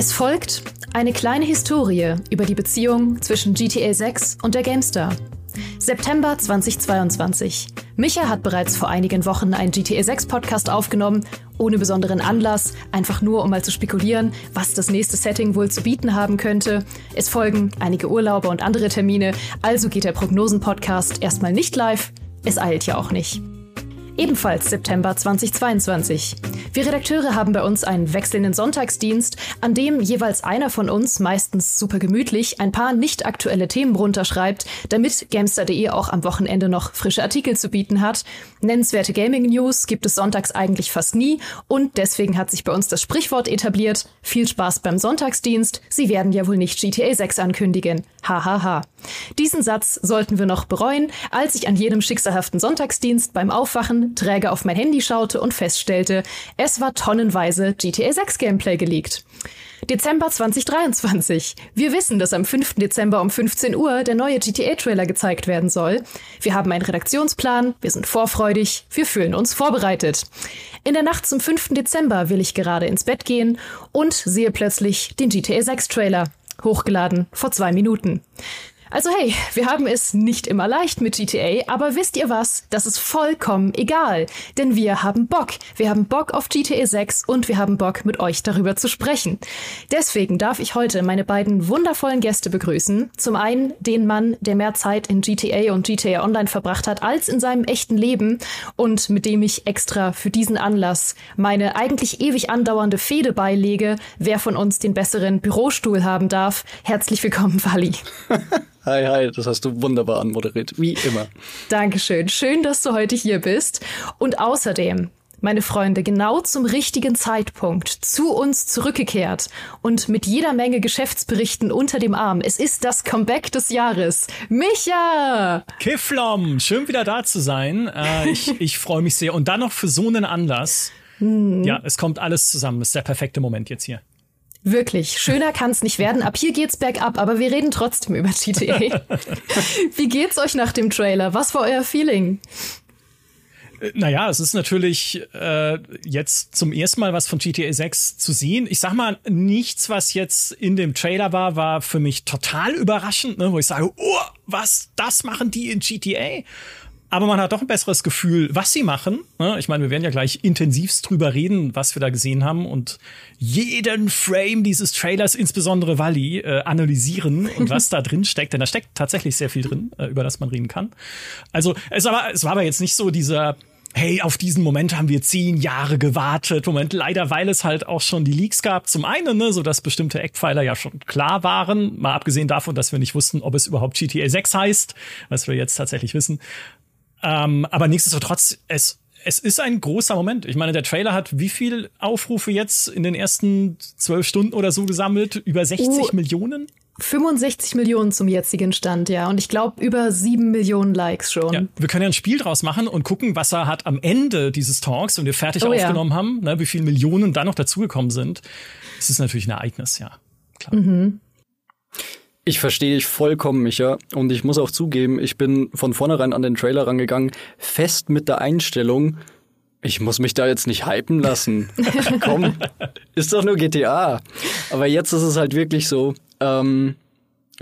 Es folgt eine kleine Historie über die Beziehung zwischen GTA 6 und der GameStar. September 2022. Micha hat bereits vor einigen Wochen einen GTA 6 Podcast aufgenommen, ohne besonderen Anlass, einfach nur um mal zu spekulieren, was das nächste Setting wohl zu bieten haben könnte. Es folgen einige Urlaube und andere Termine, also geht der Prognosen-Podcast erstmal nicht live. Es eilt ja auch nicht. Ebenfalls September 2022. Wir Redakteure haben bei uns einen wechselnden Sonntagsdienst, an dem jeweils einer von uns, meistens super gemütlich, ein paar nicht aktuelle Themen runterschreibt, damit Gamester.de auch am Wochenende noch frische Artikel zu bieten hat. Nennenswerte Gaming-News gibt es sonntags eigentlich fast nie und deswegen hat sich bei uns das Sprichwort etabliert. Viel Spaß beim Sonntagsdienst. Sie werden ja wohl nicht GTA 6 ankündigen. Hahaha. Ha, ha. Diesen Satz sollten wir noch bereuen, als ich an jedem schicksalhaften Sonntagsdienst beim Aufwachen träge auf mein Handy schaute und feststellte, es war tonnenweise GTA 6 Gameplay geleakt. Dezember 2023. Wir wissen, dass am 5. Dezember um 15 Uhr der neue GTA-Trailer gezeigt werden soll. Wir haben einen Redaktionsplan, wir sind vorfreudig, wir fühlen uns vorbereitet. In der Nacht zum 5. Dezember will ich gerade ins Bett gehen und sehe plötzlich den GTA 6 Trailer. Hochgeladen vor zwei Minuten. Also hey, wir haben es nicht immer leicht mit GTA, aber wisst ihr was? Das ist vollkommen egal, denn wir haben Bock. Wir haben Bock auf GTA 6 und wir haben Bock mit euch darüber zu sprechen. Deswegen darf ich heute meine beiden wundervollen Gäste begrüßen. Zum einen den Mann, der mehr Zeit in GTA und GTA Online verbracht hat als in seinem echten Leben und mit dem ich extra für diesen Anlass meine eigentlich ewig andauernde Fehde beilege, wer von uns den besseren Bürostuhl haben darf. Herzlich willkommen, Wally. Hi, hi, das hast du wunderbar anmoderiert, wie immer. Dankeschön. Schön, dass du heute hier bist. Und außerdem, meine Freunde, genau zum richtigen Zeitpunkt zu uns zurückgekehrt und mit jeder Menge Geschäftsberichten unter dem Arm. Es ist das Comeback des Jahres. Micha! Kiflom, schön wieder da zu sein. Äh, ich ich freue mich sehr. Und dann noch für so einen Anlass. Hm. Ja, es kommt alles zusammen. Das ist der perfekte Moment jetzt hier. Wirklich, schöner kann es nicht werden. Ab hier geht's bergab, aber wir reden trotzdem über GTA. Wie geht's euch nach dem Trailer? Was war euer Feeling? Äh, naja, es ist natürlich äh, jetzt zum ersten Mal was von GTA 6 zu sehen. Ich sag mal, nichts, was jetzt in dem Trailer war, war für mich total überraschend, ne? wo ich sage, oh, was, das machen die in GTA? Aber man hat doch ein besseres Gefühl, was sie machen. Ne? Ich meine, wir werden ja gleich intensivst drüber reden, was wir da gesehen haben und jeden Frame dieses Trailers, insbesondere Wally, äh, analysieren und was da drin steckt. Denn da steckt tatsächlich sehr viel drin, äh, über das man reden kann. Also es, war, es war aber jetzt nicht so dieser Hey, auf diesen Moment haben wir zehn Jahre gewartet. Moment, leider, weil es halt auch schon die Leaks gab. Zum einen, ne, so dass bestimmte Eckpfeiler ja schon klar waren. Mal abgesehen davon, dass wir nicht wussten, ob es überhaupt GTA 6 heißt, was wir jetzt tatsächlich wissen. Ähm, aber nichtsdestotrotz, es, es ist ein großer Moment. Ich meine, der Trailer hat wie viel Aufrufe jetzt in den ersten zwölf Stunden oder so gesammelt? Über 60 oh, Millionen? 65 Millionen zum jetzigen Stand, ja. Und ich glaube über sieben Millionen Likes schon. Ja, wir können ja ein Spiel draus machen und gucken, was er hat am Ende dieses Talks, wenn wir fertig oh, aufgenommen ja. haben, ne, wie viele Millionen da noch dazugekommen sind. Es ist natürlich ein Ereignis, ja. Klar. Mhm. Ich verstehe dich vollkommen, Micha. Und ich muss auch zugeben, ich bin von vornherein an den Trailer rangegangen, fest mit der Einstellung, ich muss mich da jetzt nicht hypen lassen. Komm, ist doch nur GTA. Aber jetzt ist es halt wirklich so, ähm,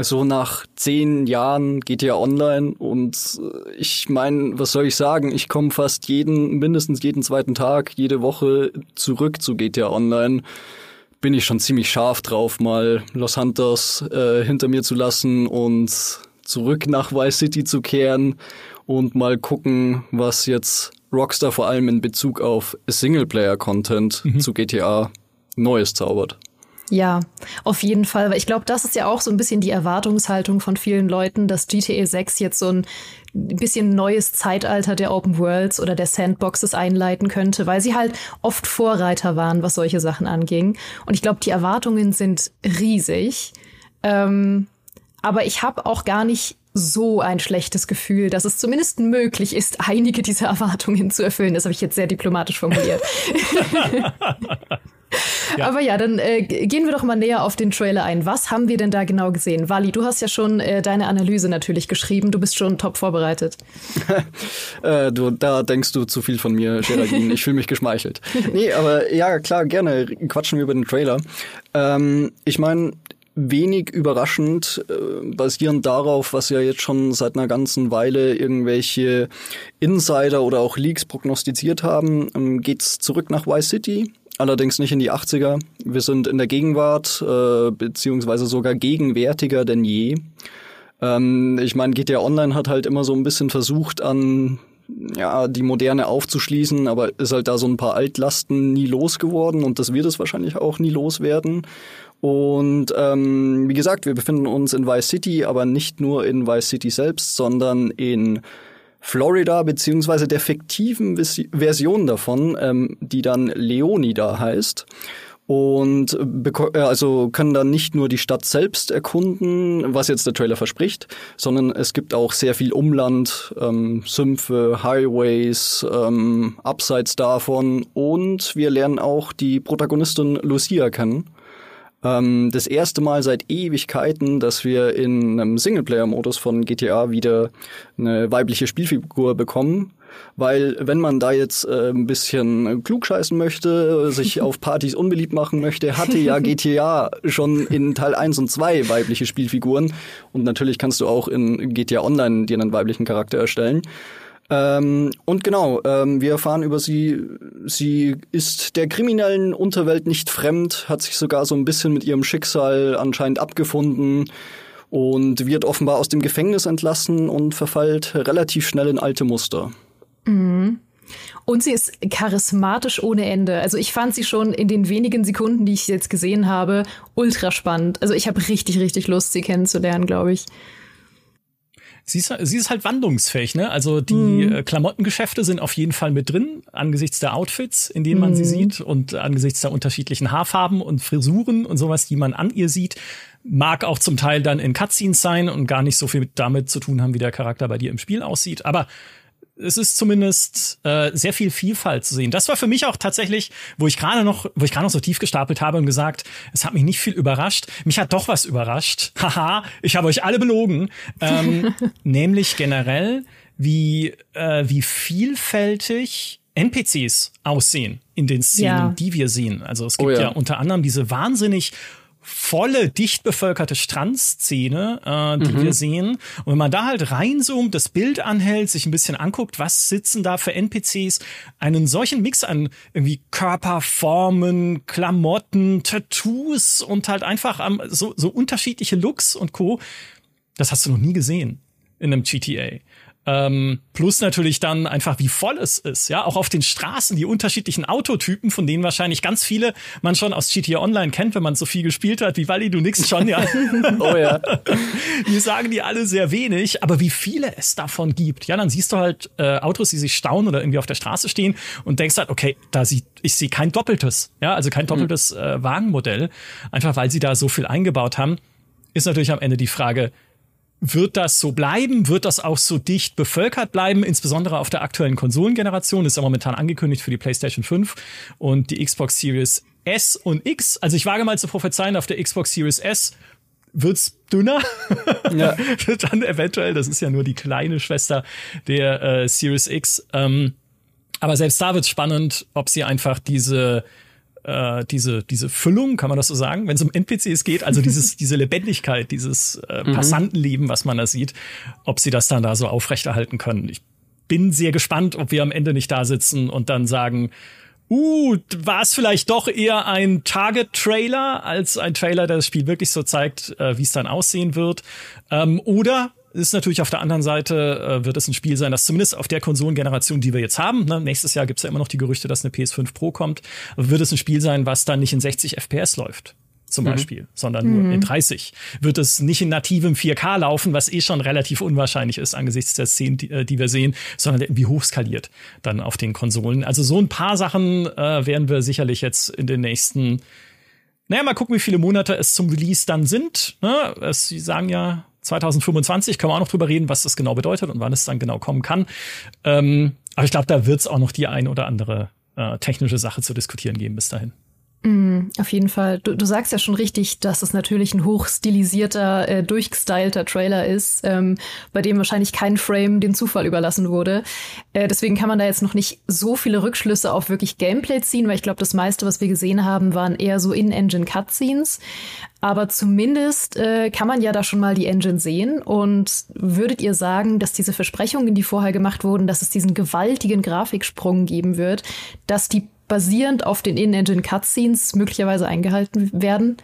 so nach zehn Jahren GTA Online und äh, ich meine, was soll ich sagen? Ich komme fast jeden, mindestens jeden zweiten Tag, jede Woche zurück zu GTA Online bin ich schon ziemlich scharf drauf, mal Los Santos äh, hinter mir zu lassen und zurück nach Vice City zu kehren und mal gucken, was jetzt Rockstar vor allem in Bezug auf Singleplayer-Content mhm. zu GTA Neues zaubert. Ja, auf jeden Fall. Weil ich glaube, das ist ja auch so ein bisschen die Erwartungshaltung von vielen Leuten, dass GTA 6 jetzt so ein bisschen neues Zeitalter der Open Worlds oder der Sandboxes einleiten könnte, weil sie halt oft Vorreiter waren, was solche Sachen anging. Und ich glaube, die Erwartungen sind riesig. Ähm, aber ich habe auch gar nicht so ein schlechtes Gefühl, dass es zumindest möglich ist, einige dieser Erwartungen zu erfüllen. Das habe ich jetzt sehr diplomatisch formuliert. ja. Aber ja, dann äh, gehen wir doch mal näher auf den Trailer ein. Was haben wir denn da genau gesehen? Wally, du hast ja schon äh, deine Analyse natürlich geschrieben. Du bist schon top vorbereitet. äh, du, da denkst du zu viel von mir, Geraldine. ich fühle mich geschmeichelt. Nee, aber ja, klar, gerne quatschen wir über den Trailer. Ähm, ich meine, wenig überraschend, äh, basierend darauf, was ja jetzt schon seit einer ganzen Weile irgendwelche Insider oder auch Leaks prognostiziert haben, ähm, geht's zurück nach Y City. Allerdings nicht in die 80er. Wir sind in der Gegenwart, äh, beziehungsweise sogar gegenwärtiger denn je. Ähm, ich meine, GTA Online hat halt immer so ein bisschen versucht, an ja, die Moderne aufzuschließen, aber ist halt da so ein paar Altlasten nie losgeworden und das wird es wahrscheinlich auch nie loswerden. Und ähm, wie gesagt, wir befinden uns in Vice City, aber nicht nur in Vice City selbst, sondern in Florida beziehungsweise der fiktiven Version davon, ähm, die dann Leonida heißt. Und äh, also können dann nicht nur die Stadt selbst erkunden, was jetzt der Trailer verspricht, sondern es gibt auch sehr viel Umland, ähm, Sümpfe, Highways, ähm, abseits davon und wir lernen auch die Protagonistin Lucia kennen ähm, das erste Mal seit Ewigkeiten, dass wir in einem Singleplayer-Modus von GTA wieder eine weibliche Spielfigur bekommen. Weil wenn man da jetzt äh, ein bisschen klugscheißen möchte, sich auf Partys unbeliebt machen möchte, hatte ja GTA schon in Teil 1 und 2 weibliche Spielfiguren. Und natürlich kannst du auch in GTA Online dir einen weiblichen Charakter erstellen. Ähm, und genau, ähm, wir erfahren über sie, sie ist der kriminellen Unterwelt nicht fremd, hat sich sogar so ein bisschen mit ihrem Schicksal anscheinend abgefunden und wird offenbar aus dem Gefängnis entlassen und verfällt relativ schnell in alte Muster. Mhm. Und sie ist charismatisch ohne Ende. Also ich fand sie schon in den wenigen Sekunden, die ich jetzt gesehen habe, ultra spannend. Also ich habe richtig, richtig Lust, sie kennenzulernen, glaube ich sie ist, sie ist halt wandlungsfähig, ne? Also die mhm. Äh, Klamottengeschäfte sind auf jeden Fall mit drin, angesichts der Outfits, in denen man mhm. sie sieht und angesichts der unterschiedlichen Haarfarben und Frisuren und sowas, die man an ihr sieht. Mag auch zum Teil dann in Cutscenes sein und gar nicht so viel damit zu tun haben, wie der Charakter bei dir im Spiel aussieht. Aber es ist zumindest äh, sehr viel Vielfalt zu sehen. Das war für mich auch tatsächlich, wo ich gerade noch, wo ich gerade noch so tief gestapelt habe und gesagt, es hat mich nicht viel überrascht. Mich hat doch was überrascht. Haha, ich habe euch alle belogen. Ähm, nämlich generell, wie äh, wie vielfältig NPCs aussehen in den Szenen, ja. die wir sehen. Also es gibt oh ja. ja unter anderem diese wahnsinnig volle, dicht bevölkerte Strandszene, äh, die mhm. wir sehen. Und wenn man da halt reinzoomt, das Bild anhält, sich ein bisschen anguckt, was sitzen da für NPCs, einen solchen Mix an irgendwie Körperformen, Klamotten, Tattoos und halt einfach um, so, so unterschiedliche Looks und Co. Das hast du noch nie gesehen in einem GTA. Ähm, plus natürlich dann einfach, wie voll es ist. Ja, auch auf den Straßen die unterschiedlichen Autotypen, von denen wahrscheinlich ganz viele man schon aus GTA Online kennt, wenn man so viel gespielt hat, wie Wally, du nix schon, ja. oh ja. Die sagen die alle sehr wenig, aber wie viele es davon gibt. Ja, dann siehst du halt äh, Autos, die sich stauen oder irgendwie auf der Straße stehen und denkst halt, okay, da sieht, ich sehe kein doppeltes, ja, also kein mhm. doppeltes äh, Wagenmodell, einfach weil sie da so viel eingebaut haben. Ist natürlich am Ende die Frage, wird das so bleiben? Wird das auch so dicht bevölkert bleiben? Insbesondere auf der aktuellen Konsolengeneration ist ja momentan angekündigt für die PlayStation 5 und die Xbox Series S und X. Also ich wage mal zu prophezeien, auf der Xbox Series S wird's dünner. Ja. Dann eventuell, das ist ja nur die kleine Schwester der äh, Series X. Ähm, aber selbst da wird's spannend, ob sie einfach diese äh, diese, diese Füllung, kann man das so sagen, wenn es um NPCs geht, also dieses, diese Lebendigkeit, dieses äh, mhm. Passantenleben, was man da sieht, ob sie das dann da so aufrechterhalten können. Ich bin sehr gespannt, ob wir am Ende nicht da sitzen und dann sagen, uh, war es vielleicht doch eher ein Target-Trailer als ein Trailer, der das Spiel wirklich so zeigt, äh, wie es dann aussehen wird. Ähm, oder ist natürlich auf der anderen Seite, äh, wird es ein Spiel sein, das zumindest auf der Konsolengeneration, die wir jetzt haben, ne, nächstes Jahr gibt's ja immer noch die Gerüchte, dass eine PS5 Pro kommt, wird es ein Spiel sein, was dann nicht in 60 FPS läuft zum mhm. Beispiel, sondern nur mhm. in 30. Wird es nicht in nativem 4K laufen, was eh schon relativ unwahrscheinlich ist angesichts der Szenen, die, äh, die wir sehen, sondern irgendwie hochskaliert dann auf den Konsolen. Also so ein paar Sachen äh, werden wir sicherlich jetzt in den nächsten naja, mal gucken, wie viele Monate es zum Release dann sind. Ne? Es, Sie sagen ja, 2025 können wir auch noch drüber reden, was das genau bedeutet und wann es dann genau kommen kann. Ähm, aber ich glaube, da wird es auch noch die ein oder andere äh, technische Sache zu diskutieren geben bis dahin. Mm, auf jeden Fall. Du, du sagst ja schon richtig, dass es natürlich ein hochstilisierter, äh, durchgestylter Trailer ist, ähm, bei dem wahrscheinlich kein Frame dem Zufall überlassen wurde. Äh, deswegen kann man da jetzt noch nicht so viele Rückschlüsse auf wirklich Gameplay ziehen, weil ich glaube, das meiste, was wir gesehen haben, waren eher so In-Engine Cutscenes. Aber zumindest äh, kann man ja da schon mal die Engine sehen. Und würdet ihr sagen, dass diese Versprechungen, die vorher gemacht wurden, dass es diesen gewaltigen Grafiksprung geben wird, dass die basierend auf den In-Engine Cutscenes möglicherweise eingehalten werden?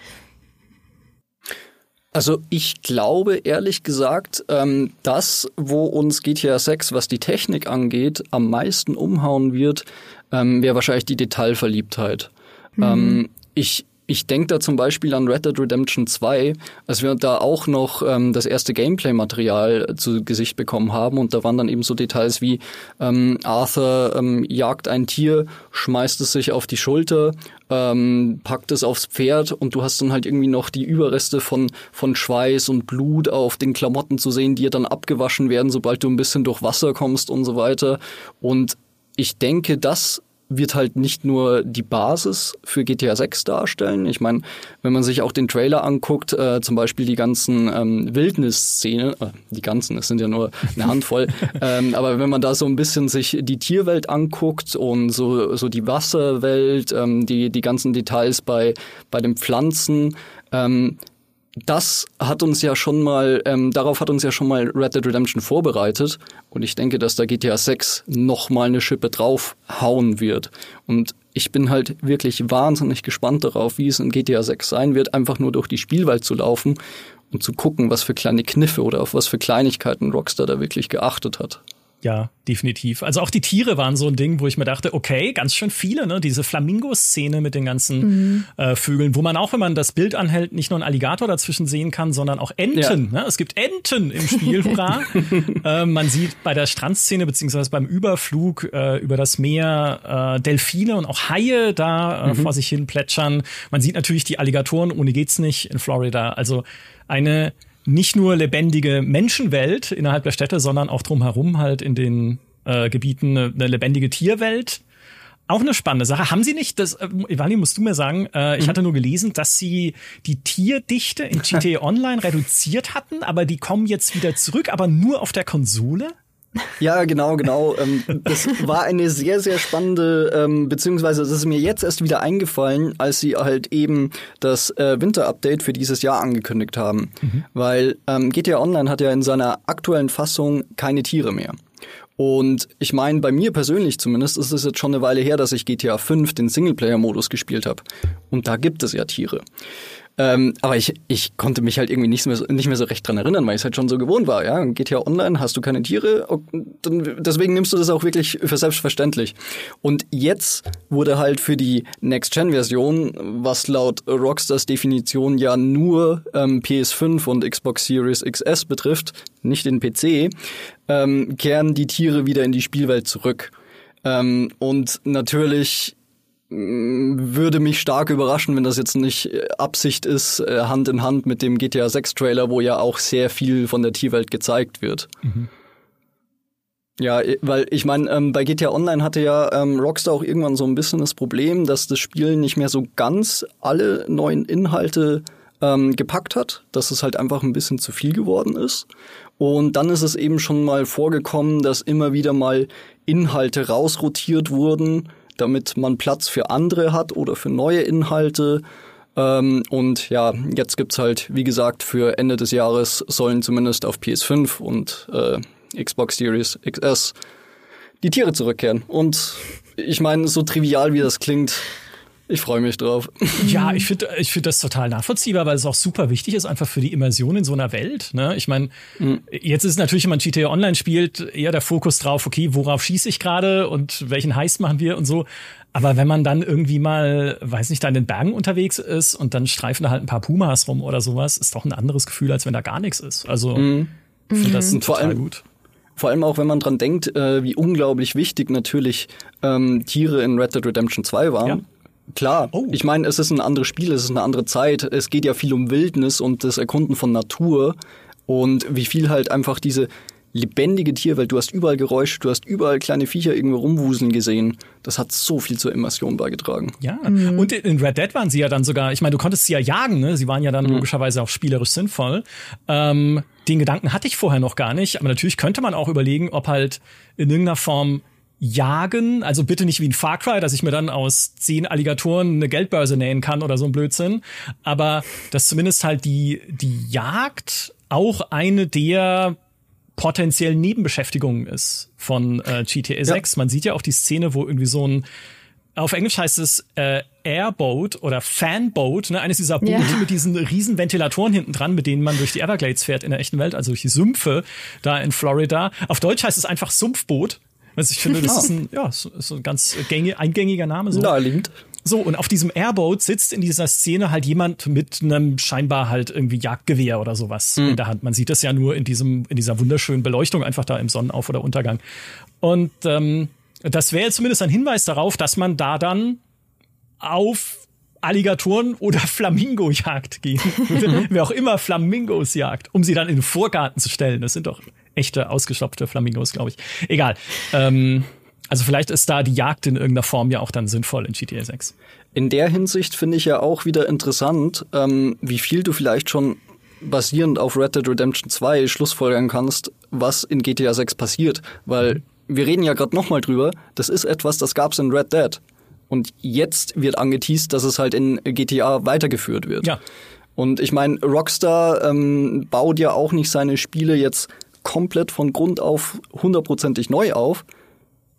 Also ich glaube ehrlich gesagt, ähm, das, wo uns GTA 6, was die Technik angeht, am meisten umhauen wird, ähm, wäre wahrscheinlich die Detailverliebtheit. Mhm. Ähm, ich ich denke da zum Beispiel an Red Dead Redemption 2, als wir da auch noch ähm, das erste Gameplay-Material zu Gesicht bekommen haben und da waren dann eben so Details wie ähm, Arthur ähm, jagt ein Tier, schmeißt es sich auf die Schulter, ähm, packt es aufs Pferd und du hast dann halt irgendwie noch die Überreste von, von Schweiß und Blut auf den Klamotten zu sehen, die dann abgewaschen werden, sobald du ein bisschen durch Wasser kommst und so weiter. Und ich denke, das wird halt nicht nur die Basis für GTA 6 darstellen. Ich meine, wenn man sich auch den Trailer anguckt, äh, zum Beispiel die ganzen ähm, Wildnisszenen, äh, die ganzen, es sind ja nur eine Handvoll, ähm, aber wenn man da so ein bisschen sich die Tierwelt anguckt und so, so die Wasserwelt, ähm, die, die ganzen Details bei, bei den Pflanzen, ähm, das hat uns ja schon mal, ähm, darauf hat uns ja schon mal Red Dead Redemption vorbereitet. Und ich denke, dass da GTA 6 noch mal eine Schippe draufhauen wird. Und ich bin halt wirklich wahnsinnig gespannt darauf, wie es in GTA 6 sein wird, einfach nur durch die Spielwelt zu laufen und zu gucken, was für kleine Kniffe oder auf was für Kleinigkeiten Rockstar da wirklich geachtet hat. Ja, definitiv. Also auch die Tiere waren so ein Ding, wo ich mir dachte, okay, ganz schön viele, ne? Diese Flamingo-Szene mit den ganzen mhm. äh, Vögeln, wo man auch, wenn man das Bild anhält, nicht nur einen Alligator dazwischen sehen kann, sondern auch Enten. Ja. Ne? Es gibt Enten im Spiel, hurra. äh, man sieht bei der Strandszene beziehungsweise beim Überflug äh, über das Meer äh, Delfine und auch Haie da äh, mhm. vor sich hin plätschern. Man sieht natürlich die Alligatoren, ohne geht's nicht in Florida. Also eine nicht nur lebendige Menschenwelt innerhalb der Städte, sondern auch drumherum halt in den äh, Gebieten eine, eine lebendige Tierwelt. Auch eine spannende Sache. Haben Sie nicht, das, äh, Ivani, musst du mir sagen, äh, ich mhm. hatte nur gelesen, dass Sie die Tierdichte in GTA Online reduziert hatten, aber die kommen jetzt wieder zurück, aber nur auf der Konsole? Ja, genau, genau. Ähm, das war eine sehr, sehr spannende, ähm, beziehungsweise das ist mir jetzt erst wieder eingefallen, als sie halt eben das äh, Winter-Update für dieses Jahr angekündigt haben. Mhm. Weil ähm, GTA Online hat ja in seiner aktuellen Fassung keine Tiere mehr. Und ich meine, bei mir persönlich zumindest ist es jetzt schon eine Weile her, dass ich GTA 5 den Singleplayer-Modus gespielt habe. Und da gibt es ja Tiere. Ähm, aber ich, ich konnte mich halt irgendwie nicht mehr, so, nicht mehr so recht dran erinnern, weil ich es halt schon so gewohnt war. Ja, geht ja online, hast du keine Tiere, dann, deswegen nimmst du das auch wirklich für selbstverständlich. Und jetzt wurde halt für die Next-Gen-Version, was laut Rockstars Definition ja nur ähm, PS5 und Xbox Series XS betrifft, nicht den PC, ähm, kehren die Tiere wieder in die Spielwelt zurück. Ähm, und natürlich würde mich stark überraschen, wenn das jetzt nicht äh, Absicht ist, äh, Hand in Hand mit dem GTA 6 Trailer, wo ja auch sehr viel von der Tierwelt gezeigt wird. Mhm. Ja, weil ich meine, ähm, bei GTA Online hatte ja ähm, Rockstar auch irgendwann so ein bisschen das Problem, dass das Spiel nicht mehr so ganz alle neuen Inhalte ähm, gepackt hat, dass es halt einfach ein bisschen zu viel geworden ist. Und dann ist es eben schon mal vorgekommen, dass immer wieder mal Inhalte rausrotiert wurden, damit man Platz für andere hat oder für neue Inhalte. Ähm, und ja, jetzt gibt's halt, wie gesagt, für Ende des Jahres sollen zumindest auf PS5 und äh, Xbox Series XS die Tiere zurückkehren. Und ich meine, so trivial wie das klingt, ich freue mich drauf. Ja, ich finde ich finde das total nachvollziehbar, weil es auch super wichtig ist, einfach für die Immersion in so einer Welt. Ne? Ich meine, mhm. jetzt ist es natürlich, wenn man GTA Online spielt, eher der Fokus drauf, okay, worauf schieße ich gerade und welchen Heist machen wir und so. Aber wenn man dann irgendwie mal, weiß nicht, da in den Bergen unterwegs ist und dann streifen da halt ein paar Pumas rum oder sowas, ist doch ein anderes Gefühl, als wenn da gar nichts ist. Also, mhm. ich finde das mhm. total allem, gut. Vor allem auch, wenn man dran denkt, äh, wie unglaublich wichtig natürlich ähm, Tiere in Red Dead Redemption 2 waren. Ja. Klar, oh. ich meine, es ist ein anderes Spiel, es ist eine andere Zeit. Es geht ja viel um Wildnis und das Erkunden von Natur und wie viel halt einfach diese lebendige Tierwelt. Du hast überall Geräusche, du hast überall kleine Viecher irgendwo rumwuseln gesehen. Das hat so viel zur Immersion beigetragen. Ja, mhm. und in Red Dead waren sie ja dann sogar, ich meine, du konntest sie ja jagen, ne? Sie waren ja dann mhm. logischerweise auch spielerisch sinnvoll. Ähm, den Gedanken hatte ich vorher noch gar nicht, aber natürlich könnte man auch überlegen, ob halt in irgendeiner Form jagen, also bitte nicht wie ein Far Cry, dass ich mir dann aus zehn Alligatoren eine Geldbörse nähen kann oder so ein Blödsinn, aber dass zumindest halt die, die Jagd auch eine der potenziellen Nebenbeschäftigungen ist von äh, GTA ja. 6. Man sieht ja auch die Szene, wo irgendwie so ein auf Englisch heißt es äh, Airboat oder Fanboat, ne? eines dieser Boote ja. mit diesen riesen Ventilatoren hinten dran, mit denen man durch die Everglades fährt in der echten Welt, also durch die Sümpfe da in Florida. Auf Deutsch heißt es einfach Sumpfboot. Also ich finde, das ist ein, ja, so ein ganz gängig, eingängiger Name. So. Naheliegend. So, und auf diesem Airboat sitzt in dieser Szene halt jemand mit einem scheinbar halt irgendwie Jagdgewehr oder sowas mhm. in der Hand. Man sieht das ja nur in diesem, in dieser wunderschönen Beleuchtung einfach da im Sonnenauf- oder Untergang. Und ähm, das wäre zumindest ein Hinweis darauf, dass man da dann auf Alligatoren oder Flamingo-Jagd gehen. Wer auch immer Flamingos jagt, um sie dann in den Vorgarten zu stellen. Das sind doch echte ausgestopfte Flamingos, glaube ich. Egal. Ähm, also vielleicht ist da die Jagd in irgendeiner Form ja auch dann sinnvoll in GTA 6. In der Hinsicht finde ich ja auch wieder interessant, ähm, wie viel du vielleicht schon basierend auf Red Dead Redemption 2 schlussfolgern kannst, was in GTA 6 passiert. Weil wir reden ja gerade nochmal drüber, das ist etwas, das gab es in Red Dead. Und jetzt wird angeteased, dass es halt in GTA weitergeführt wird. Ja. Und ich meine, Rockstar ähm, baut ja auch nicht seine Spiele jetzt komplett von Grund auf hundertprozentig neu auf.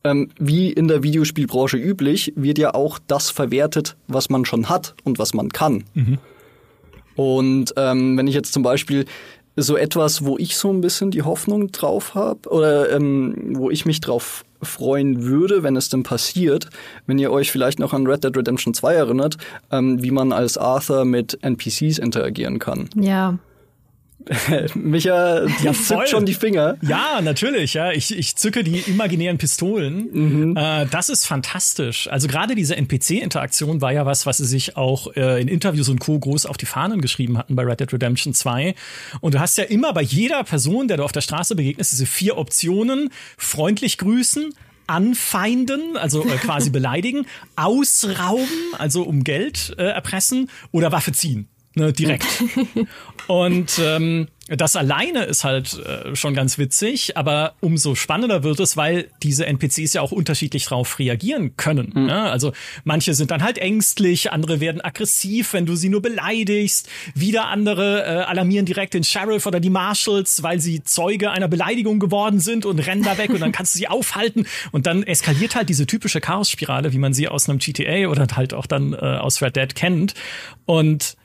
Ähm, wie in der Videospielbranche üblich, wird ja auch das verwertet, was man schon hat und was man kann. Mhm. Und ähm, wenn ich jetzt zum Beispiel so etwas, wo ich so ein bisschen die Hoffnung drauf habe oder ähm, wo ich mich drauf freuen würde, wenn es denn passiert, wenn ihr euch vielleicht noch an Red Dead Redemption 2 erinnert, ähm, wie man als Arthur mit NPCs interagieren kann. Ja. Micha ja, zückt schon die Finger. Ja, natürlich. Ja, ich, ich zücke die imaginären Pistolen. Mhm. Äh, das ist fantastisch. Also gerade diese NPC-Interaktion war ja was, was sie sich auch äh, in Interviews und Co. groß auf die Fahnen geschrieben hatten bei Red Dead Redemption 2. Und du hast ja immer bei jeder Person, der du auf der Straße begegnest, diese vier Optionen. Freundlich grüßen, anfeinden, also äh, quasi beleidigen, ausrauben, also um Geld äh, erpressen oder Waffe ziehen. Ne, direkt. Und ähm, das alleine ist halt äh, schon ganz witzig, aber umso spannender wird es, weil diese NPCs ja auch unterschiedlich drauf reagieren können. Mhm. Ne? Also manche sind dann halt ängstlich, andere werden aggressiv, wenn du sie nur beleidigst. Wieder andere äh, alarmieren direkt den Sheriff oder die Marshals, weil sie Zeuge einer Beleidigung geworden sind und rennen da weg und dann kannst du sie aufhalten und dann eskaliert halt diese typische Chaosspirale, wie man sie aus einem GTA oder halt auch dann äh, aus Red Dead kennt. Und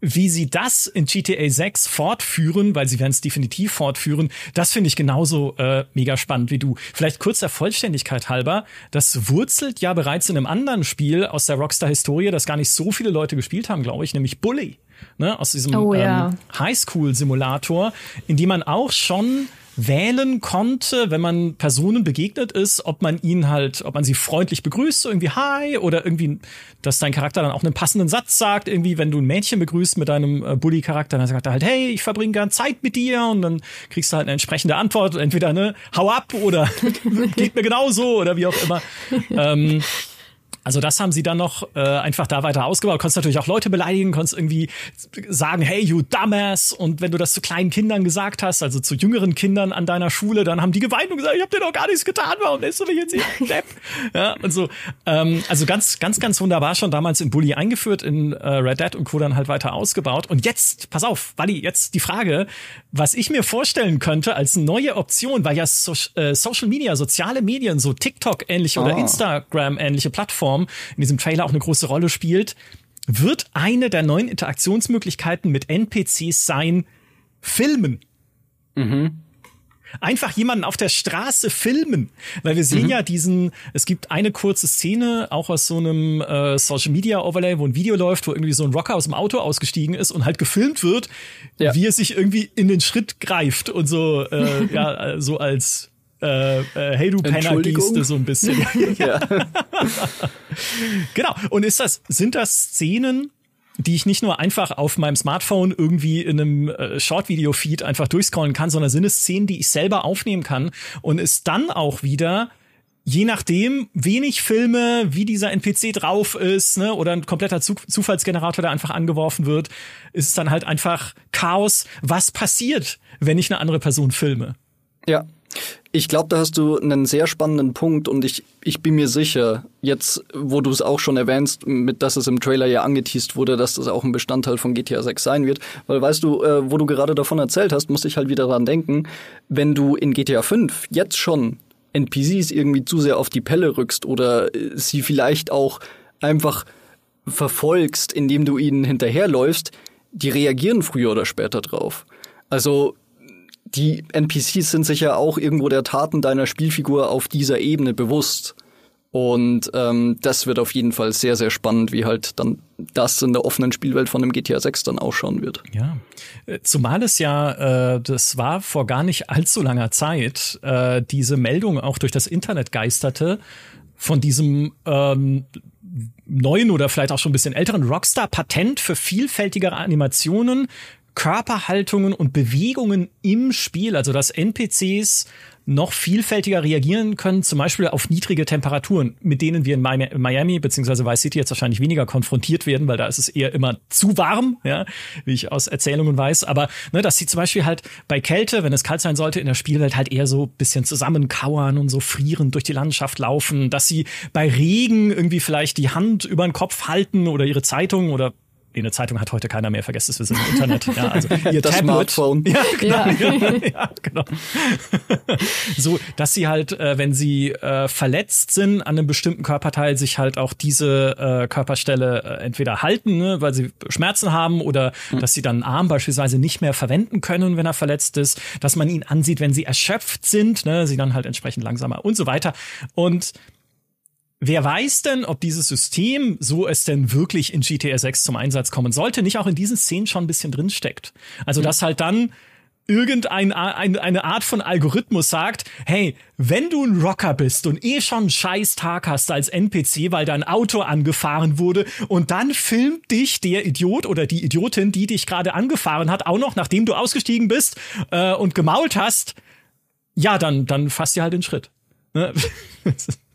wie sie das in GTA 6 fortführen, weil sie werden es definitiv fortführen, das finde ich genauso äh, mega spannend wie du. Vielleicht kurz der Vollständigkeit halber, das wurzelt ja bereits in einem anderen Spiel aus der Rockstar-Historie, das gar nicht so viele Leute gespielt haben, glaube ich, nämlich Bully. Ne, aus diesem oh, ja. ähm, Highschool-Simulator, in dem man auch schon wählen konnte, wenn man Personen begegnet ist, ob man ihn halt, ob man sie freundlich begrüßt, so irgendwie Hi oder irgendwie, dass dein Charakter dann auch einen passenden Satz sagt, irgendwie, wenn du ein Mädchen begrüßt mit deinem äh, Bully-Charakter, dann sagt er halt, hey, ich verbringe gern Zeit mit dir und dann kriegst du halt eine entsprechende Antwort, entweder ne, hau ab oder geht mir genauso oder wie auch immer. ähm, also das haben sie dann noch äh, einfach da weiter ausgebaut. Du konntest natürlich auch Leute beleidigen, konntest irgendwie sagen, hey, you dumbass. Und wenn du das zu kleinen Kindern gesagt hast, also zu jüngeren Kindern an deiner Schule, dann haben die geweint und gesagt, ich hab dir doch gar nichts getan, warum lässt du mich jetzt hier Depp? Ja, und so. Ähm, also ganz, ganz, ganz wunderbar schon damals in Bully eingeführt, in äh, Red Dead und Co. dann halt weiter ausgebaut. Und jetzt, pass auf, Wally, jetzt die Frage, was ich mir vorstellen könnte als neue Option, weil ja so, äh, Social Media, soziale Medien, so TikTok-ähnliche oh. oder ah. Instagram-ähnliche Plattformen, Plattform in diesem Trailer auch eine große Rolle spielt, wird eine der neuen Interaktionsmöglichkeiten mit NPCs sein, filmen. Mhm. Einfach jemanden auf der Straße filmen. Weil wir sehen mhm. ja diesen, es gibt eine kurze Szene, auch aus so einem äh, Social Media Overlay, wo ein Video läuft, wo irgendwie so ein Rocker aus dem Auto ausgestiegen ist und halt gefilmt wird, ja. wie er sich irgendwie in den Schritt greift und so, äh, ja, so als äh, äh, Hey du Penner-Geste so ein bisschen. ja. genau. Und ist das, sind das Szenen, die ich nicht nur einfach auf meinem Smartphone irgendwie in einem äh, Short-Video-Feed einfach durchscrollen kann, sondern sind es Szenen, die ich selber aufnehmen kann und es dann auch wieder je nachdem, wenig Filme, wie dieser NPC drauf ist, ne, oder ein kompletter Zufallsgenerator, der einfach angeworfen wird, ist es dann halt einfach Chaos. Was passiert, wenn ich eine andere Person filme? Ja. Ich glaube, da hast du einen sehr spannenden Punkt und ich, ich bin mir sicher, jetzt, wo du es auch schon erwähnst, mit dass es im Trailer ja angeteased wurde, dass das auch ein Bestandteil von GTA 6 sein wird. Weil weißt du, äh, wo du gerade davon erzählt hast, musste ich halt wieder daran denken, wenn du in GTA 5 jetzt schon NPCs irgendwie zu sehr auf die Pelle rückst oder äh, sie vielleicht auch einfach verfolgst, indem du ihnen hinterherläufst, die reagieren früher oder später drauf. Also die NPCs sind sich ja auch irgendwo der Taten deiner Spielfigur auf dieser Ebene bewusst. Und ähm, das wird auf jeden Fall sehr, sehr spannend, wie halt dann das in der offenen Spielwelt von dem GTA 6 dann ausschauen wird. Ja, äh, zumal es ja, äh, das war vor gar nicht allzu langer Zeit, äh, diese Meldung auch durch das Internet geisterte von diesem ähm, neuen oder vielleicht auch schon ein bisschen älteren Rockstar-Patent für vielfältigere Animationen, Körperhaltungen und Bewegungen im Spiel, also dass NPCs noch vielfältiger reagieren können, zum Beispiel auf niedrige Temperaturen, mit denen wir in Miami bzw. Vice City jetzt wahrscheinlich weniger konfrontiert werden, weil da ist es eher immer zu warm, ja, wie ich aus Erzählungen weiß. Aber ne, dass sie zum Beispiel halt bei Kälte, wenn es kalt sein sollte, in der Spielwelt halt eher so bisschen zusammenkauern und so frierend durch die Landschaft laufen, dass sie bei Regen irgendwie vielleicht die Hand über den Kopf halten oder ihre Zeitung oder eine Zeitung hat heute keiner mehr, vergesst es, wir sind im Internet. Ja, also ihr das Tablet. Smartphone. Ja, genau. Ja. ja, genau. so, dass sie halt, äh, wenn sie äh, verletzt sind an einem bestimmten Körperteil, sich halt auch diese äh, Körperstelle entweder halten, ne, weil sie Schmerzen haben oder mhm. dass sie dann einen Arm beispielsweise nicht mehr verwenden können, wenn er verletzt ist, dass man ihn ansieht, wenn sie erschöpft sind, ne, sie dann halt entsprechend langsamer und so weiter. Und Wer weiß denn, ob dieses System, so es denn wirklich in GTA 6 zum Einsatz kommen sollte, nicht auch in diesen Szenen schon ein bisschen drinsteckt? Also, dass halt dann irgendeine eine Art von Algorithmus sagt, hey, wenn du ein Rocker bist und eh schon einen scheiß Tag hast als NPC, weil dein Auto angefahren wurde und dann filmt dich der Idiot oder die Idiotin, die dich gerade angefahren hat, auch noch, nachdem du ausgestiegen bist äh, und gemault hast, ja, dann, dann fasst dir halt den Schritt. Ne?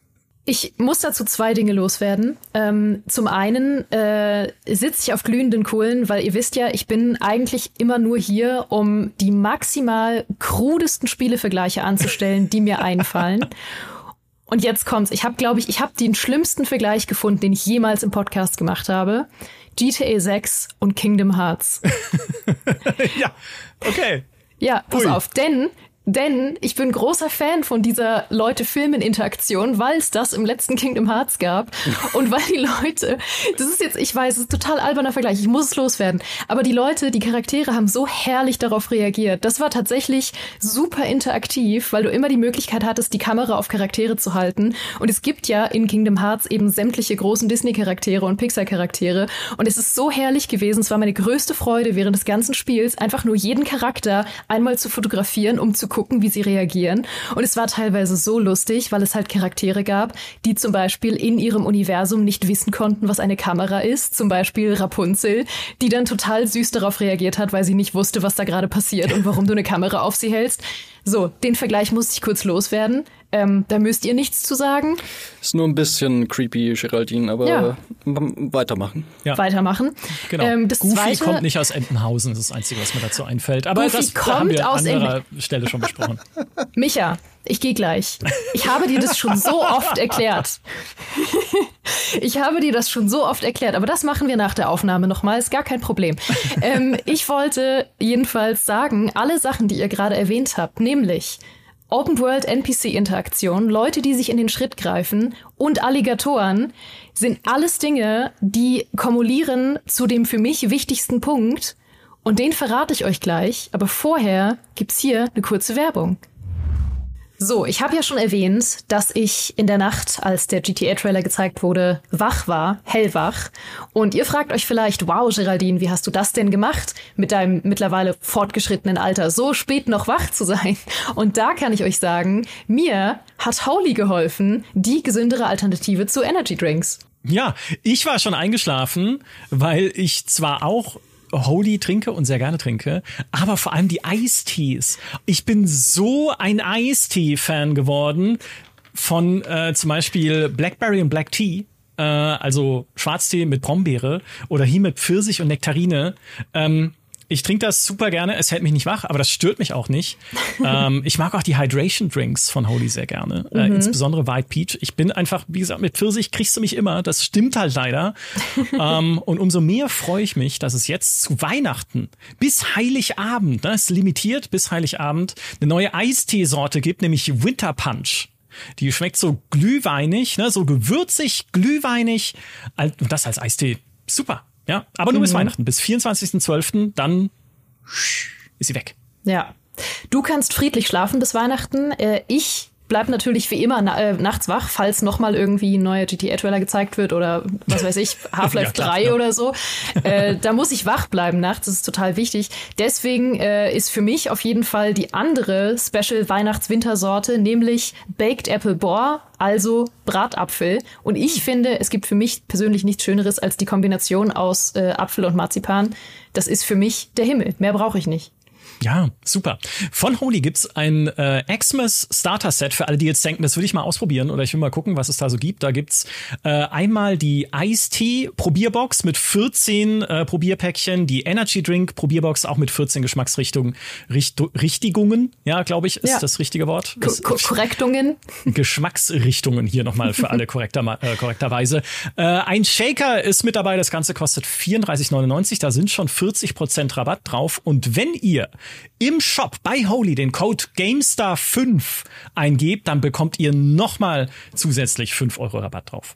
Ich muss dazu zwei Dinge loswerden. Ähm, zum einen äh, sitze ich auf glühenden Kohlen, weil ihr wisst ja, ich bin eigentlich immer nur hier, um die maximal krudesten Spielevergleiche anzustellen, die mir einfallen. Und jetzt kommt's. Ich habe, glaube ich, ich habe den schlimmsten Vergleich gefunden, den ich jemals im Podcast gemacht habe. GTA 6 und Kingdom Hearts. ja, okay. Ja, pass Ui. auf, denn denn ich bin großer Fan von dieser Leute-Filmen-Interaktion, weil es das im letzten Kingdom Hearts gab. Und weil die Leute, das ist jetzt, ich weiß, es ist total alberner Vergleich, ich muss es loswerden. Aber die Leute, die Charaktere haben so herrlich darauf reagiert. Das war tatsächlich super interaktiv, weil du immer die Möglichkeit hattest, die Kamera auf Charaktere zu halten. Und es gibt ja in Kingdom Hearts eben sämtliche großen Disney-Charaktere und Pixar-Charaktere. Und es ist so herrlich gewesen. Es war meine größte Freude während des ganzen Spiels, einfach nur jeden Charakter einmal zu fotografieren, um zu gucken, wie sie reagieren. Und es war teilweise so lustig, weil es halt Charaktere gab, die zum Beispiel in ihrem Universum nicht wissen konnten, was eine Kamera ist. Zum Beispiel Rapunzel, die dann total süß darauf reagiert hat, weil sie nicht wusste, was da gerade passiert und warum du eine Kamera auf sie hältst. So, den Vergleich muss ich kurz loswerden. Ähm, da müsst ihr nichts zu sagen. Ist nur ein bisschen creepy, Geraldine, aber ja. weitermachen. Ja. Weitermachen. Genau. Ähm, das Goofy zweite, kommt nicht aus Entenhausen, das ist das Einzige, was mir dazu einfällt. Aber Goofy das kommt haben wir an anderer Stelle schon besprochen. Micha, ich gehe gleich. Ich habe dir das schon so oft erklärt. ich habe dir das schon so oft erklärt, aber das machen wir nach der Aufnahme nochmal, ist gar kein Problem. Ähm, ich wollte jedenfalls sagen, alle Sachen, die ihr gerade erwähnt habt, nämlich Open World NPC Interaktion, Leute, die sich in den Schritt greifen und Alligatoren sind alles Dinge, die kumulieren zu dem für mich wichtigsten Punkt. Und den verrate ich euch gleich, aber vorher gibt's hier eine kurze Werbung. So, ich habe ja schon erwähnt, dass ich in der Nacht, als der GTA-Trailer gezeigt wurde, wach war, hellwach. Und ihr fragt euch vielleicht, wow, Geraldine, wie hast du das denn gemacht, mit deinem mittlerweile fortgeschrittenen Alter so spät noch wach zu sein? Und da kann ich euch sagen, mir hat Holy geholfen, die gesündere Alternative zu Energy Drinks. Ja, ich war schon eingeschlafen, weil ich zwar auch Holy trinke und sehr gerne trinke, aber vor allem die Eistees. Ich bin so ein Eistee-Fan geworden von äh, zum Beispiel Blackberry und Black Tea. Äh, also Schwarztee mit Brombeere oder hier mit Pfirsich und Nektarine. Ähm, ich trinke das super gerne. Es hält mich nicht wach, aber das stört mich auch nicht. ähm, ich mag auch die Hydration Drinks von Holy sehr gerne. Äh, mhm. insbesondere White Peach. Ich bin einfach, wie gesagt, mit Pfirsich kriegst du mich immer. Das stimmt halt leider. ähm, und umso mehr freue ich mich, dass es jetzt zu Weihnachten bis Heiligabend, ne, ist limitiert bis Heiligabend, eine neue Eisteesorte gibt, nämlich Winter Punch. Die schmeckt so glühweinig, ne, so gewürzig, glühweinig. Und das als Eistee. Super. Ja, aber nur mhm. bis Weihnachten. Bis 24.12. Dann ist sie weg. Ja. Du kannst friedlich schlafen bis Weihnachten. Äh, ich bleib natürlich wie immer na äh, nachts wach, falls nochmal irgendwie ein neuer GTA-Trailer gezeigt wird oder was weiß ich, Half-Life ja, 3 ja. oder so. Äh, da muss ich wach bleiben nachts, das ist total wichtig. Deswegen äh, ist für mich auf jeden Fall die andere Special Weihnachts-Wintersorte, nämlich Baked Apple Boar, also Bratapfel. Und ich finde, es gibt für mich persönlich nichts Schöneres als die Kombination aus äh, Apfel und Marzipan. Das ist für mich der Himmel. Mehr brauche ich nicht. Ja, super. Von Holy gibt's ein äh, Xmas Starter Set für alle, die jetzt denken, das würde ich mal ausprobieren oder ich will mal gucken, was es da so gibt. Da gibt's äh, einmal die Ice-Tea Probierbox mit 14 äh, Probierpäckchen, die Energy Drink Probierbox auch mit 14 Geschmacksrichtungen, Richt Richtigungen, ja, glaube ich, ist ja. das richtige Wort. Das, Ko Korrektungen. Geschmacksrichtungen hier nochmal für alle korrekter, äh, korrekterweise. Äh, ein Shaker ist mit dabei, das Ganze kostet 34,99. Da sind schon 40% Rabatt drauf. Und wenn ihr im Shop bei Holy den Code GameStar5 eingebt, dann bekommt ihr nochmal zusätzlich 5 Euro Rabatt drauf.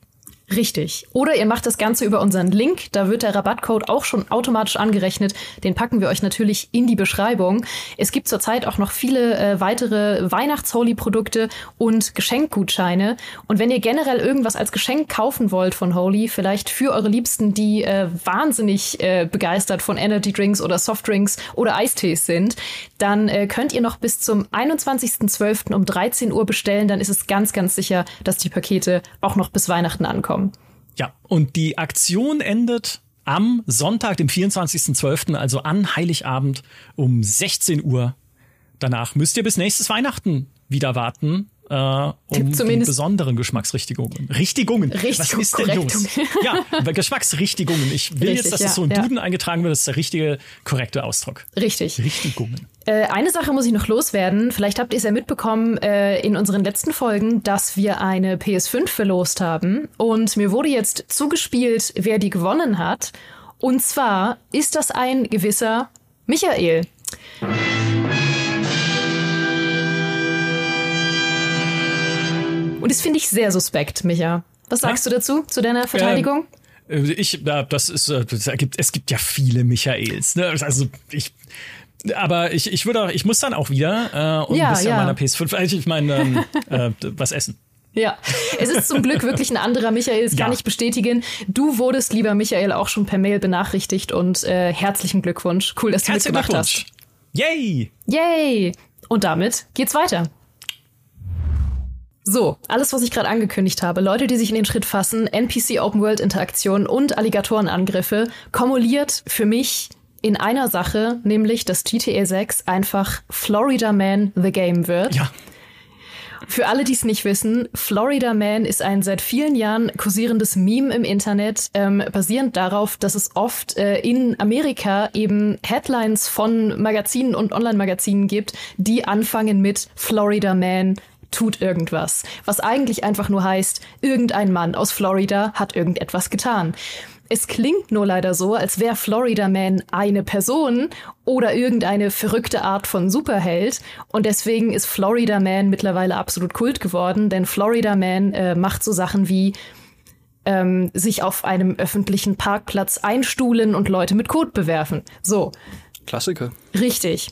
Richtig. Oder ihr macht das Ganze über unseren Link. Da wird der Rabattcode auch schon automatisch angerechnet. Den packen wir euch natürlich in die Beschreibung. Es gibt zurzeit auch noch viele äh, weitere Weihnachts-Holy-Produkte und Geschenkgutscheine. Und wenn ihr generell irgendwas als Geschenk kaufen wollt von Holy, vielleicht für eure Liebsten, die äh, wahnsinnig äh, begeistert von Energy Drinks oder Softdrinks oder Eistees sind, dann äh, könnt ihr noch bis zum 21.12. um 13 Uhr bestellen. Dann ist es ganz, ganz sicher, dass die Pakete auch noch bis Weihnachten ankommen bekommen. Ja, und die Aktion endet am Sonntag, dem 24.12., also an Heiligabend um 16 Uhr. Danach müsst ihr bis nächstes Weihnachten wieder warten äh, um die besonderen Geschmacksrichtigungen. Richtigungen. Richtig, Was ist denn los? Ja, Geschmacksrichtigungen. Ich will Richtig, jetzt, dass ja, das so in ja. Duden eingetragen wird. Das ist der richtige, korrekte Ausdruck. Richtig. Richtigungen. Äh, eine Sache muss ich noch loswerden. Vielleicht habt ihr es ja mitbekommen äh, in unseren letzten Folgen, dass wir eine PS5 verlost haben. Und mir wurde jetzt zugespielt, wer die gewonnen hat. Und zwar ist das ein gewisser Michael. Und das finde ich sehr suspekt, Micha. Was sagst ja. du dazu, zu deiner Verteidigung? Ähm, ich, das ist, äh, das ergibt, es gibt ja viele Michaels. Ne? Also ich, aber ich, ich würde auch, ich muss dann auch wieder äh, und ja, ein bisschen ja. meiner PS5, also ich meine, ähm, äh, was essen. Ja, es ist zum Glück wirklich ein anderer Michael, das ja. kann ich bestätigen. Du wurdest, lieber Michael, auch schon per Mail benachrichtigt und äh, herzlichen Glückwunsch. Cool, dass du Herzlichen mitgemacht hast. Yay! Yay! Und damit geht's weiter. So, alles, was ich gerade angekündigt habe, Leute, die sich in den Schritt fassen, NPC Open World Interaktion und Alligatorenangriffe, kumuliert für mich in einer Sache, nämlich dass GTA 6 einfach Florida Man the Game wird. Ja. Für alle, die es nicht wissen, Florida Man ist ein seit vielen Jahren kursierendes Meme im Internet, ähm, basierend darauf, dass es oft äh, in Amerika eben Headlines von Magazinen und Online-Magazinen gibt, die anfangen mit Florida Man tut irgendwas, was eigentlich einfach nur heißt, irgendein Mann aus Florida hat irgendetwas getan. Es klingt nur leider so, als wäre Florida Man eine Person oder irgendeine verrückte Art von Superheld. Und deswegen ist Florida Man mittlerweile absolut Kult geworden, denn Florida Man äh, macht so Sachen wie ähm, sich auf einem öffentlichen Parkplatz einstuhlen und Leute mit Kot bewerfen. So. Klassiker. Richtig.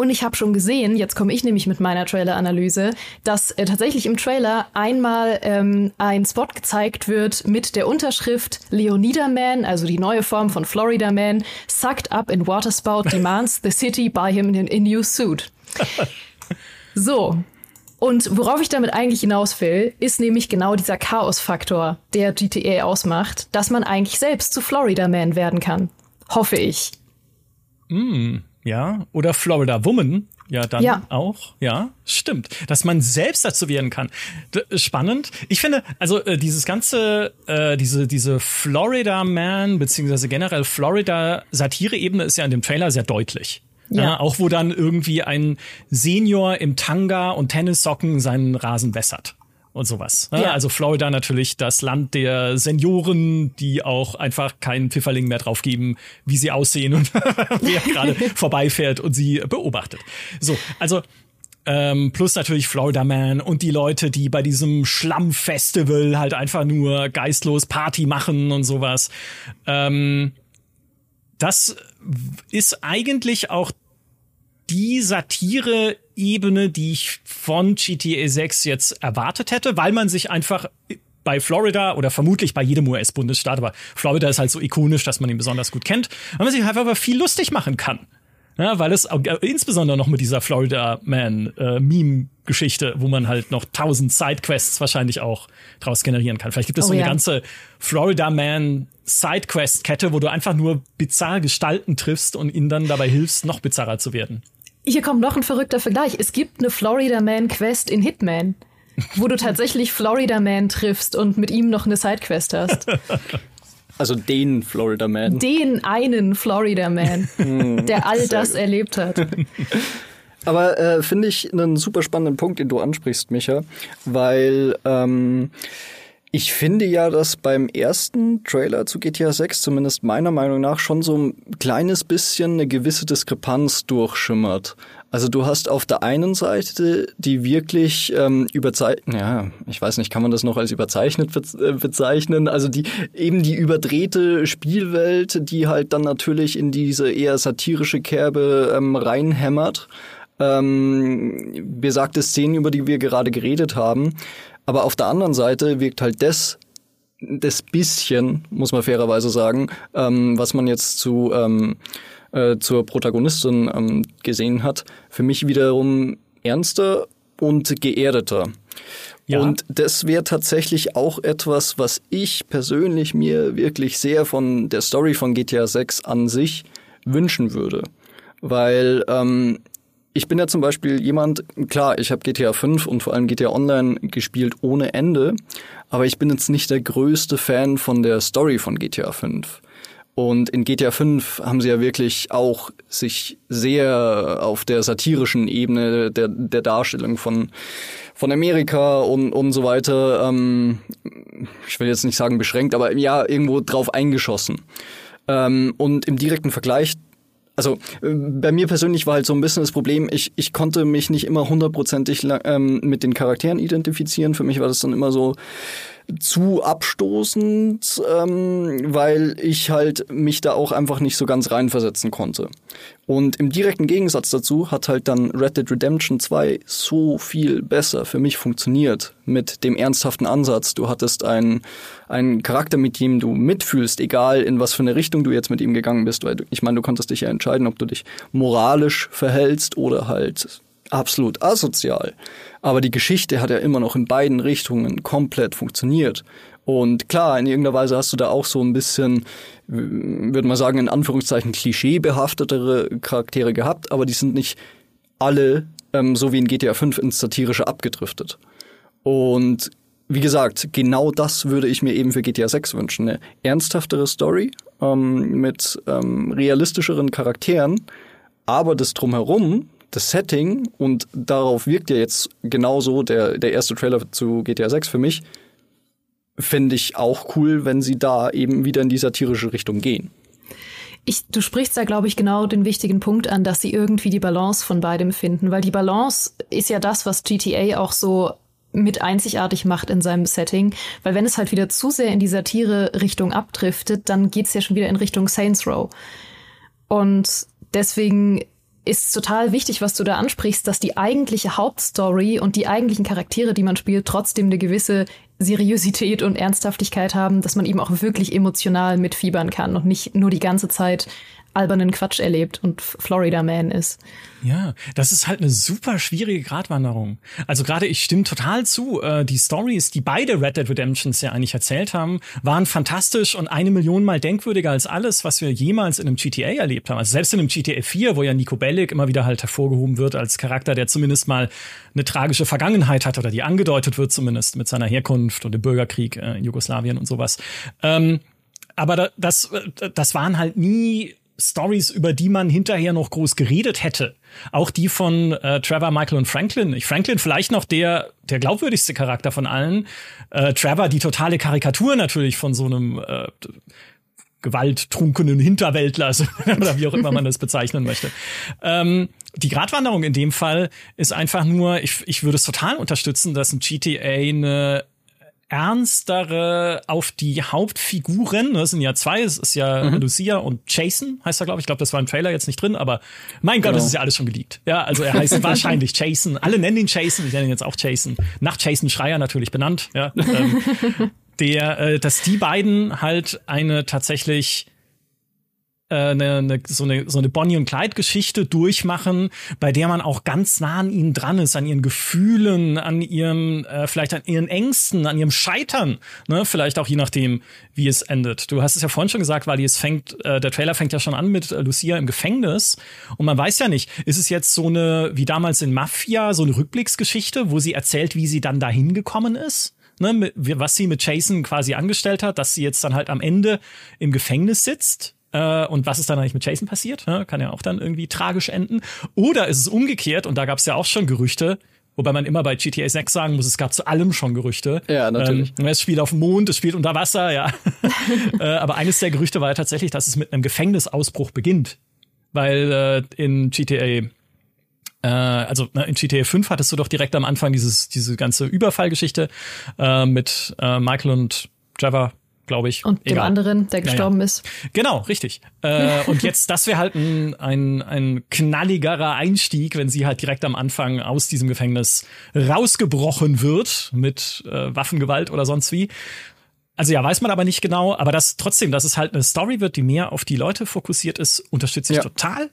Und ich habe schon gesehen, jetzt komme ich nämlich mit meiner Trailer-Analyse, dass äh, tatsächlich im Trailer einmal ähm, ein Spot gezeigt wird mit der Unterschrift Leonida Man, also die neue Form von Florida Man, sucked up in waterspout demands the city buy him in a new suit. So. Und worauf ich damit eigentlich hinaus will, ist nämlich genau dieser Chaos-Faktor, der GTA ausmacht, dass man eigentlich selbst zu Florida Man werden kann. Hoffe ich. Mm, ja, oder Florida Woman. Ja, dann Ja. auch. Ja, stimmt. Dass man selbst dazu werden kann. D spannend. Ich finde, also äh, dieses ganze, äh, diese, diese Florida Man, beziehungsweise generell Florida Satire-Ebene ist ja in dem Trailer sehr deutlich. Ja. Ja. auch wo dann irgendwie ein Senior im Tanga und Tennissocken seinen Rasen wässert. Und sowas. ne? Ja. Also Florida natürlich das Land der Senioren, die auch einfach keinen Pfifferling mehr drauf geben, wie sie aussehen und wer gerade vorbeifährt und sie beobachtet. So, also ähm, plus natürlich Florida Man und die Leute, die bei diesem Schlammfestival halt einfach nur geistlos Party machen und sowas. Ähm, das ist eigentlich auch die Satire-Ebene, die ich von GTA 6 jetzt erwartet hätte, weil man sich einfach bei Florida oder vermutlich bei jedem US-Bundesstaat, aber Florida ist halt so ikonisch, dass man ihn besonders gut kennt, weil man sich einfach aber viel lustig machen kann. Ja, weil es äh, insbesondere noch mit dieser Florida Man äh, Meme-Geschichte, wo man halt noch tausend Sidequests wahrscheinlich auch draus generieren kann. Vielleicht gibt es Oh so eine ja. ganze Florida Man Sidequest-Kette, wo du einfach nur bizarre Gestalten triffst und ihnen dann dabei hilfst, noch bizarrer zu werden. Hier kommt noch ein verrückter Vergleich. Es gibt eine Florida Man Quest in Hitman, wo du tatsächlich Florida Man triffst und mit ihm noch eine Sidequest hast. Also den Florida Man. Den einen Florida Man, der all das erlebt hat. Aber äh, finde ich einen super spannenden Punkt, den du ansprichst, Micha, weil ähm, ich finde ja, dass beim ersten Trailer zu GTA 6 zumindest meiner Meinung nach schon so ein kleines bisschen eine gewisse Diskrepanz durchschimmert. Also du hast auf der einen Seite die wirklich ähm, überzeichnet, ja, ich weiß nicht, kann man das noch als überzeichnet äh, bezeichnen? Also die eben die überdrehte Spielwelt, die halt dann natürlich in diese eher satirische Kerbe ähm, reinhämmert ähm, besagte Szenen, über die wir gerade geredet haben. Aber auf der anderen Seite wirkt halt das, das bisschen, muss man fairerweise sagen, ähm, was man jetzt zu, ähm, äh, zur Protagonistin ähm, gesehen hat, für mich wiederum ernster und geerdeter. Ja. Und das wäre tatsächlich auch etwas, was ich persönlich mir wirklich sehr von der Story von GTA 6 an sich wünschen würde. Weil ähm, ich bin ja zum Beispiel jemand, klar, ich habe GTA 5 und vor allem GTA Online gespielt ohne Ende, aber ich bin jetzt nicht der größte Fan von der Story von GTA 5. Und in GTA 5 haben sie ja wirklich auch sich sehr auf der satirischen Ebene der, der Darstellung von, von Amerika und, und so weiter, ähm, ich will jetzt nicht sagen beschränkt, aber ja, irgendwo drauf eingeschossen. Ähm, und im direkten Vergleich also äh, bei mir persönlich war halt so ein bisschen das Problem, ich, ich konnte mich nicht immer hundertprozentig ähm, mit den Charakteren identifizieren. Für mich war das dann immer so zu abstoßend, ähm, weil ich halt mich da auch einfach nicht so ganz reinversetzen konnte. Und im direkten Gegensatz dazu hat halt dann Red Dead Redemption 2 so viel besser für mich funktioniert mit dem ernsthaften Ansatz. Du hattest einen, einen Charakter, mit dem du mitfühlst, egal in was für eine Richtung du jetzt mit ihm gegangen bist, weil du, ich meine, du konntest dich ja entscheiden, ob du dich moralisch verhältst oder halt absolut asozial. Aber die Geschichte hat ja immer noch in beiden Richtungen komplett funktioniert. Und klar, in irgendeiner Weise hast du da auch so ein bisschen, würde man sagen, in Anführungszeichen klischeebehaftetere Charaktere gehabt, aber die sind nicht alle, ähm, so wie in GTA 5, ins Satirische abgedriftet. Und wie gesagt, genau das würde ich mir eben für GTA 6 wünschen. Eine ernsthaftere Story ähm, mit ähm, realistischeren Charakteren, aber das drumherum, das Setting, und darauf wirkt ja jetzt genauso der, der erste Trailer zu GTA 6 für mich, fände ich auch cool, wenn sie da eben wieder in die satirische Richtung gehen. Ich, du sprichst da, glaube ich, genau den wichtigen Punkt an, dass sie irgendwie die Balance von beidem finden, weil die Balance ist ja das, was GTA auch so mit einzigartig macht in seinem Setting, weil wenn es halt wieder zu sehr in die Satire-Richtung abdriftet, dann geht's ja schon wieder in Richtung Saints Row. Und deswegen ist total wichtig, was du da ansprichst, dass die eigentliche Hauptstory und die eigentlichen Charaktere, die man spielt, trotzdem eine gewisse Seriosität und Ernsthaftigkeit haben, dass man eben auch wirklich emotional mitfiebern kann und nicht nur die ganze Zeit albernen Quatsch erlebt und Florida Man ist. Ja, das ist halt eine super schwierige Gratwanderung. Also gerade ich stimme total zu. Äh, die Stories, die beide Red Dead Redemptions ja eigentlich erzählt haben, waren fantastisch und eine Million Mal denkwürdiger als alles, was wir jemals in einem GTA erlebt haben. Also selbst in einem GTA 4, wo ja Nico Bellic immer wieder halt hervorgehoben wird als Charakter, der zumindest mal eine tragische Vergangenheit hat oder die angedeutet wird zumindest mit seiner Herkunft und dem Bürgerkrieg äh, Jugoslawien und sowas. Ähm, aber das, das waren halt nie Stories, über die man hinterher noch groß geredet hätte. Auch die von äh, Trevor, Michael und Franklin. Ich, Franklin vielleicht noch der, der glaubwürdigste Charakter von allen. Äh, Trevor die totale Karikatur natürlich von so einem äh, gewalttrunkenen Hinterwäldler also, oder wie auch immer man das bezeichnen möchte. Ähm, die Gratwanderung in dem Fall ist einfach nur, ich, ich würde es total unterstützen, dass ein GTA eine ernstere auf die Hauptfiguren, das sind ja zwei, es ist ja mhm. Lucia und Jason, heißt er, glaube ich. Ich glaube, das war im Trailer jetzt nicht drin, aber mein Gott, genau. das ist ja alles schon geleakt. Ja, also er heißt wahrscheinlich Jason. Alle nennen ihn Jason, ich nenne ihn jetzt auch Jason. Nach Jason Schreier natürlich benannt, ja. Ähm, der, äh, dass die beiden halt eine tatsächlich eine, äh, eine, so eine so eine Bonnie und Clyde Geschichte durchmachen, bei der man auch ganz nah an ihnen dran ist, an ihren Gefühlen, an ihrem äh, vielleicht an ihren Ängsten, an ihrem Scheitern, ne, vielleicht auch je nachdem, wie es endet. Du hast es ja vorhin schon gesagt, weil es fängt äh, der Trailer fängt ja schon an mit äh, Lucia im Gefängnis und man weiß ja nicht, ist es jetzt so eine wie damals in Mafia, so eine Rückblicksgeschichte, wo sie erzählt, wie sie dann dahin gekommen ist? Ne, was sie mit Jason quasi angestellt hat, dass sie jetzt dann halt am Ende im Gefängnis sitzt äh, und was ist dann eigentlich mit Jason passiert? Ja, kann ja auch dann irgendwie tragisch enden. Oder ist es umgekehrt, und da gab es ja auch schon Gerüchte, Wobei man immer bei GTA 6 sagen muss, es gab zu allem schon Gerüchte. Ja, natürlich. Ähm, es spielt auf dem Mond, es spielt unter Wasser, ja. äh, aber eines der Gerüchte war ja tatsächlich, dass es mit einem Gefängnisausbruch beginnt. Weil äh, in GTA äh, also ne, in GTA 5 hattest du doch direkt am Anfang dieses, diese ganze Überfallgeschichte äh, mit äh, Michael und Trevor glaube ich. Und dem anderen, der gestorben naja. ist. Genau, richtig. Äh, und jetzt, das wäre halt ein, ein, ein knalligerer Einstieg, wenn sie halt direkt am Anfang aus diesem Gefängnis rausgebrochen wird mit äh, Waffengewalt oder sonst wie. Also ja, weiß man aber nicht genau, aber das trotzdem, dass es halt eine Story wird, die mehr auf die Leute fokussiert ist, unterstütze ich ja. total.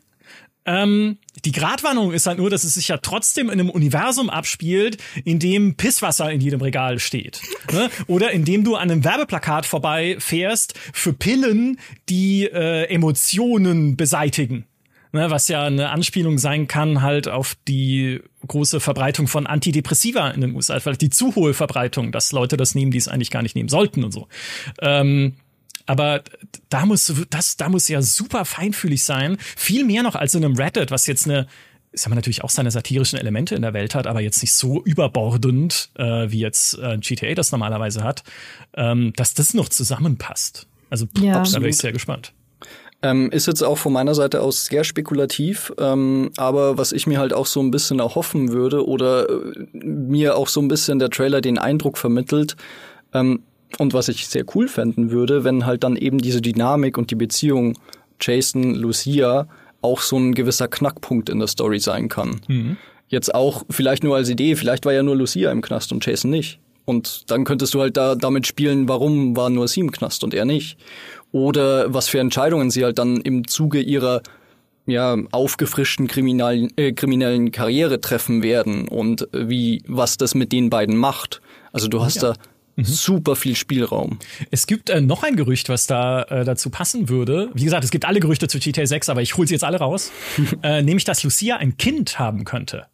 Ähm, die Gratwanderung ist halt nur, dass es sich ja trotzdem in einem Universum abspielt, in dem Pisswasser in jedem Regal steht. Ne? Oder in dem du an einem Werbeplakat vorbeifährst für Pillen, die äh, Emotionen beseitigen. Ne? Was ja eine Anspielung sein kann halt auf die große Verbreitung von Antidepressiva in den USA, vielleicht die zu hohe Verbreitung, dass Leute das nehmen, die es eigentlich gar nicht nehmen sollten und so. Ähm, aber da muss das, da muss ja super feinfühlig sein. Viel mehr noch als in einem Reddit, was jetzt eine ist ja natürlich auch seine satirischen Elemente in der Welt hat, aber jetzt nicht so überbordend, äh, wie jetzt äh, GTA das normalerweise hat, ähm, dass das noch zusammenpasst. Also ja. da bin ich sehr gespannt. Ähm, ist jetzt auch von meiner Seite aus sehr spekulativ, ähm, aber was ich mir halt auch so ein bisschen erhoffen würde oder äh, mir auch so ein bisschen der Trailer den Eindruck vermittelt, ähm, und was ich sehr cool fänden würde, wenn halt dann eben diese Dynamik und die Beziehung Jason, Lucia auch so ein gewisser Knackpunkt in der Story sein kann. Mhm. Jetzt auch vielleicht nur als Idee, vielleicht war ja nur Lucia im Knast und Jason nicht. Und dann könntest du halt da damit spielen, warum war nur sie im Knast und er nicht. Oder was für Entscheidungen sie halt dann im Zuge ihrer ja, aufgefrischten kriminellen, äh, kriminellen Karriere treffen werden und wie, was das mit den beiden macht. Also du hast ja. da Mhm. Super viel Spielraum. Es gibt äh, noch ein Gerücht, was da äh, dazu passen würde. Wie gesagt, es gibt alle Gerüchte zu GTA 6, aber ich hole sie jetzt alle raus. äh, nämlich, dass Lucia ein Kind haben könnte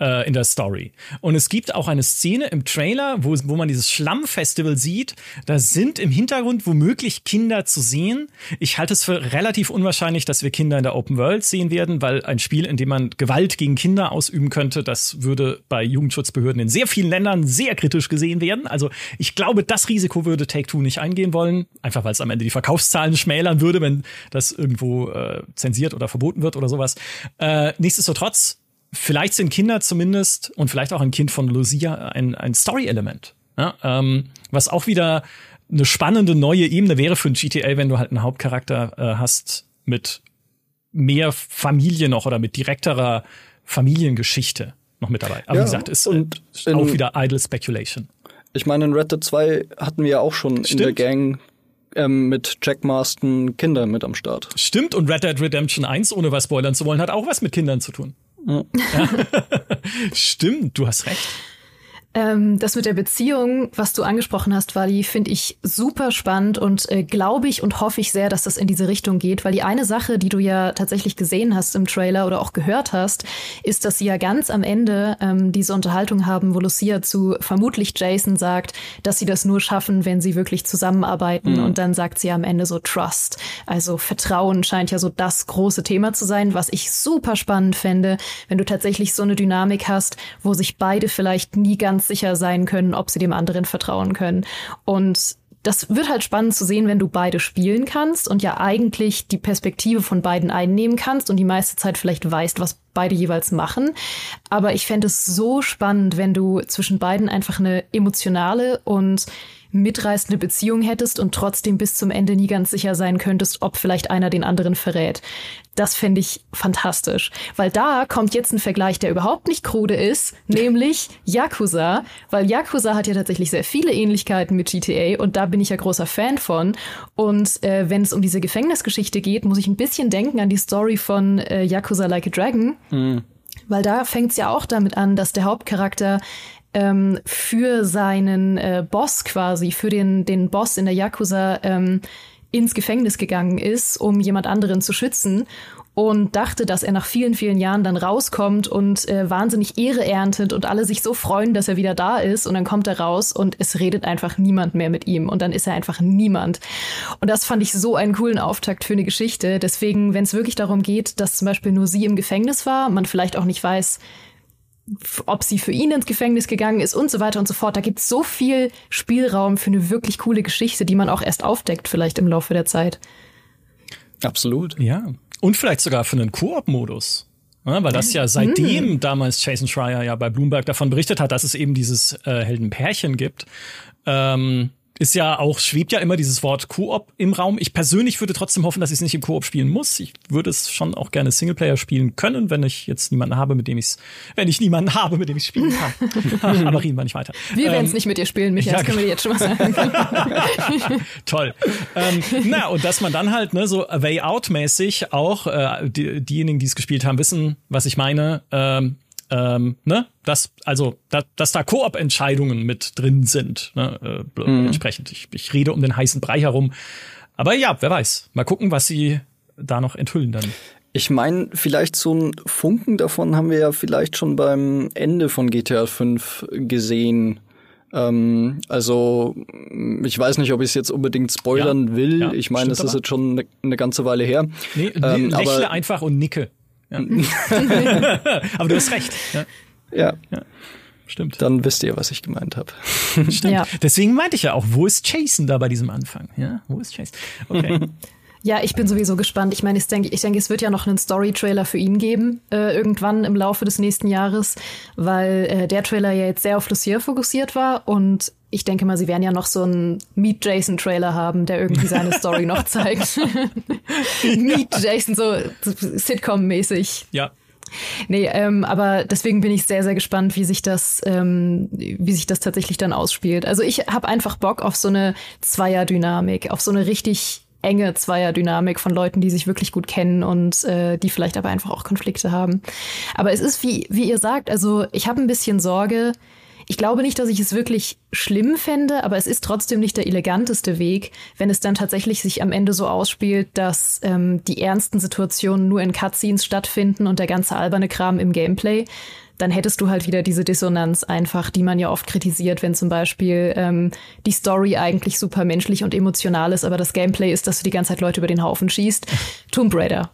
äh, in der Story. Und es gibt auch eine Szene im Trailer, wo, wo man dieses Schlammfestival sieht. Da sind im Hintergrund womöglich Kinder zu sehen. Ich halte es für relativ unwahrscheinlich, dass wir Kinder in der Open World sehen werden, weil ein Spiel, in dem man Gewalt gegen Kinder ausüben könnte, das würde bei Jugendschutzbehörden in sehr vielen Ländern sehr kritisch gesehen werden. Also ich glaube, das Risiko würde Take-Two nicht eingehen wollen, einfach weil es am Ende die Verkaufszahlen schmälern würde, wenn das irgendwo äh, zensiert oder verboten wird oder sowas. Äh, nichtsdestotrotz vielleicht sind Kinder zumindest und vielleicht auch ein Kind von Lucia ein, ein Story-Element. Ja, ähm, was auch wieder eine spannende neue Ebene wäre für ein GTA, wenn du halt einen Hauptcharakter äh, hast mit mehr Familie noch oder mit direkterer Familiengeschichte noch mit dabei. Aber ja, wie gesagt, ist, und auch wieder idle speculation. Ich meine, in Red Dead 2 hatten wir ja auch schon Stimmt. in der Gang ähm, mit Jack Marston Kinder mit am Start. Stimmt, und Red Dead Redemption 1, ohne was spoilern zu wollen, hat auch was mit Kindern zu tun. Ja. Stimmt, du hast recht. Ähm, das mit der Beziehung, was du angesprochen hast, Wally, finde ich super spannend und äh, glaube ich und hoffe ich sehr, dass das in diese Richtung geht, weil die eine Sache, die du ja tatsächlich gesehen hast im Trailer oder auch gehört hast, ist, dass sie ja ganz am Ende ähm, diese Unterhaltung haben, wo Lucia zu vermutlich Jason sagt, dass sie das nur schaffen, wenn sie wirklich zusammenarbeiten mhm. und dann sagt sie am Ende so Trust. Also Vertrauen scheint ja so das große Thema zu sein, was ich super spannend fände, wenn du tatsächlich so eine Dynamik hast, wo sich beide vielleicht nie ganz ganz sicher sein können, ob sie dem anderen vertrauen können. Und das wird halt spannend zu sehen, wenn du beide spielen kannst und ja eigentlich die Perspektive von beiden einnehmen kannst und die meiste Zeit vielleicht weißt, was beide jeweils machen. Aber ich fände es so spannend, wenn du zwischen beiden einfach eine emotionale und mitreißende Beziehung hättest und trotzdem bis zum Ende nie ganz sicher sein könntest, ob vielleicht einer den anderen verrät. Das fände ich fantastisch, weil da kommt jetzt ein Vergleich, der überhaupt nicht krude ist, nämlich Yakuza, weil Yakuza hat ja tatsächlich sehr viele Ähnlichkeiten mit GTA und da bin ich ja großer Fan von. Und äh, wenn es um diese Gefängnisgeschichte geht, muss ich ein bisschen denken an die Story von äh, Yakuza Like a Dragon. Mhm. Weil da fängt es ja auch damit an, dass der Hauptcharakter ähm, für seinen äh, Boss quasi, für den, den Boss in der Yakuza ähm, ins Gefängnis gegangen ist, um jemand anderen zu schützen und dachte, dass er nach vielen, vielen Jahren dann rauskommt und äh, wahnsinnig Ehre erntet und alle sich so freuen, dass er wieder da ist und dann kommt er raus und es redet einfach niemand mehr mit ihm und dann ist er einfach niemand. Und das fand ich so einen coolen Auftakt für eine Geschichte. Deswegen, wenn es wirklich darum geht, dass zum Beispiel nur sie im Gefängnis war, man vielleicht auch nicht weiß, ob sie für ihn ins Gefängnis gegangen ist und so weiter und so fort. Da gibt es so viel Spielraum für eine wirklich coole Geschichte, die man auch erst aufdeckt, vielleicht im Laufe der Zeit. Absolut. Ja. Und vielleicht sogar für einen Koop-Modus. Ja, weil das ja seitdem mhm. damals Jason Schreier ja bei Bloomberg davon berichtet hat, dass es eben dieses äh, Heldenpärchen gibt. Ähm, ist ja auch, schwebt ja immer dieses Wort Koop im Raum. Ich persönlich würde trotzdem hoffen, dass ich es nicht im Koop spielen muss. Ich würde es schon auch gerne Singleplayer spielen können, wenn ich jetzt niemanden habe, mit dem ich es, wenn ich niemanden habe, mit dem ich spielen kann. Aber reden wir nicht weiter. Wir werden es ähm, nicht mit dir spielen, Michael, ja, das können wir dir jetzt schon mal sagen. Toll. Ähm, na, und dass man dann halt, ne, so Way Out-mäßig auch, äh, die, diejenigen, die es gespielt haben, wissen, was ich meine, ähm, ähm, ne, dass also da, dass da Koop-Entscheidungen mit drin sind. Ne, äh, mhm. Entsprechend, ich, ich rede um den heißen Brei herum. Aber ja, wer weiß. Mal gucken, was sie da noch enthüllen dann. Ich meine, vielleicht so ein Funken davon haben wir ja vielleicht schon beim Ende von GTA 5 gesehen. Ähm, also ich weiß nicht, ob ich es jetzt unbedingt spoilern ja, will. Ja, ich meine, es ist jetzt schon eine, eine ganze Weile her. Nee, ähm, lächle aber, einfach und nicke. Ja. Aber du hast recht. Ja. ja. ja. Stimmt. Dann wisst ihr, was ich gemeint habe. Stimmt. Ja. Deswegen meinte ich ja auch, wo ist Jason da bei diesem Anfang? Ja, wo ist Jason? Okay. Ja, ich bin sowieso gespannt. Ich meine, ich denke, ich denke, es wird ja noch einen Story-Trailer für ihn geben, äh, irgendwann im Laufe des nächsten Jahres, weil äh, der Trailer ja jetzt sehr auf Lucia fokussiert war und ich denke mal, sie werden ja noch so einen Meet Jason Trailer haben, der irgendwie seine Story noch zeigt. Meet Jason, so Sitcom-mäßig. Ja. Nee, ähm, aber deswegen bin ich sehr, sehr gespannt, wie sich das, ähm, wie sich das tatsächlich dann ausspielt. Also ich habe einfach Bock auf so eine Zweier-Dynamik, auf so eine richtig enge Zweier-Dynamik von Leuten, die sich wirklich gut kennen und äh, die vielleicht aber einfach auch Konflikte haben. Aber es ist, wie, wie ihr sagt, also ich habe ein bisschen Sorge, ich glaube nicht, dass ich es wirklich schlimm fände, aber es ist trotzdem nicht der eleganteste Weg, wenn es dann tatsächlich sich am Ende so ausspielt, dass ähm, die ernsten Situationen nur in Cutscenes stattfinden und der ganze alberne Kram im Gameplay. Dann hättest du halt wieder diese Dissonanz einfach, die man ja oft kritisiert, wenn zum Beispiel ähm, die Story eigentlich super menschlich und emotional ist, aber das Gameplay ist, dass du die ganze Zeit Leute über den Haufen schießt. Tomb Raider.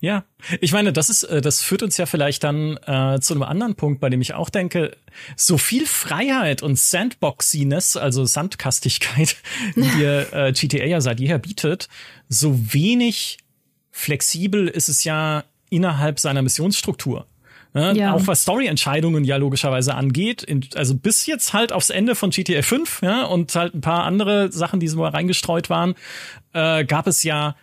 Ja, ich meine, das ist, äh, das führt uns ja vielleicht dann äh, zu einem anderen Punkt, bei dem ich auch denke, so viel Freiheit und Sandboxiness, also Sandkastigkeit, die dir äh, GTA ja seit jeher bietet, so wenig flexibel ist es ja innerhalb seiner Missionsstruktur. Ne? Ja. Auch was Story-Entscheidungen ja logischerweise angeht. In, also bis jetzt halt aufs Ende von GTA 5 ja, und halt ein paar andere Sachen, die so mal reingestreut waren, äh, gab es ja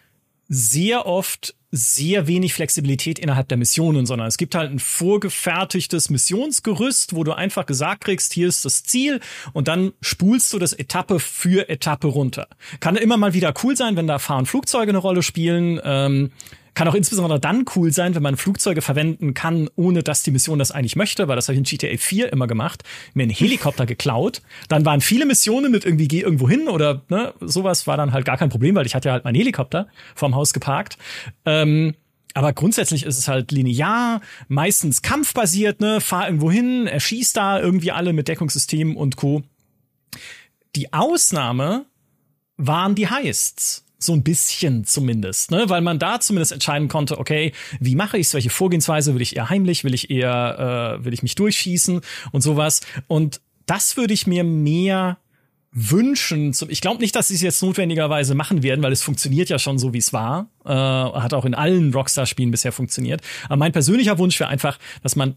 sehr oft sehr wenig Flexibilität innerhalb der Missionen, sondern es gibt halt ein vorgefertigtes Missionsgerüst, wo du einfach gesagt kriegst, hier ist das Ziel und dann spulst du das Etappe für Etappe runter. Kann immer mal wieder cool sein, wenn da fahren Flugzeuge eine Rolle spielen. Ähm, kann auch insbesondere dann cool sein, wenn man Flugzeuge verwenden kann, ohne dass die Mission das eigentlich möchte, weil das habe ich in GTA 4 immer gemacht, mir einen Helikopter geklaut. Dann waren viele Missionen mit irgendwie geh irgendwo hin oder ne, sowas war dann halt gar kein Problem, weil ich hatte ja halt meinen Helikopter vorm Haus geparkt. Ähm, aber grundsätzlich ist es halt linear, meistens kampfbasiert, ne, fahr irgendwo hin, erschießt da irgendwie alle mit Deckungssystemen und Co. Die Ausnahme waren die Heists. So ein bisschen zumindest, ne? Weil man da zumindest entscheiden konnte, okay, wie mache ich es, welche Vorgehensweise, will ich eher heimlich, will ich eher, äh, will ich mich durchschießen und sowas. Und das würde ich mir mehr wünschen. Ich glaube nicht, dass sie es jetzt notwendigerweise machen werden, weil es funktioniert ja schon so, wie es war. Äh, hat auch in allen Rockstar-Spielen bisher funktioniert. Aber mein persönlicher Wunsch wäre einfach, dass man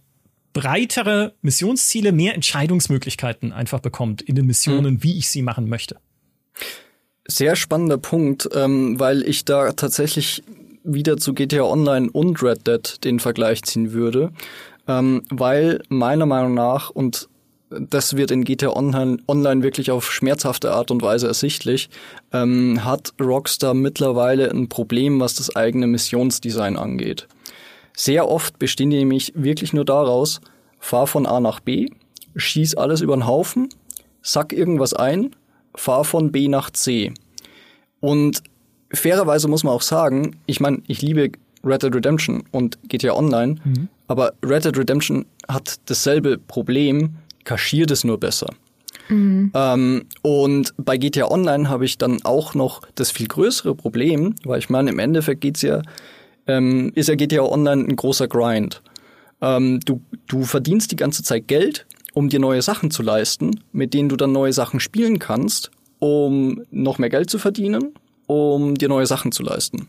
breitere Missionsziele, mehr Entscheidungsmöglichkeiten einfach bekommt in den Missionen, mhm. wie ich sie machen möchte. Sehr spannender Punkt, ähm, weil ich da tatsächlich wieder zu GTA Online und Red Dead den Vergleich ziehen würde, ähm, weil meiner Meinung nach und das wird in GTA Online, Online wirklich auf schmerzhafte Art und Weise ersichtlich, ähm, hat Rockstar mittlerweile ein Problem, was das eigene Missionsdesign angeht. Sehr oft bestehen die nämlich wirklich nur daraus, fahr von A nach B, schieß alles über den Haufen, sack irgendwas ein fahr von B nach C. Und fairerweise muss man auch sagen, ich meine, ich liebe Red Dead Redemption und GTA Online, mhm. aber Red Dead Redemption hat dasselbe Problem, kaschiert es nur besser. Mhm. Ähm, und bei GTA Online habe ich dann auch noch das viel größere Problem, weil ich meine, im Endeffekt geht's ja, ähm, ist ja GTA Online ein großer Grind. Ähm, du, du verdienst die ganze Zeit Geld um dir neue Sachen zu leisten, mit denen du dann neue Sachen spielen kannst, um noch mehr Geld zu verdienen, um dir neue Sachen zu leisten.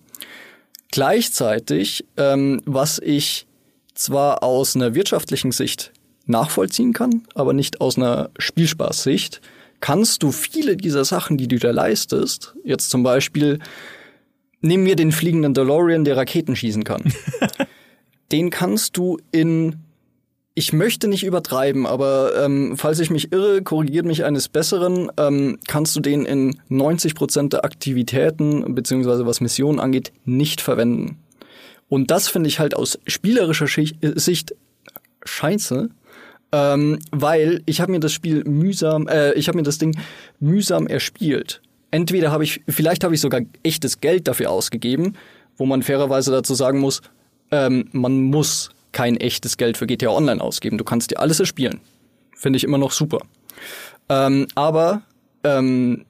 Gleichzeitig, ähm, was ich zwar aus einer wirtschaftlichen Sicht nachvollziehen kann, aber nicht aus einer Spielspaßsicht, kannst du viele dieser Sachen, die du dir leistest, jetzt zum Beispiel, nehmen wir den fliegenden DeLorean, der Raketen schießen kann. den kannst du in ich möchte nicht übertreiben, aber ähm, falls ich mich irre, korrigiert mich eines Besseren, ähm, kannst du den in 90 Prozent der Aktivitäten beziehungsweise was Missionen angeht nicht verwenden. Und das finde ich halt aus spielerischer Sicht scheiße, ähm, weil ich habe mir das Spiel mühsam, äh, ich habe mir das Ding mühsam erspielt. Entweder habe ich, vielleicht habe ich sogar echtes Geld dafür ausgegeben, wo man fairerweise dazu sagen muss, ähm, man muss kein echtes Geld für GTA Online ausgeben. Du kannst dir alles erspielen. Finde ich immer noch super. Ähm, aber ähm,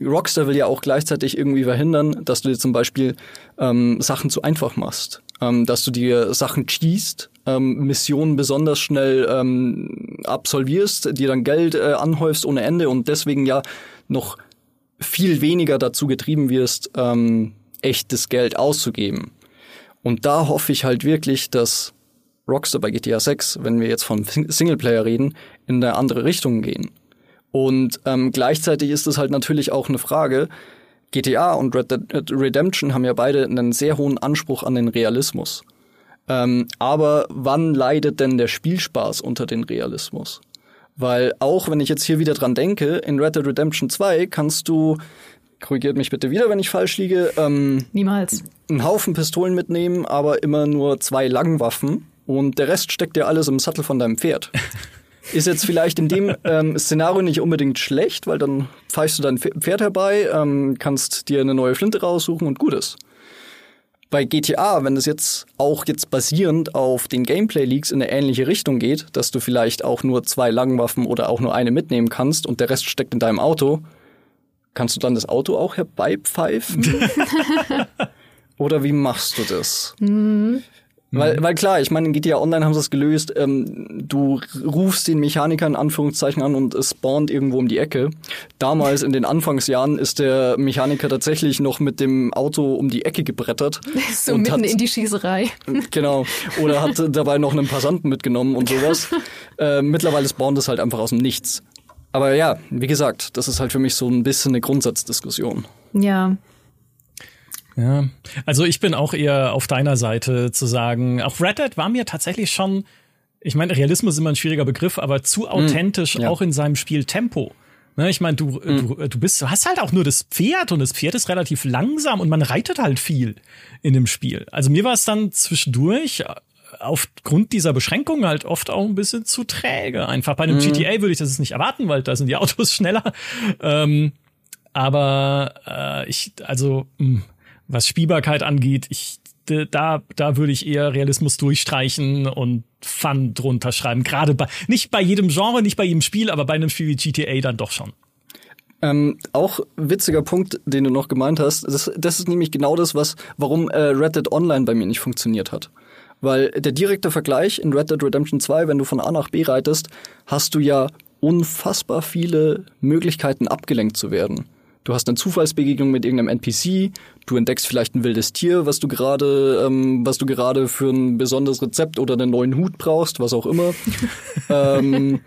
Rockstar will ja auch gleichzeitig irgendwie verhindern, dass du dir zum Beispiel ähm, Sachen zu einfach machst. Ähm, dass du dir Sachen cheest, ähm, Missionen besonders schnell ähm, absolvierst, dir dann Geld äh, anhäufst ohne Ende und deswegen ja noch viel weniger dazu getrieben wirst, ähm, echtes Geld auszugeben. Und da hoffe ich halt wirklich, dass Rockstar bei GTA 6, wenn wir jetzt vom Singleplayer reden, in eine andere Richtung gehen. Und ähm, gleichzeitig ist es halt natürlich auch eine Frage, GTA und Red Dead Redemption haben ja beide einen sehr hohen Anspruch an den Realismus. Ähm, aber wann leidet denn der Spielspaß unter den Realismus? Weil auch wenn ich jetzt hier wieder dran denke, in Red Dead Redemption 2 kannst du, korrigiert mich bitte wieder, wenn ich falsch liege, ähm, niemals einen Haufen Pistolen mitnehmen, aber immer nur zwei Langwaffen und der Rest steckt ja alles im Sattel von deinem Pferd. Ist jetzt vielleicht in dem ähm, Szenario nicht unbedingt schlecht, weil dann pfeifst du dein Pferd herbei, ähm, kannst dir eine neue Flinte raussuchen und gut ist. Bei GTA, wenn es jetzt auch jetzt basierend auf den Gameplay-Leaks in eine ähnliche Richtung geht, dass du vielleicht auch nur zwei Langwaffen oder auch nur eine mitnehmen kannst und der Rest steckt in deinem Auto, kannst du dann das Auto auch herbeipfeifen? oder wie machst du das? Mhm. Weil, mhm. weil klar, ich meine, in GTA Online haben sie es gelöst, ähm, du rufst den Mechaniker in Anführungszeichen an und es spawnt irgendwo um die Ecke. Damals in den Anfangsjahren ist der Mechaniker tatsächlich noch mit dem Auto um die Ecke gebrettert. So mitten hat, in die Schießerei. Genau. Oder hat dabei noch einen Passanten mitgenommen und sowas. äh, mittlerweile spawnt es halt einfach aus dem Nichts. Aber ja, wie gesagt, das ist halt für mich so ein bisschen eine Grundsatzdiskussion. Ja, Ja, also ich bin auch eher auf deiner Seite zu sagen, auch Red Dead war mir tatsächlich schon, ich meine, Realismus ist immer ein schwieriger Begriff, aber zu hm, authentisch, mm, ja. auch in seinem Spiel Tempo. Ne, ich meine, du, mm. du, du bist, du hast halt auch nur das Pferd und das Pferd ist relativ langsam und man reitet halt viel in dem Spiel. Also mir war es dann zwischendurch äh, aufgrund dieser Beschränkungen halt oft auch ein bisschen zu träge. Einfach bei einem mm. GTA würde ich das nicht erwarten, weil da sind die Autos schneller. Ähm, aber äh, ich, also mh, hm, was Spielbarkeit angeht, ich da, da würde ich eher Realismus durchstreichen und Fun drunter schreiben. Gerade bei, nicht bei jedem Genre, nicht bei jedem Spiel, aber bei einem Spiel wie GTA dann doch schon. Ähm, auch witziger Punkt, den du noch gemeint hast, das, das ist nämlich genau das, was, warum äh, Red Dead Online bei mir nicht funktioniert hat. Weil der direkte Vergleich in Red Dead Redemption 2, wenn du von A nach B reitest, hast du ja unfassbar viele Möglichkeiten abgelenkt zu werden. Du hast eine Zufallsbegegnung mit irgendeinem NPC, du entdeckst vielleicht ein wildes Tier, was du gerade, ähm, was du gerade für ein besonderes Rezept oder einen neuen Hut brauchst, was auch immer. ähm,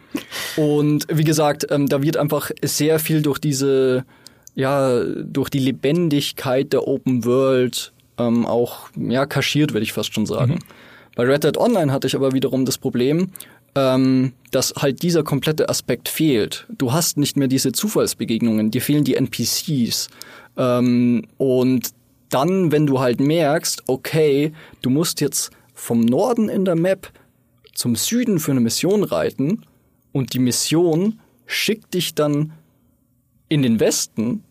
und wie gesagt, ähm, da wird einfach sehr viel durch diese, ja, durch die Lebendigkeit der Open World ähm, auch ja kaschiert, würde ich fast schon sagen. Mhm. Bei Red Dead Online hatte ich aber wiederum das Problem, ähm, dass halt dieser komplette Aspekt fehlt. Du hast nicht mehr diese Zufallsbegegnungen, dir fehlen die NPCs. Ähm, und dann, wenn du halt merkst, okay, du musst jetzt vom Norden in der Map zum Süden für eine Mission reiten und die Mission schickt dich dann in den Westen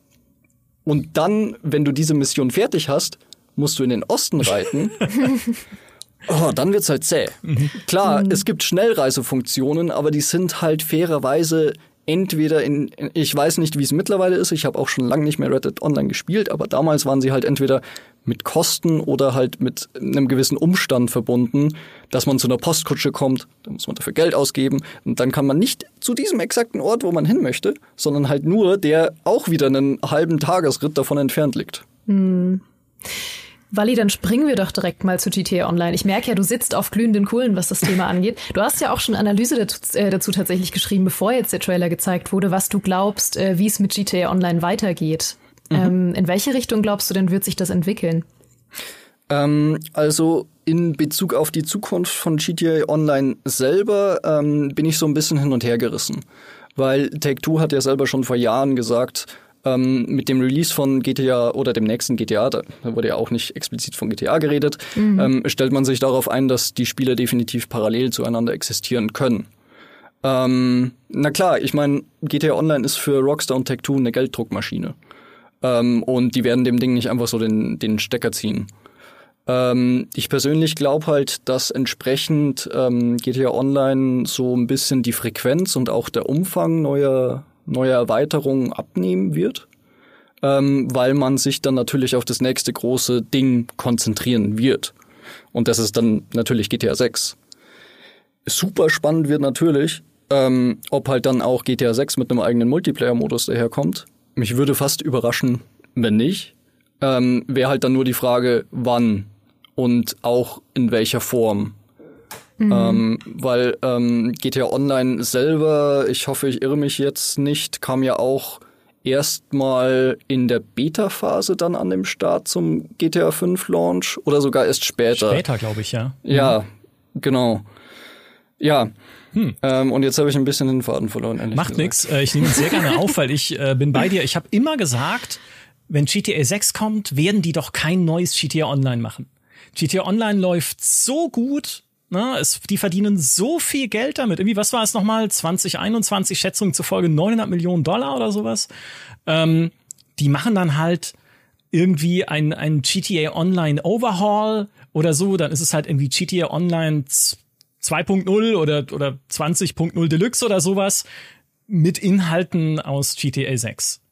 und dann, wenn du diese Mission fertig hast, musst du in den Osten reiten Oh, dann wird's halt zäh. Mhm. Klar, mhm. es gibt Schnellreisefunktionen, aber die sind halt fairerweise entweder in, ich weiß nicht, wie es mittlerweile ist, ich habe auch schon lange nicht mehr Reddit Online gespielt, aber damals waren sie halt entweder mit Kosten oder halt mit einem gewissen Umstand verbunden, dass man zu einer Postkutsche kommt, da muss man dafür Geld ausgeben und dann kann man nicht zu diesem exakten Ort, wo man hin möchte, sondern halt nur, der auch wieder einen halben Tagesritt davon entfernt liegt. Mhm. Wally, dann springen wir doch direkt mal zu GTA Online. Ich merke ja, du sitzt auf glühenden Kohlen, was das Thema angeht. Du hast ja auch schon Analyse dazu, äh, dazu tatsächlich geschrieben, bevor jetzt der Trailer gezeigt wurde, was du glaubst, äh, wie es mit GTA Online weitergeht. Mhm. Ähm, in welche Richtung glaubst du denn, wird sich das entwickeln? Ähm, also in Bezug auf die Zukunft von GTA Online selber ähm, bin ich so ein bisschen hin und her gerissen. Weil Take-Two hat ja selber schon vor Jahren gesagt, ähm, mit dem Release von GTA oder dem nächsten GTA, da wurde ja auch nicht explizit von GTA geredet, mhm. ähm, stellt man sich darauf ein, dass die Spiele definitiv parallel zueinander existieren können. Ähm, na klar, ich meine, GTA Online ist für Rockstar und Tech2 eine Gelddruckmaschine. Ähm, und die werden dem Ding nicht einfach so den, den Stecker ziehen. Ähm, ich persönlich glaube halt, dass entsprechend ähm, GTA Online so ein bisschen die Frequenz und auch der Umfang neuer neue Erweiterungen abnehmen wird, ähm, weil man sich dann natürlich auf das nächste große Ding konzentrieren wird. Und das ist dann natürlich GTA 6. Super spannend wird natürlich, ähm, ob halt dann auch GTA 6 mit einem eigenen Multiplayer-Modus daherkommt. Mich würde fast überraschen, wenn nicht. Ähm, Wäre halt dann nur die Frage, wann und auch in welcher Form. Mhm. Ähm, weil ähm, GTA Online selber, ich hoffe, ich irre mich jetzt nicht, kam ja auch erstmal in der Beta-Phase dann an dem Start zum GTA 5 Launch oder sogar erst später. Später, glaube ich, ja. Ja, mhm. genau. Ja. Hm. Ähm, und jetzt habe ich ein bisschen den Faden verloren. Macht nichts. Äh, ich nehme es sehr gerne auf, weil ich äh, bin bei dir. Ich habe immer gesagt, wenn GTA 6 kommt, werden die doch kein neues GTA Online machen. GTA Online läuft so gut, Ne, es, die verdienen so viel Geld damit. Irgendwie, was war es nochmal? 2021 Schätzungen zufolge 900 Millionen Dollar oder sowas. Ähm, die machen dann halt irgendwie ein, ein GTA Online Overhaul oder so. Dann ist es halt irgendwie GTA Online 2.0 oder, oder 20.0 Deluxe oder sowas mit Inhalten aus GTA 6.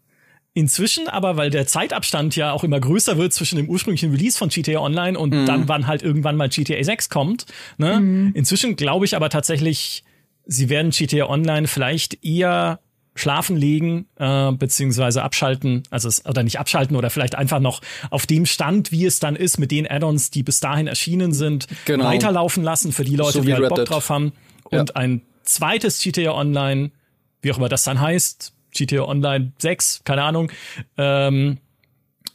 Inzwischen aber, weil der Zeitabstand ja auch immer größer wird zwischen dem ursprünglichen Release von GTA Online und mhm. dann, wann halt irgendwann mal GTA 6 kommt, ne? Mhm. Inzwischen glaube ich aber tatsächlich, sie werden GTA Online vielleicht eher schlafen legen, äh, beziehungsweise abschalten, also es, oder nicht abschalten oder vielleicht einfach noch auf dem Stand, wie es dann ist, mit den Add-ons, die bis dahin erschienen sind, genau. weiterlaufen lassen für die Leute, so die halt Bock drauf haben. Ja. Und ein zweites GTA Online, wie auch immer das dann heißt, GTA Online 6, keine Ahnung, ähm,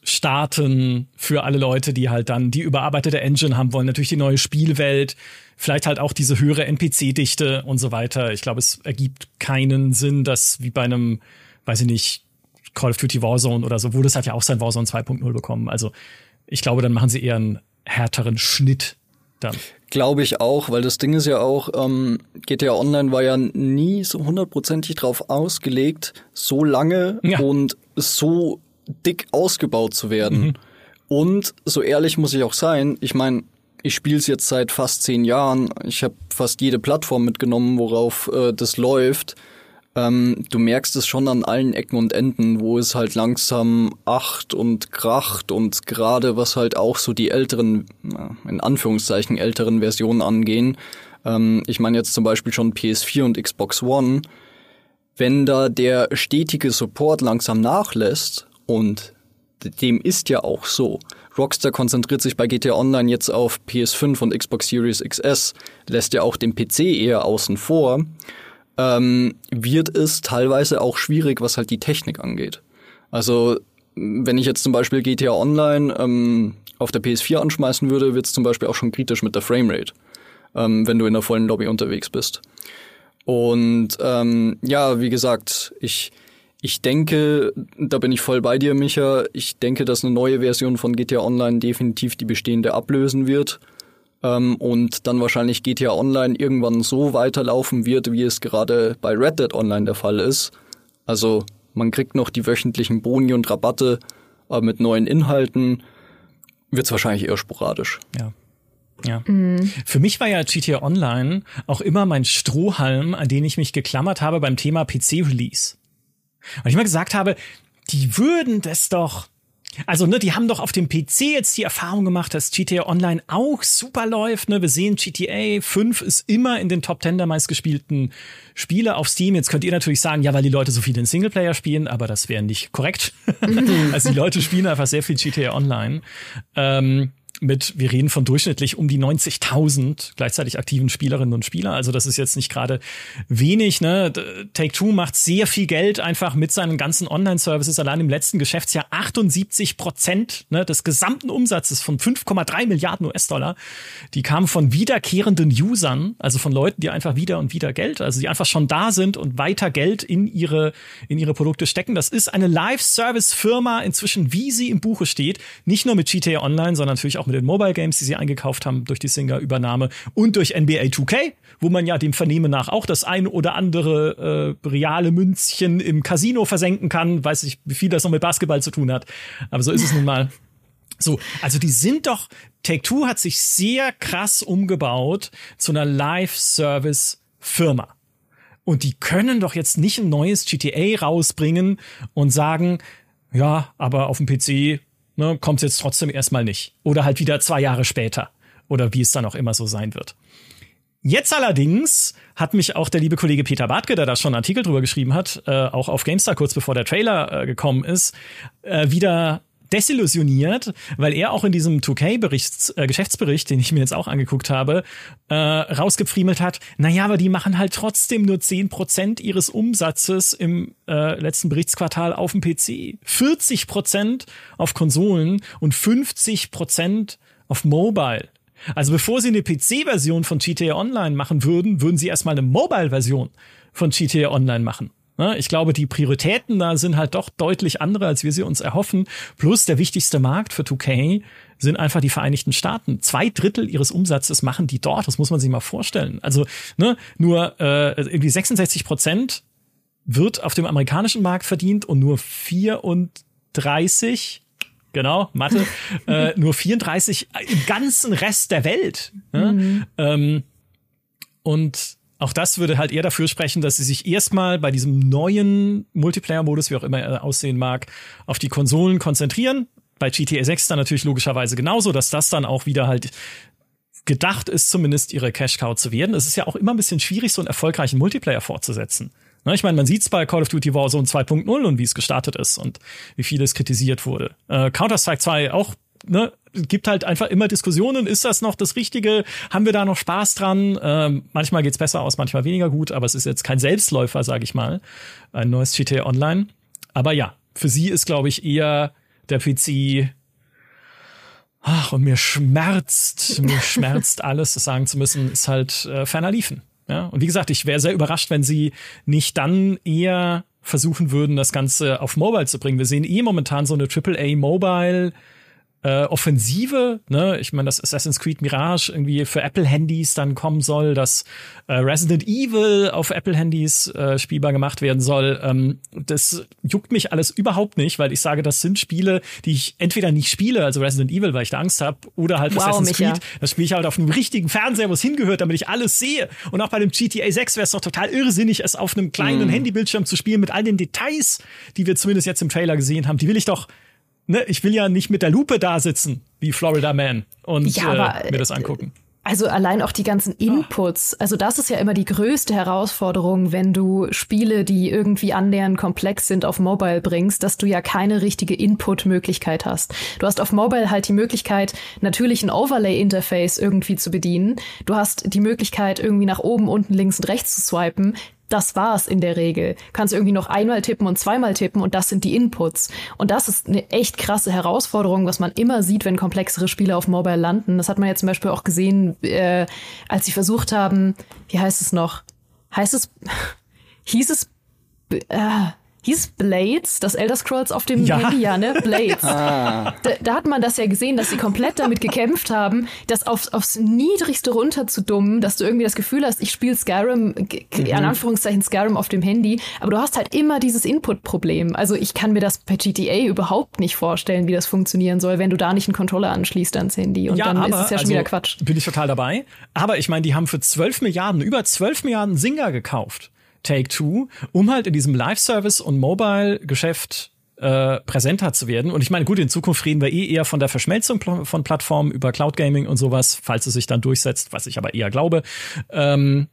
starten für alle Leute, die halt dann die überarbeitete Engine haben wollen, natürlich die neue Spielwelt, vielleicht halt auch diese höhere NPC-Dichte und so weiter. Ich glaube, es ergibt keinen Sinn, dass wie bei einem, weiß ich nicht, Call of Duty Warzone oder so, wo das hat ja auch sein Warzone 2.0 bekommen. Also ich glaube, dann machen sie eher einen härteren Schnitt dann. Glaube ich auch, weil das Ding ist ja auch, ähm, GTA Online war ja nie so hundertprozentig drauf ausgelegt, so lange ja. und so dick ausgebaut zu werden. Mhm. Und so ehrlich muss ich auch sein, ich meine, ich spiele es jetzt seit fast zehn Jahren. Ich habe fast jede Plattform mitgenommen, worauf äh, das läuft. Ähm, du merkst es schon an allen Ecken und Enden, wo es halt langsam acht und kracht und gerade was halt auch so die älteren, in Anführungszeichen älteren Versionen angehen. Ähm, ich meine jetzt zum Beispiel schon PS4 und Xbox One. Wenn da der stetige Support langsam nachlässt und dem ist ja auch so. Rockstar konzentriert sich bei GTA Online jetzt auf PS5 und Xbox Series XS, lässt ja auch den PC eher außen vor, ähm, wird es teilweise auch schwierig, was halt die Technik angeht. Also wenn ich jetzt zum Beispiel GTA Online ähm, auf der PS4 anschmeißen würde, wird es zum Beispiel auch schon kritisch mit der Framerate, ähm, wenn du in der vollen Lobby unterwegs bist. Und ähm, ja, wie gesagt, ich ich denke, da bin ich voll bei dir, Micha. Ich denke, dass eine neue Version von GTA Online definitiv die bestehende ablösen wird. Ähm, und dann wahrscheinlich GTA Online irgendwann so weiterlaufen wird, wie es gerade bei Red Dead Online der Fall ist. Also man kriegt noch die wöchentlichen Boni und Rabatte, aber mit neuen Inhalten wird es wahrscheinlich eher sporadisch. Ja. Ja. Mhm. Für mich war ja GTA Online auch immer mein Strohhalm, an den ich mich geklammert habe beim Thema PC-Release. Und ich mal gesagt habe, die würden das doch also, ne, die haben doch auf dem PC jetzt die Erfahrung gemacht, dass GTA Online auch super läuft. Ne? Wir sehen, GTA 5 ist immer in den Top 10 der meistgespielten Spiele auf Steam. Jetzt könnt ihr natürlich sagen, ja, weil die Leute so viel in Singleplayer spielen, aber das wäre nicht korrekt. also die Leute spielen einfach sehr viel GTA Online. Ähm, mit, wir reden von durchschnittlich um die 90.000 gleichzeitig aktiven Spielerinnen und Spieler. Also das ist jetzt nicht gerade wenig. Ne? Take-Two macht sehr viel Geld einfach mit seinen ganzen Online-Services. Allein im letzten Geschäftsjahr 78 Prozent ne, des gesamten Umsatzes von 5,3 Milliarden US-Dollar. Die kamen von wiederkehrenden Usern, also von Leuten, die einfach wieder und wieder Geld, also die einfach schon da sind und weiter Geld in ihre, in ihre Produkte stecken. Das ist eine Live-Service-Firma inzwischen, wie sie im Buche steht. Nicht nur mit GTA Online, sondern natürlich auch mit den Mobile Games, die sie eingekauft haben durch die Singer-Übernahme und durch NBA 2K, wo man ja dem Vernehmen nach auch das ein oder andere äh, reale Münzchen im Casino versenken kann. Weiß ich, wie viel das noch mit Basketball zu tun hat. Aber so ist es nun mal. So, also die sind doch, Take-Two hat sich sehr krass umgebaut zu einer Live-Service-Firma. Und die können doch jetzt nicht ein neues GTA rausbringen und sagen, ja, aber auf dem PC ne, kommt jetzt trotzdem erstmal nicht. Oder halt wieder zwei Jahre später. Oder wie es dann auch immer so sein wird. Jetzt allerdings hat mich auch der liebe Kollege Peter Bartke, der da schon einen Artikel drüber geschrieben hat, äh, auch auf GameStar kurz bevor der Trailer äh, gekommen ist, äh, wieder desillusioniert, weil er auch in diesem 2K-Bericht, äh, den ich mir jetzt auch angeguckt habe, äh, rausgefriemelt hat, naja, aber die machen halt trotzdem nur zehn Prozent ihres Umsatzes im äh, letzten Berichtsquartal auf dem PC. 40 Prozent auf Konsolen und 50 Prozent auf Mobile. Also bevor sie eine PC-Version von GTA Online machen würden, würden sie erstmal eine Mobile-Version von GTA Online machen. Ne? Ich glaube, die Prioritäten da sind halt doch deutlich andere, als wir sie uns erhoffen. Plus der wichtigste Markt für 2K sind einfach die Vereinigten Staaten. Zwei Drittel ihres Umsatzes machen die dort. Das muss man sich mal vorstellen. Also ne, nur äh, irgendwie 66 Prozent wird auf dem amerikanischen Markt verdient und nur 34 Genau, Mathe. äh, nur 34 im ganzen Rest der Welt. Ne? Mhm. Ähm, und auch das würde halt eher dafür sprechen, dass sie sich erstmal bei diesem neuen Multiplayer-Modus, wie auch immer er aussehen mag, auf die Konsolen konzentrieren. Bei GTA 6 dann natürlich logischerweise genauso, dass das dann auch wieder halt gedacht ist, zumindest ihre Cash-Cow zu werden. Es ist ja auch immer ein bisschen schwierig, so einen erfolgreichen Multiplayer fortzusetzen. Ne, ich meine, man sieht es bei Call of Duty Warzone 2.0 und wie es gestartet ist und wie viel es kritisiert wurde. Äh, Counter-Strike 2 auch ne, gibt halt einfach immer Diskussionen. Ist das noch das Richtige? Haben wir da noch Spaß dran? Ähm, manchmal geht's besser aus, manchmal weniger gut, aber es ist jetzt kein Selbstläufer, sage ich mal. Ein neues GTA Online. Aber ja, für sie ist, glaube ich, eher der PC Ach, und mir schmerzt, mir schmerzt alles, das sagen zu müssen, ist halt äh, ferner liefen. Ja, und wie gesagt, ich wäre sehr überrascht, wenn sie nicht dann eher versuchen würden, das Ganze auf Mobile zu bringen. Wir sehen eh momentan so eine AAA Mobile äh, Offensive, ne? Ich meine, dass Assassin's Creed Mirage irgendwie für Apple-Handys dann kommen soll, dass äh, Resident Evil auf Apple-Handys äh, spielbar gemacht werden soll. Ähm, das juckt mich alles überhaupt nicht, weil ich sage, das sind Spiele, die ich entweder nicht spiele, also Resident Evil, weil ich da Angst habe, oder halt wow, Assassin's Micha. Creed. Das spiele ich halt auf einem richtigen Fernseher, wo es hingehört, damit ich alles sehe. Und auch bei dem GTA 6 wäre es doch total irrsinnig, es auf einem kleinen mm. Handybildschirm zu spielen mit all den Details, die wir zumindest jetzt im Trailer gesehen haben. Die will ich doch ne, ich will ja nicht mit der Lupe da sitzen, wie Florida Man, und ja, aber, äh, mir das angucken. Also allein auch die ganzen Inputs. Also das ist ja immer die größte Herausforderung, wenn du Spiele, die irgendwie annähernd komplex sind, auf Mobile bringst, dass du ja keine richtige Input-Möglichkeit hast. Du hast auf Mobile halt die Möglichkeit, natürlich ein Overlay-Interface irgendwie zu bedienen. Du hast die Möglichkeit, irgendwie nach oben, unten, links und rechts zu swipen das war's in der Regel. Kannst irgendwie noch einmal tippen und zweimal tippen und das sind die Inputs. Und das ist eine echt krasse Herausforderung, was man immer sieht, wenn komplexere Spiele auf Mobile landen. Das hat man ja zum Beispiel auch gesehen, äh, als sie versucht haben, wie heißt es noch? Heißt es, hieß es, äh, hieß Blades, das Elder Scrolls auf dem ja. Handy, ja, ne? Blades. Ah. Da, da, hat man das ja gesehen, dass sie komplett damit gekämpft haben, das auf, aufs Niedrigste runterzudummen, dass du irgendwie das Gefühl hast, ich spiele Skyrim, mhm. in Anführungszeichen Skyrim auf dem Handy, aber du hast halt immer dieses Input-Problem. Also ich kann mir das bei GTA überhaupt nicht vorstellen, wie das funktionieren soll, wenn du da nicht einen Controller anschließt ans Handy. Und ja, dann aber, ist es ja schon also, wieder Quatsch. Bin ich total dabei. Aber ich meine, die haben für 12 Milliarden, über 12 Milliarden Singer gekauft. Take Two, um halt in diesem Live-Service und Mobile-Geschäft äh, präsenter zu werden. Und ich meine, gut, in Zukunft reden wir eh eher von der Verschmelzung von Plattformen über Cloud Gaming und sowas, falls es sich dann durchsetzt, was ich aber eher glaube. Ähm,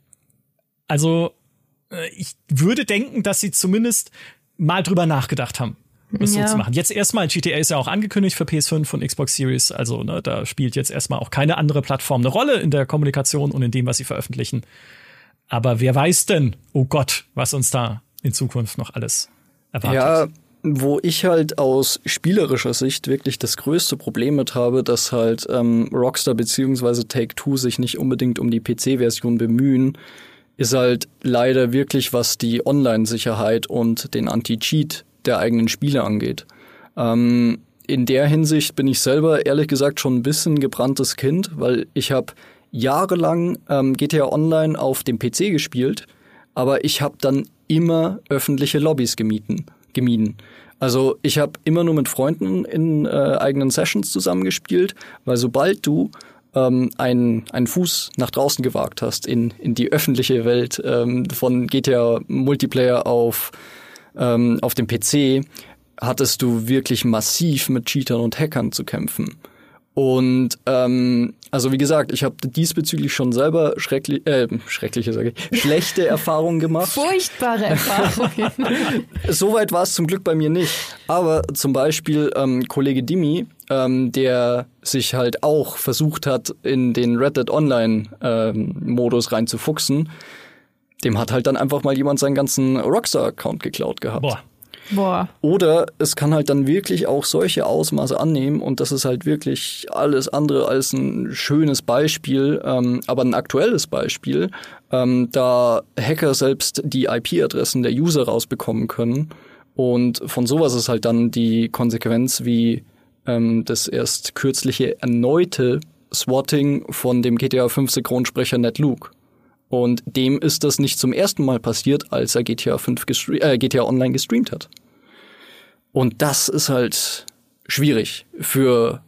also äh, ich würde denken, dass sie zumindest mal drüber nachgedacht haben, das ja. so zu machen. Jetzt erstmal, GTA ist ja auch angekündigt für PS5 und Xbox Series, also ne, da spielt jetzt erstmal auch keine andere Plattform eine Rolle in der Kommunikation und in dem, was sie veröffentlichen. Aber wer weiß denn, oh Gott, was uns da in Zukunft noch alles erwartet. Ja, wo ich halt aus spielerischer Sicht wirklich das größte Problem mit habe, dass halt ähm, Rockstar beziehungsweise Take-Two sich nicht unbedingt um die PC-Version bemühen, ist halt leider wirklich, was die Online-Sicherheit und den Anti-Cheat der eigenen Spiele angeht. Ähm, in der Hinsicht bin ich selber ehrlich gesagt schon ein bisschen gebranntes Kind, weil ich habe jahrelang ähm, GTA Online auf dem PC gespielt, aber ich habe dann immer öffentliche Lobbys gemieden. gemieden. Also ich habe immer nur mit Freunden in äh, eigenen Sessions zusammengespielt, weil sobald du ähm, einen, einen Fuß nach draußen gewagt hast in, in die öffentliche Welt ähm, von GTA Multiplayer auf, ähm, auf dem PC, hattest du wirklich massiv mit Cheatern und Hackern zu kämpfen. Und ähm, also wie gesagt, ich habe diesbezüglich schon selber schrecklich, äh, schreckliche, sage ich, schlechte Erfahrungen gemacht. Furchtbare Erfahrungen. Soweit war es zum Glück bei mir nicht. Aber zum Beispiel ähm, Kollege Dimi, ähm, der sich halt auch versucht hat, in den Red Dead Online ähm, Modus reinzufuchsen, dem hat halt dann einfach mal jemand seinen ganzen Rockstar-Account geklaut gehabt. Boah. Boah. Oder es kann halt dann wirklich auch solche Ausmaße annehmen und das ist halt wirklich alles andere als ein schönes Beispiel, ähm, aber ein aktuelles Beispiel, ähm, da Hacker selbst die IP-Adressen der User rausbekommen können und von sowas ist halt dann die Konsequenz wie ähm, das erst kürzliche erneute Swatting von dem GTA 5 Synchronsprecher Ned Luke. Und dem ist das nicht zum ersten Mal passiert, als er GTA 5 äh, GTA Online gestreamt hat. Und das ist halt schwierig für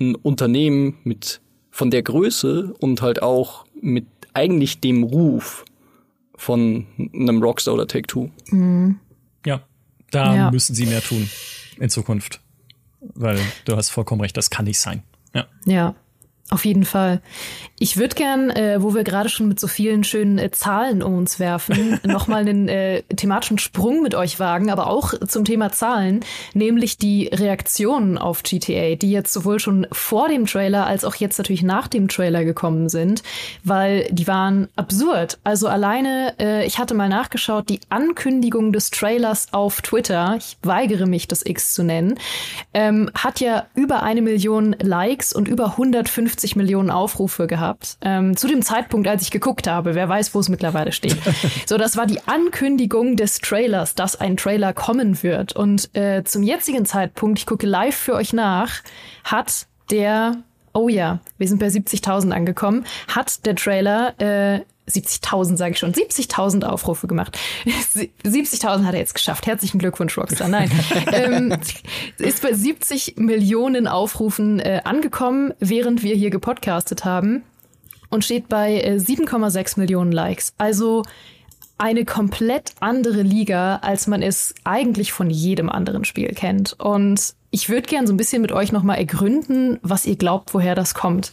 ein Unternehmen mit von der Größe und halt auch mit eigentlich dem Ruf von einem Rockstar oder Take Two. Mhm. Ja, da ja. müssen sie mehr tun in Zukunft. Weil du hast vollkommen recht, das kann nicht sein. Ja. Ja. Auf jeden Fall. Ich würde gern, äh, wo wir gerade schon mit so vielen schönen äh, Zahlen um uns werfen, nochmal einen äh, thematischen Sprung mit euch wagen, aber auch zum Thema Zahlen, nämlich die Reaktionen auf GTA, die jetzt sowohl schon vor dem Trailer als auch jetzt natürlich nach dem Trailer gekommen sind, weil die waren absurd. Also alleine, äh, ich hatte mal nachgeschaut, die Ankündigung des Trailers auf Twitter, ich weigere mich, das X zu nennen, ähm, hat ja über eine Million Likes und über 150 50 Millionen Aufrufe gehabt. Ähm, zu dem Zeitpunkt, als ich geguckt habe. Wer weiß, wo es mittlerweile steht. so, das war die Ankündigung des Trailers, dass ein Trailer kommen wird. Und äh, zum jetzigen Zeitpunkt, ich gucke live für euch nach, hat der Oh ja, wir sind bei 70.000 angekommen. Hat der Trailer äh, 70.000 sage ich schon, 70.000 Aufrufe gemacht. 70.000 hat er jetzt geschafft. Herzlichen Glückwunsch, Rockstar. Nein, ähm, ist bei 70 Millionen Aufrufen äh, angekommen, während wir hier gepodcastet haben und steht bei äh, 7,6 Millionen Likes. Also eine komplett andere Liga, als man es eigentlich von jedem anderen Spiel kennt. Und ich würde gern so ein bisschen mit euch nochmal ergründen, was ihr glaubt, woher das kommt.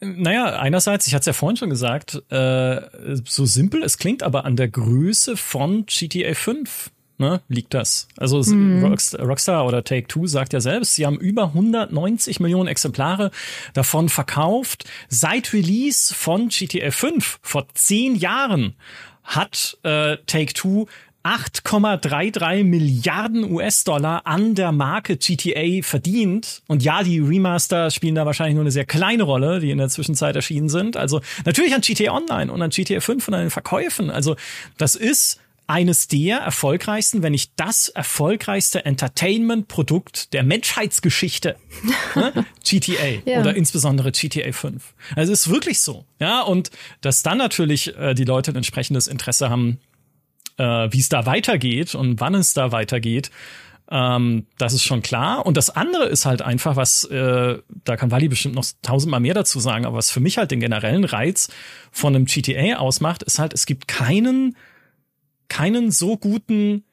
Naja, einerseits, ich hatte es ja vorhin schon gesagt, äh, so simpel es klingt, aber an der Größe von GTA 5 ne, liegt das. Also mhm. Rockstar, oder Take-Two sagt ja selbst, sie haben über 190 Millionen Exemplare davon verkauft. Seit Release von GTA 5 vor zehn Jahren hat äh, Take-Two 8,33 Milliarden US-Dollar an der Marke GTA verdient. Und ja, die Remaster spielen da wahrscheinlich nur eine sehr kleine Rolle, die in der Zwischenzeit erschienen sind. Also natürlich an GTA Online und an GTA 5 und an den Verkäufen. Also das ist eines der erfolgreichsten, wenn nicht das erfolgreichste Entertainment-Produkt der Menschheitsgeschichte. ne? GTA ja. oder insbesondere GTA 5. Also es ist wirklich so. Ja, und dass dann natürlich äh, die Leute ein entsprechendes Interesse haben, äh, wie es da weitergeht und wann es da weitergeht. Ähm, das ist schon klar. Und das andere ist halt einfach, was, äh, da kann Wally bestimmt noch tausendmal mehr dazu sagen, aber was für mich halt den generellen Reiz von einem GTA ausmacht, ist halt, es gibt keinen, keinen so guten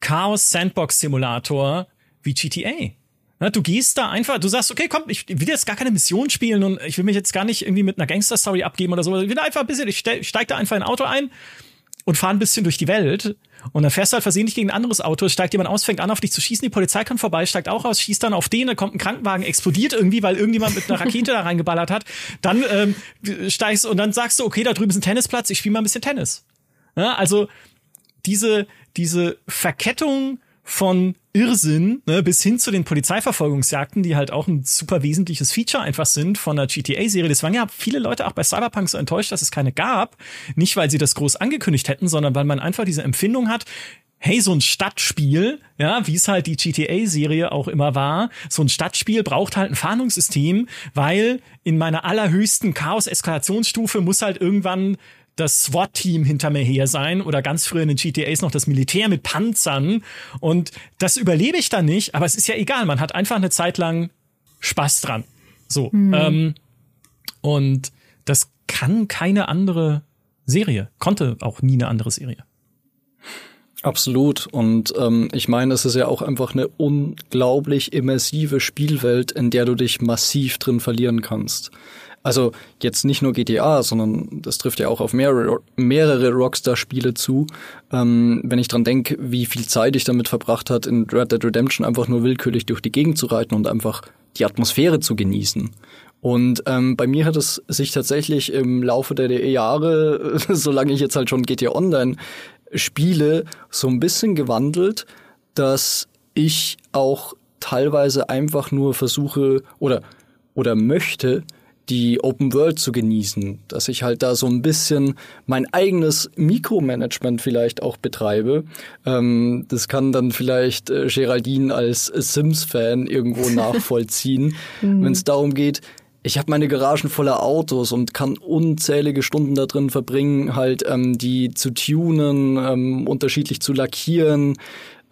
Chaos-Sandbox-Simulator wie GTA. Du gehst da einfach, du sagst, okay, komm, ich will jetzt gar keine Mission spielen und ich will mich jetzt gar nicht irgendwie mit einer Gangster-Story abgeben oder so. Ich will einfach ein bisschen, ich steig da einfach in ein Auto ein, und fahren ein bisschen durch die Welt. Und dann fährst du halt versehentlich gegen ein anderes Auto, steigt jemand aus, fängt an, auf dich zu schießen, die Polizei kommt vorbei, steigt auch aus, schießt dann auf den, dann kommt ein Krankenwagen, explodiert irgendwie, weil irgendjemand mit einer Rakete da reingeballert hat. Dann ähm, steigst und dann sagst du, okay, da drüben ist ein Tennisplatz, ich spiele mal ein bisschen Tennis. Ja, also diese, diese Verkettung von Irrsinn ne, bis hin zu den Polizeiverfolgungsjagden, die halt auch ein super wesentliches Feature einfach sind von der GTA-Serie. Das waren ja viele Leute auch bei Cyberpunk so enttäuscht, dass es keine gab. Nicht, weil sie das groß angekündigt hätten, sondern weil man einfach diese Empfindung hat, hey, so ein Stadtspiel, ja, wie es halt die GTA-Serie auch immer war, so ein Stadtspiel braucht halt ein Fahndungssystem, weil in meiner allerhöchsten Chaos-Eskalationsstufe muss halt irgendwann das SWAT-Team hinter mir her sein oder ganz früher in den GTAs noch das Militär mit Panzern und das überlebe ich dann nicht, aber es ist ja egal, man hat einfach eine Zeit lang Spaß dran. So. Mhm. Ähm, und das kann keine andere Serie, konnte auch nie eine andere Serie. Absolut. Und ähm, ich meine, es ist ja auch einfach eine unglaublich immersive Spielwelt, in der du dich massiv drin verlieren kannst. Also jetzt nicht nur GTA, sondern das trifft ja auch auf mehrere, mehrere Rockstar-Spiele zu. Ähm, wenn ich dran denke, wie viel Zeit ich damit verbracht hat, in Red Dead Redemption einfach nur willkürlich durch die Gegend zu reiten und einfach die Atmosphäre zu genießen. Und ähm, bei mir hat es sich tatsächlich im Laufe der Jahre, solange ich jetzt halt schon GTA Online spiele, so ein bisschen gewandelt, dass ich auch teilweise einfach nur versuche oder oder möchte, die Open World zu genießen, dass ich halt da so ein bisschen mein eigenes Mikromanagement vielleicht auch betreibe. Ähm, das kann dann vielleicht äh, Geraldine als Sims-Fan irgendwo nachvollziehen, mhm. wenn es darum geht, ich habe meine Garagen voller Autos und kann unzählige Stunden da drin verbringen, halt ähm, die zu tunen, ähm, unterschiedlich zu lackieren,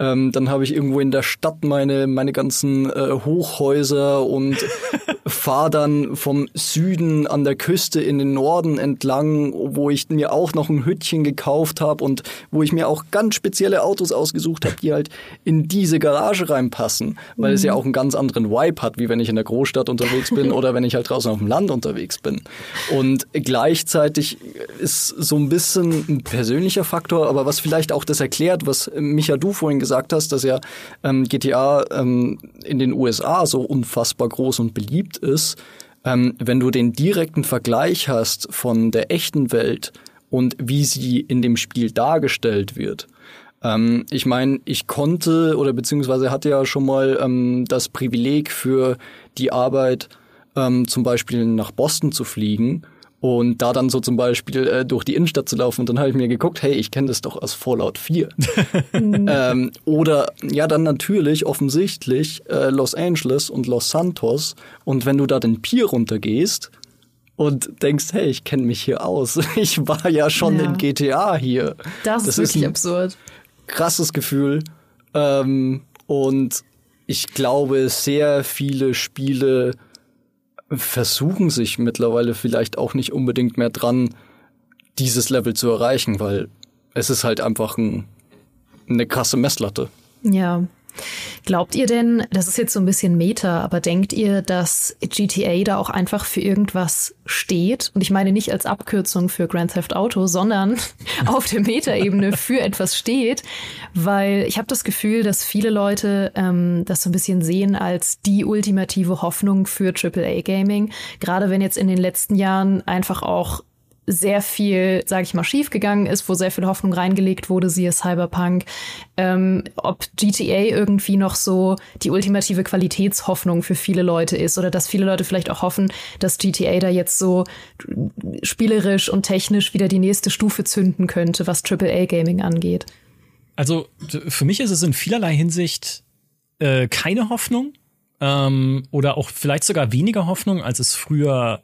ähm, dann habe ich irgendwo in der Stadt meine, meine ganzen äh, Hochhäuser und fahre dann vom Süden an der Küste in den Norden entlang, wo ich mir auch noch ein Hüttchen gekauft habe und wo ich mir auch ganz spezielle Autos ausgesucht habe, die halt in diese Garage reinpassen, weil mhm. es ja auch einen ganz anderen Vibe hat, wie wenn ich in der Großstadt unterwegs bin oder wenn ich halt draußen auf dem Land unterwegs bin. Und gleichzeitig ist so ein bisschen ein persönlicher Faktor, aber was vielleicht auch das erklärt, was Micha du vorhin gesagt hast, dass ja ähm, GTA ähm, in den USA so unfassbar groß und beliebt ist, ähm, wenn du den direkten Vergleich hast von der echten Welt und wie sie in dem Spiel dargestellt wird. Ähm, ich meine, ich konnte oder beziehungsweise hatte ja schon mal ähm, das Privileg für die Arbeit ähm, zum Beispiel nach Boston zu fliegen und da dann so zum Beispiel äh, durch die Innenstadt zu laufen und dann habe ich mir geguckt, hey, ich kenne das doch aus Fallout 4. ähm, oder ja, dann natürlich offensichtlich äh, Los Angeles und Los Santos und wenn du da den Pier runtergehst und denkst, hey, ich kenne mich hier aus. Ich war ja schon ja. in GTA hier. Das, das ist wirklich ist absurd. Krasses Gefühl. Ähm, und ich glaube, sehr viele Spiele versuchen sich mittlerweile vielleicht auch nicht unbedingt mehr dran, dieses Level zu erreichen, weil es ist halt einfach ein, eine krasse Messlatte. Ja. Glaubt ihr denn, das ist jetzt so ein bisschen Meta, aber denkt ihr, dass GTA da auch einfach für irgendwas steht? Und ich meine nicht als Abkürzung für Grand Theft Auto, sondern auf der Meta-Ebene für etwas steht, weil ich habe das Gefühl, dass viele Leute ähm, das so ein bisschen sehen als die ultimative Hoffnung für AAA-Gaming. Gerade wenn jetzt in den letzten Jahren einfach auch sehr viel, sage ich mal, schiefgegangen ist, wo sehr viel Hoffnung reingelegt wurde, siehe Cyberpunk, ähm, ob GTA irgendwie noch so die ultimative Qualitätshoffnung für viele Leute ist oder dass viele Leute vielleicht auch hoffen, dass GTA da jetzt so spielerisch und technisch wieder die nächste Stufe zünden könnte, was AAA-Gaming angeht. Also für mich ist es in vielerlei Hinsicht äh, keine Hoffnung ähm, oder auch vielleicht sogar weniger Hoffnung, als es früher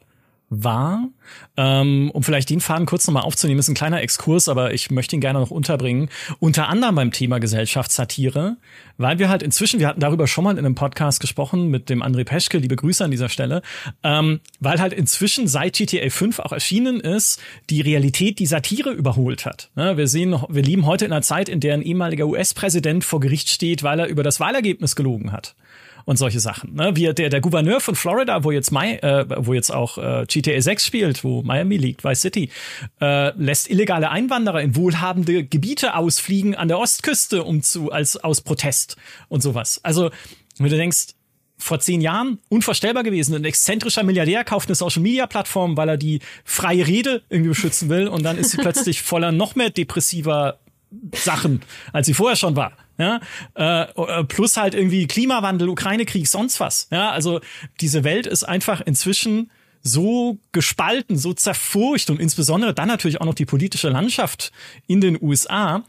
war. Ähm, um vielleicht den Faden kurz nochmal aufzunehmen, ist ein kleiner Exkurs, aber ich möchte ihn gerne noch unterbringen. Unter anderem beim Thema Gesellschaftssatire, weil wir halt inzwischen, wir hatten darüber schon mal in einem Podcast gesprochen mit dem André Peschke, liebe Grüße an dieser Stelle, ähm, weil halt inzwischen seit GTA 5 auch erschienen ist, die Realität die Satire überholt hat. Ja, wir sehen, wir leben heute in einer Zeit, in der ein ehemaliger US-Präsident vor Gericht steht, weil er über das Wahlergebnis gelogen hat und solche Sachen. Ne? Wie der, der Gouverneur von Florida, wo jetzt, My, äh, wo jetzt auch äh, GTA 6 spielt, wo Miami liegt, Vice City, äh, lässt illegale Einwanderer in wohlhabende Gebiete ausfliegen an der Ostküste, um zu als aus Protest und sowas. Also wenn du denkst, vor zehn Jahren unvorstellbar gewesen. Ein exzentrischer Milliardär kauft eine Social-Media-Plattform, weil er die freie Rede irgendwie beschützen will und dann ist sie plötzlich voller noch mehr depressiver Sachen, als sie vorher schon war ja, äh, äh, plus halt irgendwie Klimawandel, Ukraine-Krieg, sonst was. Ja, also diese Welt ist einfach inzwischen so gespalten, so zerfurcht und insbesondere dann natürlich auch noch die politische Landschaft in den USA,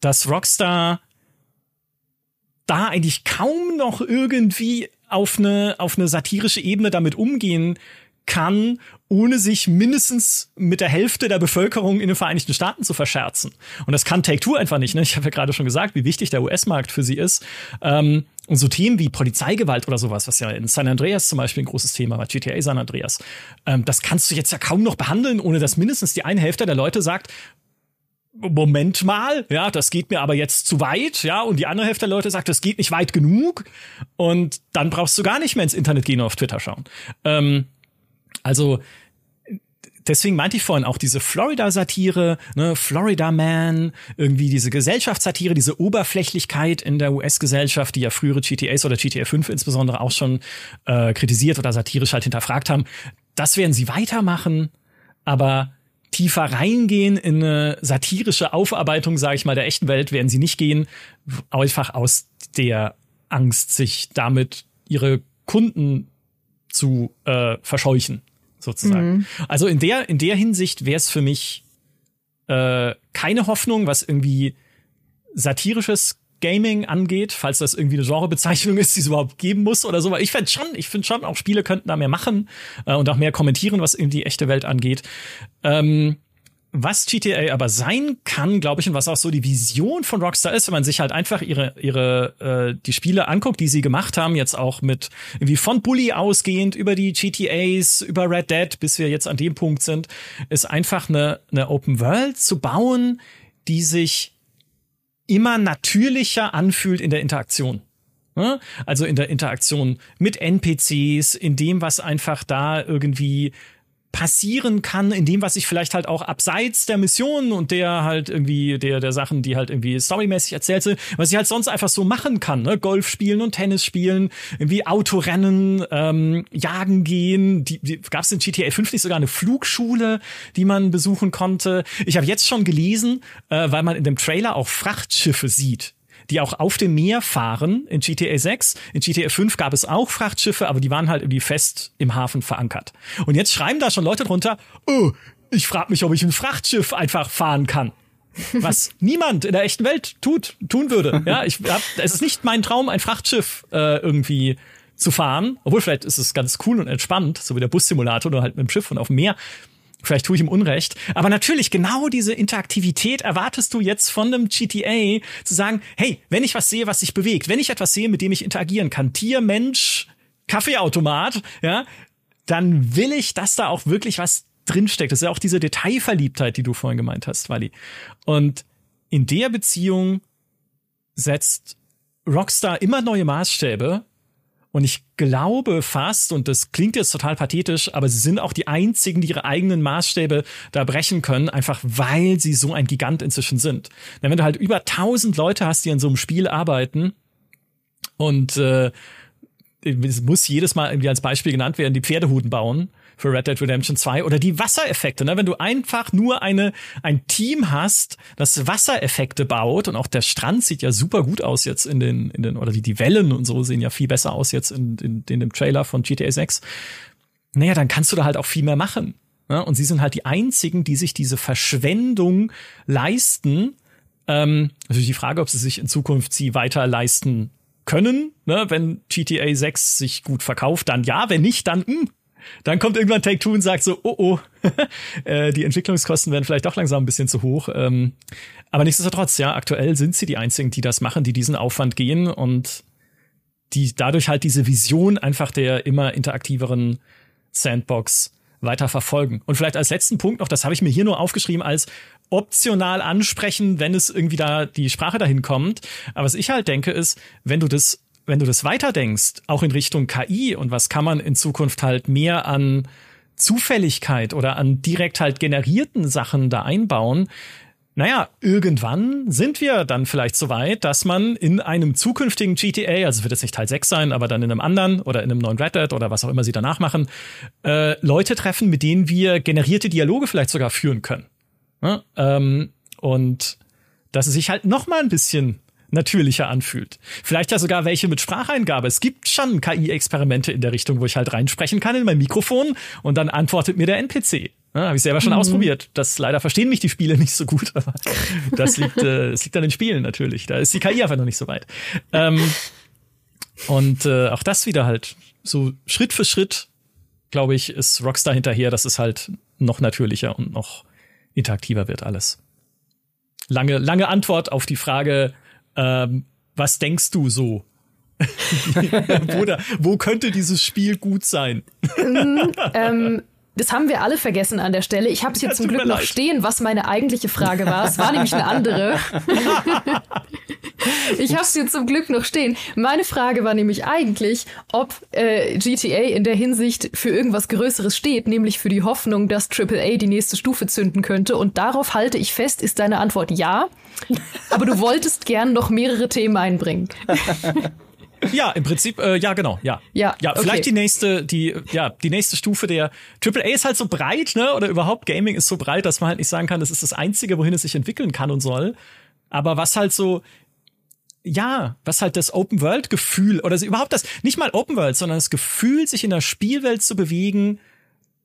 dass Rockstar da eigentlich kaum noch irgendwie auf eine, auf eine satirische Ebene damit umgehen kann, ohne sich mindestens mit der Hälfte der Bevölkerung in den Vereinigten Staaten zu verscherzen. Und das kann Take-Two einfach nicht. Ne? Ich habe ja gerade schon gesagt, wie wichtig der US-Markt für sie ist. Ähm, und so Themen wie Polizeigewalt oder sowas, was ja in San Andreas zum Beispiel ein großes Thema war, GTA San Andreas, ähm, das kannst du jetzt ja kaum noch behandeln, ohne dass mindestens die eine Hälfte der Leute sagt, Moment mal, ja, das geht mir aber jetzt zu weit, ja, und die andere Hälfte der Leute sagt, das geht nicht weit genug und dann brauchst du gar nicht mehr ins Internet gehen oder auf Twitter schauen. Ähm, also deswegen meinte ich vorhin auch diese Florida-Satire, ne, Florida Man, irgendwie diese Gesellschaftssatire, diese Oberflächlichkeit in der US-Gesellschaft, die ja frühere GTAs oder GTA 5 insbesondere auch schon äh, kritisiert oder satirisch halt hinterfragt haben. Das werden sie weitermachen, aber tiefer reingehen in eine satirische Aufarbeitung, sage ich mal, der echten Welt werden sie nicht gehen, einfach aus der Angst, sich damit ihre Kunden zu äh, verscheuchen sozusagen. Mhm. Also in der, in der Hinsicht wäre es für mich äh, keine Hoffnung, was irgendwie satirisches Gaming angeht, falls das irgendwie eine Genrebezeichnung ist, die es überhaupt geben muss oder so. Ich finde schon, ich finde schon, auch Spiele könnten da mehr machen äh, und auch mehr kommentieren, was irgendwie die echte Welt angeht. Ähm, was GTA aber sein kann, glaube ich, und was auch so die Vision von Rockstar ist, wenn man sich halt einfach ihre ihre äh, die Spiele anguckt, die sie gemacht haben, jetzt auch mit irgendwie von Bully ausgehend über die GTAs, über Red Dead, bis wir jetzt an dem Punkt sind, ist einfach eine eine Open World zu bauen, die sich immer natürlicher anfühlt in der Interaktion. Ne? Also in der Interaktion mit NPCs, in dem, was einfach da irgendwie passieren kann, in dem, was ich vielleicht halt auch abseits der Mission und der halt irgendwie, der, der Sachen, die halt irgendwie storymäßig erzählt sind, was ich halt sonst einfach so machen kann, ne? Golf spielen und Tennis spielen, irgendwie Autorennen, ähm, jagen gehen, die, die gab es in GTA 5 nicht sogar eine Flugschule, die man besuchen konnte. Ich habe jetzt schon gelesen, äh, weil man in dem Trailer auch Frachtschiffe sieht, die auch auf dem Meer fahren in GTA 6. In GTA 5 gab es auch Frachtschiffe, aber die waren halt irgendwie fest im Hafen verankert. Und jetzt schreiben da schon Leute drunter, oh, ich frage mich, ob ich ein Frachtschiff einfach fahren kann. Was niemand in der echten Welt tut, tun würde. Ja, ich hab, es ist nicht mein Traum, ein Frachtschiff äh, irgendwie zu fahren. Obwohl vielleicht ist es ganz cool und entspannt, so wie der Bussimulator, nur halt mit dem Schiff und auf dem Meer. Vielleicht tue ich ihm Unrecht. Aber natürlich, genau diese Interaktivität erwartest du jetzt von einem GTA zu sagen, hey, wenn ich was sehe, was sich bewegt, wenn ich etwas sehe, mit dem ich interagieren kann, Tier, Mensch, Kaffeeautomat, ja, dann will ich, dass da auch wirklich was drinsteckt. Das ist ja auch diese Detailverliebtheit, die du vorhin gemeint hast, Wally. Und in der Beziehung setzt Rockstar immer neue Maßstäbe und ich glaube fast, und das klingt jetzt total pathetisch, aber sie sind auch die einzigen, die ihre eigenen Maßstäbe da brechen können, einfach weil sie so ein Gigant inzwischen sind. Denn wenn du halt über tausend Leute hast, die an so einem Spiel arbeiten und äh, es muss jedes Mal irgendwie als Beispiel genannt werden, die Pferdehuten bauen, für Red Dead Redemption 2 oder die Wassereffekte, ne? wenn du einfach nur eine ein Team hast, das Wassereffekte baut und auch der Strand sieht ja super gut aus jetzt in den in den oder die die Wellen und so sehen ja viel besser aus jetzt in, in, in dem Trailer von GTA 6. Naja, dann kannst du da halt auch viel mehr machen. Ne? Und sie sind halt die einzigen, die sich diese Verschwendung leisten. Ähm, natürlich die Frage, ob sie sich in Zukunft sie weiter leisten können, ne? wenn GTA 6 sich gut verkauft, dann ja, wenn nicht, dann mh, hm, dann kommt irgendwann Take Two und sagt so, oh oh, äh, die Entwicklungskosten werden vielleicht doch langsam ein bisschen zu hoch. Ähm, aber nichtsdestotrotz, ja, aktuell sind sie die einzigen, die das machen, die diesen Aufwand gehen und die dadurch halt diese Vision einfach der immer interaktiveren Sandbox weiter verfolgen. Und vielleicht als letzten Punkt noch, das habe ich mir hier nur aufgeschrieben als optional ansprechen, wenn es irgendwie da die Sprache dahin kommt. Aber was ich halt denke ist, wenn du das wenn du das weiterdenkst, auch in Richtung KI und was kann man in Zukunft halt mehr an Zufälligkeit oder an direkt halt generierten Sachen da einbauen, naja, irgendwann sind wir dann vielleicht so weit, dass man in einem zukünftigen GTA, also wird es nicht Teil 6 sein, aber dann in einem anderen oder in einem neuen Red Dead oder was auch immer sie danach machen, äh, Leute treffen, mit denen wir generierte Dialoge vielleicht sogar führen können. Ja, ähm, und dass es sich halt noch mal ein bisschen natürlicher anfühlt. Vielleicht ja sogar welche mit Spracheingabe. Es gibt schon KI-Experimente in der Richtung, wo ich halt reinsprechen kann in mein Mikrofon und dann antwortet mir der NPC. Ja, Habe ich selber schon mhm. ausprobiert. Das leider verstehen mich die Spiele nicht so gut, aber das liegt, äh, das liegt an den Spielen natürlich. Da ist die KI einfach noch nicht so weit. Ähm, und äh, auch das wieder halt so Schritt für Schritt, glaube ich, ist Rockstar hinterher, dass es halt noch natürlicher und noch interaktiver wird alles. Lange, lange Antwort auf die Frage, ähm, was denkst du so? wo, da, wo könnte dieses Spiel gut sein? Mhm, ähm, das haben wir alle vergessen an der Stelle. Ich habe es hier zum Glück noch stehen, was meine eigentliche Frage war. Es war nämlich eine andere. ich habe es hier zum Glück noch stehen. Meine Frage war nämlich eigentlich, ob äh, GTA in der Hinsicht für irgendwas Größeres steht, nämlich für die Hoffnung, dass AAA die nächste Stufe zünden könnte. Und darauf halte ich fest, ist deine Antwort ja. Aber du wolltest gern noch mehrere Themen einbringen. Ja, im Prinzip, äh, ja, genau, ja. Ja, ja okay. vielleicht die nächste, die, ja, die nächste Stufe der AAA ist halt so breit, ne? Oder überhaupt Gaming ist so breit, dass man halt nicht sagen kann, das ist das Einzige, wohin es sich entwickeln kann und soll. Aber was halt so, ja, was halt das Open World Gefühl oder überhaupt das, nicht mal Open World, sondern das Gefühl, sich in der Spielwelt zu bewegen,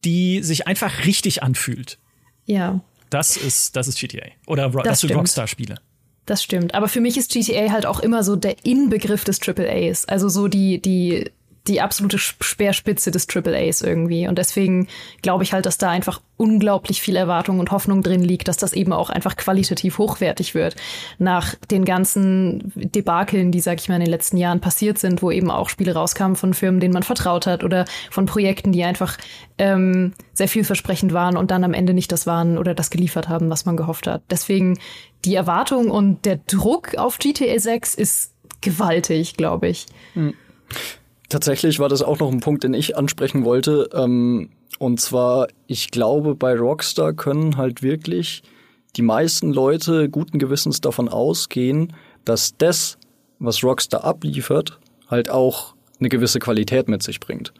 die sich einfach richtig anfühlt. Ja. Das ist, das ist GTA. Oder das, das sind Rockstar-Spiele. Das stimmt. Aber für mich ist GTA halt auch immer so der Inbegriff des AAAs. Also so die, die die absolute Speerspitze des Triple A's irgendwie. Und deswegen glaube ich halt, dass da einfach unglaublich viel Erwartung und Hoffnung drin liegt, dass das eben auch einfach qualitativ hochwertig wird. Nach den ganzen Debakeln, die, sag ich mal, in den letzten Jahren passiert sind, wo eben auch Spiele rauskamen von Firmen, denen man vertraut hat oder von Projekten, die einfach ähm, sehr vielversprechend waren und dann am Ende nicht das waren oder das geliefert haben, was man gehofft hat. Deswegen die Erwartung und der Druck auf GTA 6 ist gewaltig, glaube ich. Mhm. Tatsächlich war das auch noch ein Punkt, den ich ansprechen wollte. Ähm, und zwar, ich glaube, bei Rockstar können halt wirklich die meisten Leute guten Gewissens davon ausgehen, dass das, was Rockstar abliefert, halt auch eine gewisse Qualität mit sich bringt.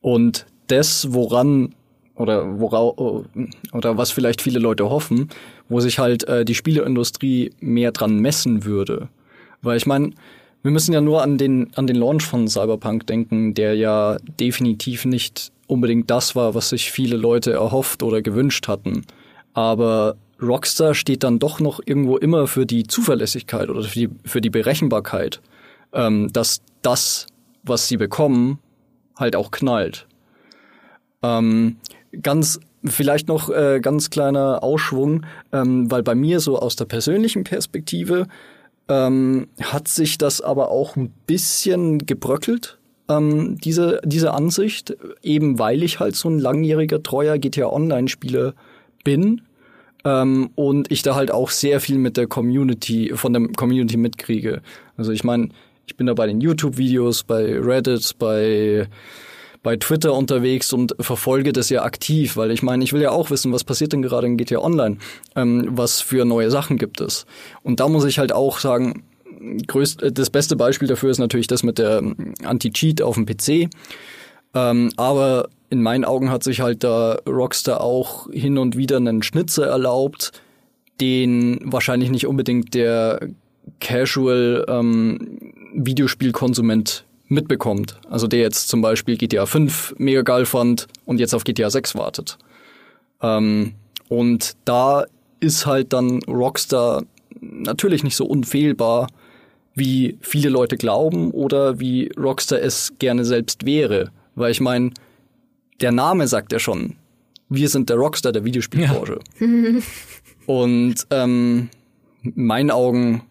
Und das, woran oder wora, oder was vielleicht viele Leute hoffen, wo sich halt äh, die Spieleindustrie mehr dran messen würde. Weil ich meine, wir müssen ja nur an den, an den Launch von Cyberpunk denken, der ja definitiv nicht unbedingt das war, was sich viele Leute erhofft oder gewünscht hatten. Aber Rockstar steht dann doch noch irgendwo immer für die Zuverlässigkeit oder für die, für die Berechenbarkeit, ähm, dass das, was sie bekommen, halt auch knallt. Ähm, ganz vielleicht noch äh, ganz kleiner Ausschwung, ähm, weil bei mir so aus der persönlichen Perspektive ähm, hat sich das aber auch ein bisschen gebröckelt, ähm, diese, diese Ansicht, eben weil ich halt so ein langjähriger, treuer GTA Online-Spieler bin ähm, und ich da halt auch sehr viel mit der Community, von der Community mitkriege. Also ich meine, ich bin da bei den YouTube-Videos, bei Reddit, bei bei Twitter unterwegs und verfolge das ja aktiv, weil ich meine, ich will ja auch wissen, was passiert denn gerade in GTA Online, ähm, was für neue Sachen gibt es. Und da muss ich halt auch sagen, größt, das beste Beispiel dafür ist natürlich das mit der ähm, Anti-Cheat auf dem PC. Ähm, aber in meinen Augen hat sich halt da Rockstar auch hin und wieder einen Schnitzer erlaubt, den wahrscheinlich nicht unbedingt der Casual ähm, Videospielkonsument mitbekommt. Also der jetzt zum Beispiel GTA 5 mega geil fand und jetzt auf GTA 6 wartet. Ähm, und da ist halt dann Rockstar natürlich nicht so unfehlbar, wie viele Leute glauben oder wie Rockstar es gerne selbst wäre. Weil ich meine, der Name sagt ja schon, wir sind der Rockstar der Videospielbranche. Ja. und ähm, in meinen Augen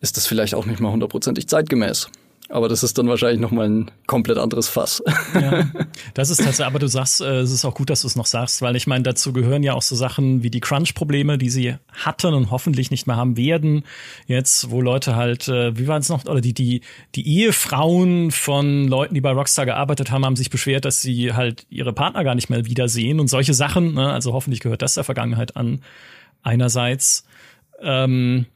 ist das vielleicht auch nicht mal hundertprozentig zeitgemäß. Aber das ist dann wahrscheinlich nochmal ein komplett anderes Fass. Ja, das ist tatsächlich, aber du sagst, äh, es ist auch gut, dass du es noch sagst, weil ich meine, dazu gehören ja auch so Sachen wie die Crunch-Probleme, die sie hatten und hoffentlich nicht mehr haben werden. Jetzt, wo Leute halt, äh, wie waren es noch, oder die, die, die Ehefrauen von Leuten, die bei Rockstar gearbeitet haben, haben sich beschwert, dass sie halt ihre Partner gar nicht mehr wiedersehen und solche Sachen. Ne? Also hoffentlich gehört das der Vergangenheit an. Einerseits. Ähm,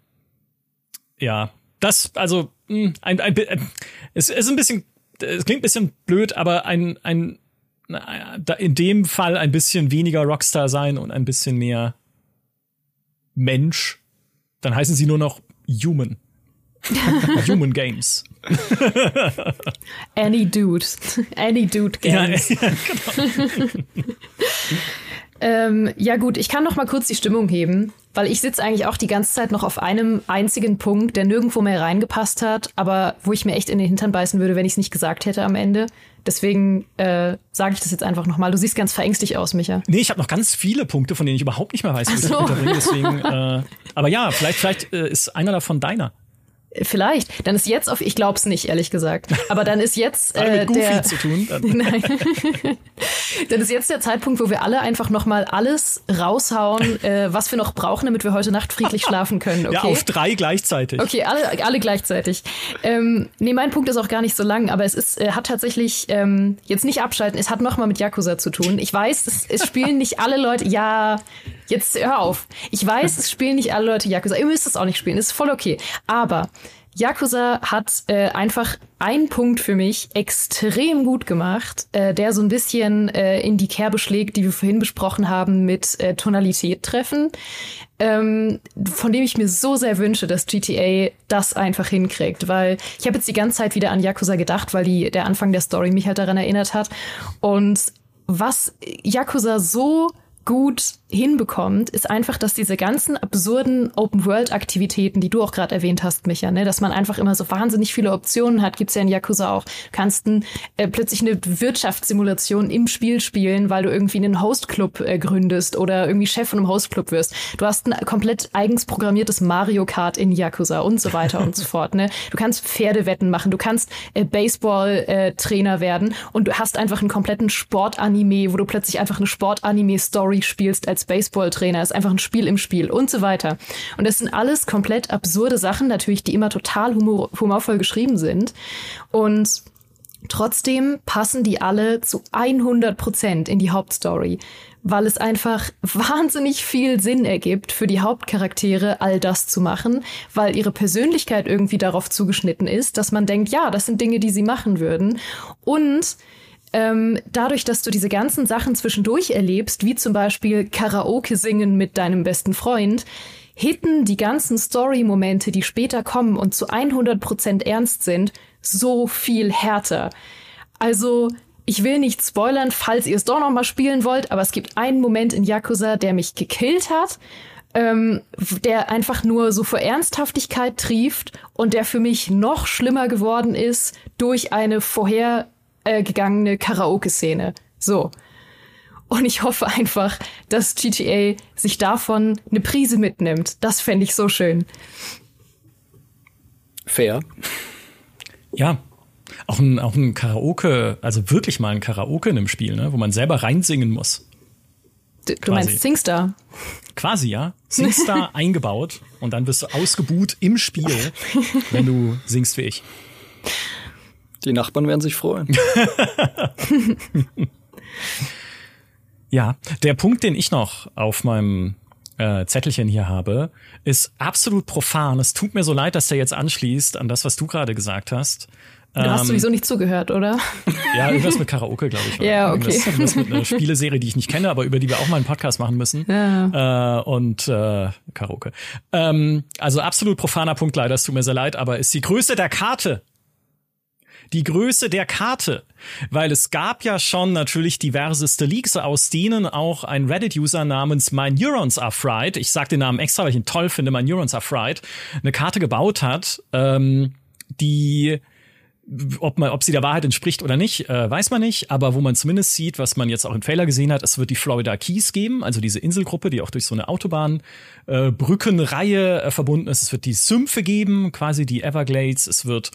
ja, das, also hm, ein, ein, ein, es ist ein bisschen, es klingt ein bisschen blöd, aber ein, ein, in dem Fall ein bisschen weniger Rockstar sein und ein bisschen mehr Mensch, dann heißen sie nur noch Human. Human Games. Any Dude. Any Dude Games. Ja, ja, genau. ähm, ja gut, ich kann noch mal kurz die Stimmung heben. Weil ich sitze eigentlich auch die ganze Zeit noch auf einem einzigen Punkt, der nirgendwo mehr reingepasst hat, aber wo ich mir echt in den Hintern beißen würde, wenn ich es nicht gesagt hätte am Ende. Deswegen äh, sage ich das jetzt einfach nochmal. Du siehst ganz verängstigt aus, Micha. Nee, ich habe noch ganz viele Punkte, von denen ich überhaupt nicht mehr weiß, wie ich so. unterbringe. Deswegen, äh, aber ja, vielleicht, vielleicht äh, ist einer davon deiner. Vielleicht. Dann ist jetzt auf, ich glaub's nicht, ehrlich gesagt. Aber dann ist jetzt äh, der, zu tun. Dann. Nein. dann ist jetzt der Zeitpunkt, wo wir alle einfach noch mal alles raushauen, äh, was wir noch brauchen, damit wir heute Nacht friedlich schlafen können. Okay? Ja, auf drei gleichzeitig. Okay, alle, alle gleichzeitig. Ähm, nee, mein Punkt ist auch gar nicht so lang, aber es ist, äh, hat tatsächlich ähm, jetzt nicht abschalten. Es hat noch mal mit Yakuza zu tun. Ich weiß, es, es spielen nicht alle Leute. Ja, jetzt hör auf. Ich weiß, es spielen nicht alle Leute Yakuza. Ihr müsst es auch nicht spielen. Ist voll okay. Aber Yakuza hat äh, einfach einen Punkt für mich extrem gut gemacht, äh, der so ein bisschen äh, in die Kerbe schlägt, die wir vorhin besprochen haben, mit äh, Tonalität treffen, ähm, von dem ich mir so sehr wünsche, dass GTA das einfach hinkriegt, weil ich habe jetzt die ganze Zeit wieder an Yakuza gedacht, weil die, der Anfang der Story mich halt daran erinnert hat. Und was Yakuza so gut hinbekommt, ist einfach, dass diese ganzen absurden Open-World-Aktivitäten, die du auch gerade erwähnt hast, Micha, ne, dass man einfach immer so wahnsinnig viele Optionen hat, gibt's ja in Yakuza auch. Du kannst ein, äh, plötzlich eine Wirtschaftssimulation im Spiel spielen, weil du irgendwie einen Hostclub äh, gründest oder irgendwie Chef von einem Hostclub wirst. Du hast ein komplett eigens programmiertes Mario Kart in Yakuza und so weiter und so fort. Ne? Du kannst Pferdewetten machen, du kannst äh, Baseball-Trainer werden und du hast einfach einen kompletten Sportanime, wo du plötzlich einfach eine Sportanime-Story spielst als als Baseballtrainer, ist einfach ein Spiel im Spiel und so weiter. Und das sind alles komplett absurde Sachen, natürlich, die immer total humor humorvoll geschrieben sind. Und trotzdem passen die alle zu 100 Prozent in die Hauptstory weil es einfach wahnsinnig viel Sinn ergibt, für die Hauptcharaktere all das zu machen, weil ihre Persönlichkeit irgendwie darauf zugeschnitten ist, dass man denkt, ja, das sind Dinge, die sie machen würden. Und ähm, dadurch, dass du diese ganzen Sachen zwischendurch erlebst, wie zum Beispiel Karaoke singen mit deinem besten Freund, hitten die ganzen Story-Momente, die später kommen und zu 100% ernst sind, so viel härter. Also, ich will nicht spoilern, falls ihr es doch noch mal spielen wollt, aber es gibt einen Moment in Yakuza, der mich gekillt hat, ähm, der einfach nur so vor Ernsthaftigkeit trieft und der für mich noch schlimmer geworden ist durch eine vorher äh, gegangene Karaoke-Szene. So. Und ich hoffe einfach, dass GTA sich davon eine Prise mitnimmt. Das fände ich so schön. Fair. Ja. Auch ein, auch ein Karaoke, also wirklich mal ein Karaoke in einem Spiel, ne, wo man selber reinsingen muss. Du, du meinst Singstar? Quasi, ja. Singstar eingebaut und dann wirst du ausgebuht im Spiel, wenn du singst wie ich. Die Nachbarn werden sich freuen. ja, der Punkt, den ich noch auf meinem äh, Zettelchen hier habe, ist absolut profan. Es tut mir so leid, dass der jetzt anschließt an das, was du gerade gesagt hast. Du hast ähm, sowieso nicht zugehört, oder? Ja, irgendwas mit Karaoke, glaube ich. Ja, okay. Irgendwas, irgendwas mit einer Spieleserie, die ich nicht kenne, aber über die wir auch mal einen Podcast machen müssen. Ja. Äh, und äh, Karaoke. Ähm, also absolut profaner Punkt, leider, es tut mir sehr leid, aber ist die Größe der Karte die Größe der Karte. Weil es gab ja schon natürlich diverseste Leaks, aus denen auch ein Reddit-User namens My Neurons Are Fried, ich sag den Namen extra, weil ich ihn toll finde, My Neurons Are Fried, eine Karte gebaut hat, ähm, die ob, man, ob sie der Wahrheit entspricht oder nicht, äh, weiß man nicht, aber wo man zumindest sieht, was man jetzt auch im Trailer gesehen hat, es wird die Florida Keys geben, also diese Inselgruppe, die auch durch so eine Autobahnbrückenreihe äh, äh, verbunden ist. Es wird die Sümpfe geben, quasi die Everglades. Es wird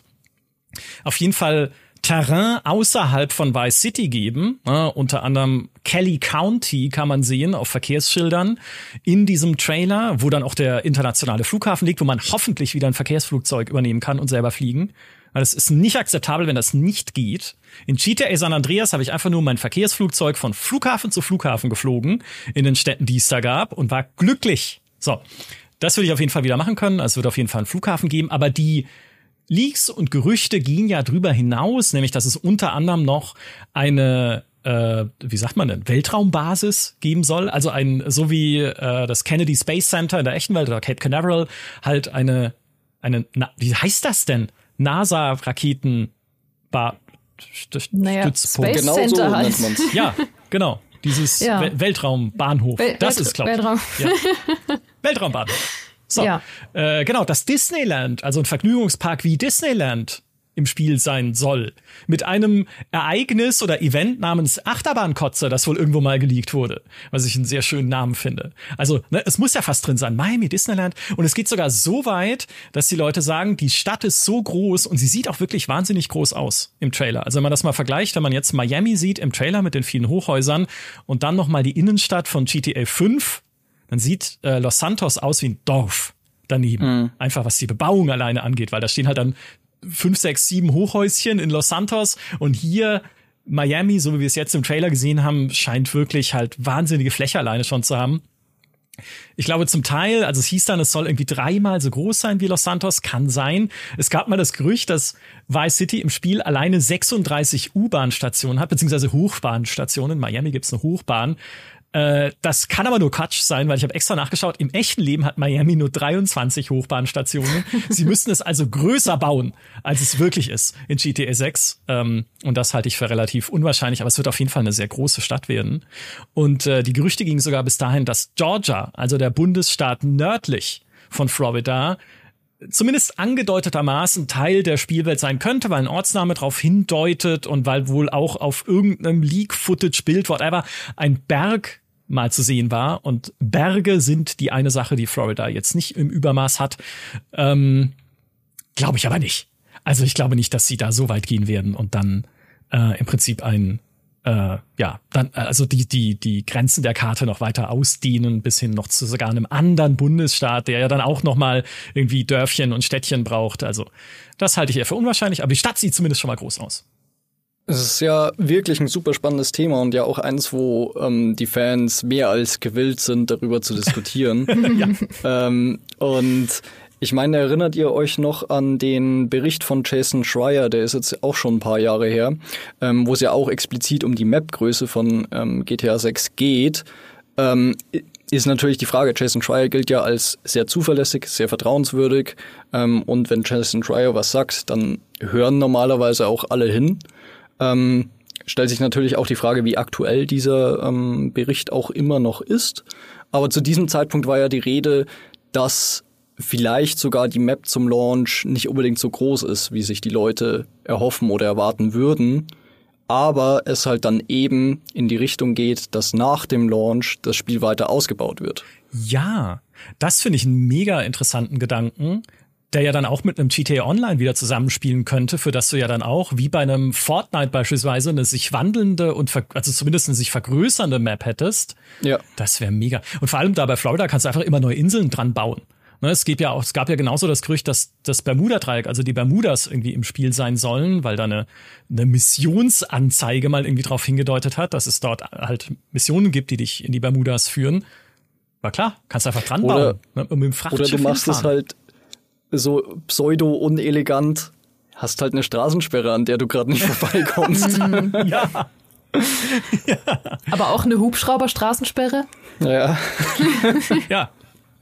auf jeden Fall Terrain außerhalb von Vice City geben. Äh, unter anderem Kelly County kann man sehen auf Verkehrsschildern in diesem Trailer, wo dann auch der internationale Flughafen liegt, wo man hoffentlich wieder ein Verkehrsflugzeug übernehmen kann und selber fliegen. Es ist nicht akzeptabel, wenn das nicht geht. In GTA San Andreas habe ich einfach nur mein Verkehrsflugzeug von Flughafen zu Flughafen geflogen in den Städten, die es da gab und war glücklich. So. Das würde ich auf jeden Fall wieder machen können. Also es wird auf jeden Fall einen Flughafen geben, aber die Leaks und Gerüchte gingen ja drüber hinaus, nämlich dass es unter anderem noch eine äh, wie sagt man denn, Weltraumbasis geben soll. Also ein, so wie äh, das Kennedy Space Center in der echten Welt oder Cape Canaveral, halt eine, eine, na, wie heißt das denn? NASA-Raketen naja, Stützpunkt. Space genau Center so heißt. man's. Ja, genau. Dieses ja. Weltraumbahnhof. Wel das Welt ist, glaube ich. Weltraum. Ja. Weltraumbahnhof. So, ja. äh, genau, das Disneyland, also ein Vergnügungspark wie Disneyland im Spiel sein soll. Mit einem Ereignis oder Event namens Achterbahnkotze, das wohl irgendwo mal geleakt wurde. Was ich einen sehr schönen Namen finde. Also, ne, es muss ja fast drin sein. Miami, Disneyland. Und es geht sogar so weit, dass die Leute sagen, die Stadt ist so groß und sie sieht auch wirklich wahnsinnig groß aus im Trailer. Also, wenn man das mal vergleicht, wenn man jetzt Miami sieht im Trailer mit den vielen Hochhäusern und dann nochmal die Innenstadt von GTA 5, dann sieht äh, Los Santos aus wie ein Dorf daneben. Mhm. Einfach was die Bebauung alleine angeht, weil da stehen halt dann fünf, sechs, sieben Hochhäuschen in Los Santos und hier Miami, so wie wir es jetzt im Trailer gesehen haben, scheint wirklich halt wahnsinnige Fläche alleine schon zu haben. Ich glaube zum Teil, also es hieß dann, es soll irgendwie dreimal so groß sein wie Los Santos, kann sein. Es gab mal das Gerücht, dass Vice City im Spiel alleine 36 U-Bahn-Stationen hat, beziehungsweise Hochbahnstationen. In Miami gibt es eine Hochbahn. Äh, das kann aber nur Quatsch sein, weil ich habe extra nachgeschaut. Im echten Leben hat Miami nur 23 Hochbahnstationen. Sie müssten es also größer bauen, als es wirklich ist in GTA 6. Ähm, und das halte ich für relativ unwahrscheinlich, aber es wird auf jeden Fall eine sehr große Stadt werden. Und äh, die Gerüchte gingen sogar bis dahin, dass Georgia, also der Bundesstaat nördlich von Florida, zumindest angedeutetermaßen Teil der Spielwelt sein könnte, weil ein Ortsname darauf hindeutet und weil wohl auch auf irgendeinem Leak-Footage, Bild, whatever, ein Berg mal zu sehen war. Und Berge sind die eine Sache, die Florida jetzt nicht im Übermaß hat. Ähm, glaube ich aber nicht. Also ich glaube nicht, dass sie da so weit gehen werden und dann äh, im Prinzip ein äh, ja, dann also die die die Grenzen der Karte noch weiter ausdehnen bis hin noch zu sogar einem anderen Bundesstaat, der ja dann auch noch mal irgendwie Dörfchen und Städtchen braucht. Also das halte ich eher für unwahrscheinlich, aber die Stadt sieht zumindest schon mal groß aus. Es ist ja wirklich ein super spannendes Thema und ja auch eins, wo ähm, die Fans mehr als gewillt sind, darüber zu diskutieren. ja. ähm, und ich meine, erinnert ihr euch noch an den Bericht von Jason Schreier, der ist jetzt auch schon ein paar Jahre her, ähm, wo es ja auch explizit um die Map-Größe von ähm, GTA 6 geht. Ähm, ist natürlich die Frage, Jason Schreier gilt ja als sehr zuverlässig, sehr vertrauenswürdig ähm, und wenn Jason Schreier was sagt, dann hören normalerweise auch alle hin. Ähm, stellt sich natürlich auch die Frage, wie aktuell dieser ähm, Bericht auch immer noch ist. Aber zu diesem Zeitpunkt war ja die Rede, dass vielleicht sogar die Map zum Launch nicht unbedingt so groß ist, wie sich die Leute erhoffen oder erwarten würden. Aber es halt dann eben in die Richtung geht, dass nach dem Launch das Spiel weiter ausgebaut wird. Ja, das finde ich einen mega interessanten Gedanken, der ja dann auch mit einem GTA Online wieder zusammenspielen könnte, für das du ja dann auch, wie bei einem Fortnite beispielsweise, eine sich wandelnde und also zumindest eine sich vergrößernde Map hättest. Ja. Das wäre mega. Und vor allem da bei Florida kannst du einfach immer neue Inseln dran bauen. Ne, es, gibt ja auch, es gab ja genauso das Gerücht, dass das Bermuda-Dreieck, also die Bermudas irgendwie im Spiel sein sollen, weil da eine, eine Missionsanzeige mal irgendwie drauf hingedeutet hat, dass es dort halt Missionen gibt, die dich in die Bermudas führen. War klar, kannst einfach dran oder, bauen. Ne, mit dem oder du machst es halt so pseudo-unelegant, hast halt eine Straßensperre, an der du gerade nicht vorbeikommst. ja. ja. Aber auch eine Hubschrauber-Straßensperre? Ja. ja.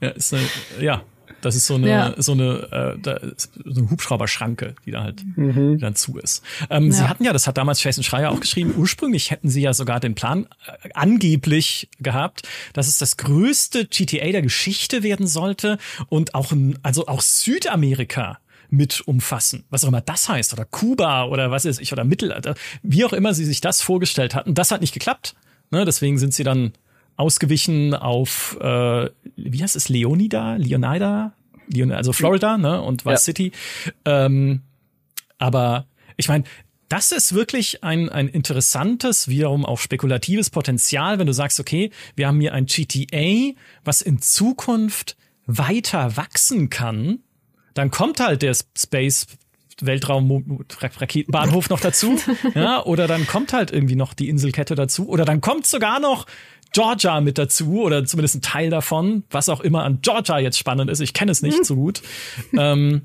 Ja, ist eine, ja, das ist so eine, ja. so eine, äh, da, so eine Hubschrauberschranke, die da halt mhm. die dann zu ist. Ähm, ja. Sie hatten ja, das hat damals Jason Schreier auch geschrieben, ursprünglich hätten sie ja sogar den Plan äh, angeblich gehabt, dass es das größte GTA der Geschichte werden sollte und auch, also auch Südamerika mit umfassen. Was auch immer das heißt. Oder Kuba oder was ist ich, oder Mittelalter. Wie auch immer sie sich das vorgestellt hatten. Das hat nicht geklappt. Ne, deswegen sind sie dann ausgewichen auf, äh, wie heißt es, Leonida? Leonida? Leon, also Florida, ne? Und Vice ja. City. Ähm, aber ich meine, das ist wirklich ein, ein interessantes, wiederum auch spekulatives Potenzial, wenn du sagst, okay, wir haben hier ein GTA, was in Zukunft weiter wachsen kann, dann kommt halt der Space Weltraum Raketenbahnhof noch dazu, ja, oder dann kommt halt irgendwie noch die Inselkette dazu, oder dann kommt sogar noch Georgia mit dazu oder zumindest ein Teil davon, was auch immer an Georgia jetzt spannend ist. Ich kenne es nicht so gut. ähm,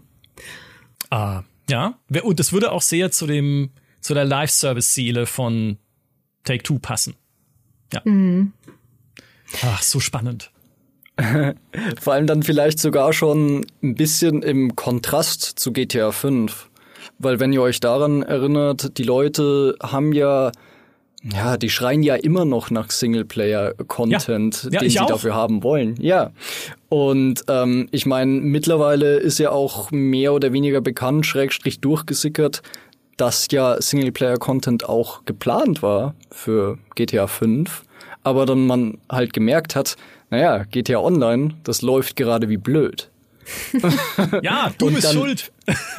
ah, ja, und es würde auch sehr zu dem zu der Live-Service-Ziele von Take Two passen. Ja. Mhm. Ach, so spannend. Vor allem dann vielleicht sogar schon ein bisschen im Kontrast zu GTA 5. Weil wenn ihr euch daran erinnert, die Leute haben ja ja, die schreien ja immer noch nach Singleplayer-Content, ja. Ja, den sie auch. dafür haben wollen. Ja. Und ähm, ich meine, mittlerweile ist ja auch mehr oder weniger bekannt, schrägstrich durchgesickert, dass ja Singleplayer-Content auch geplant war für GTA 5, aber dann man halt gemerkt hat, naja, GTA Online, das läuft gerade wie blöd. ja, du bist dann, schuld.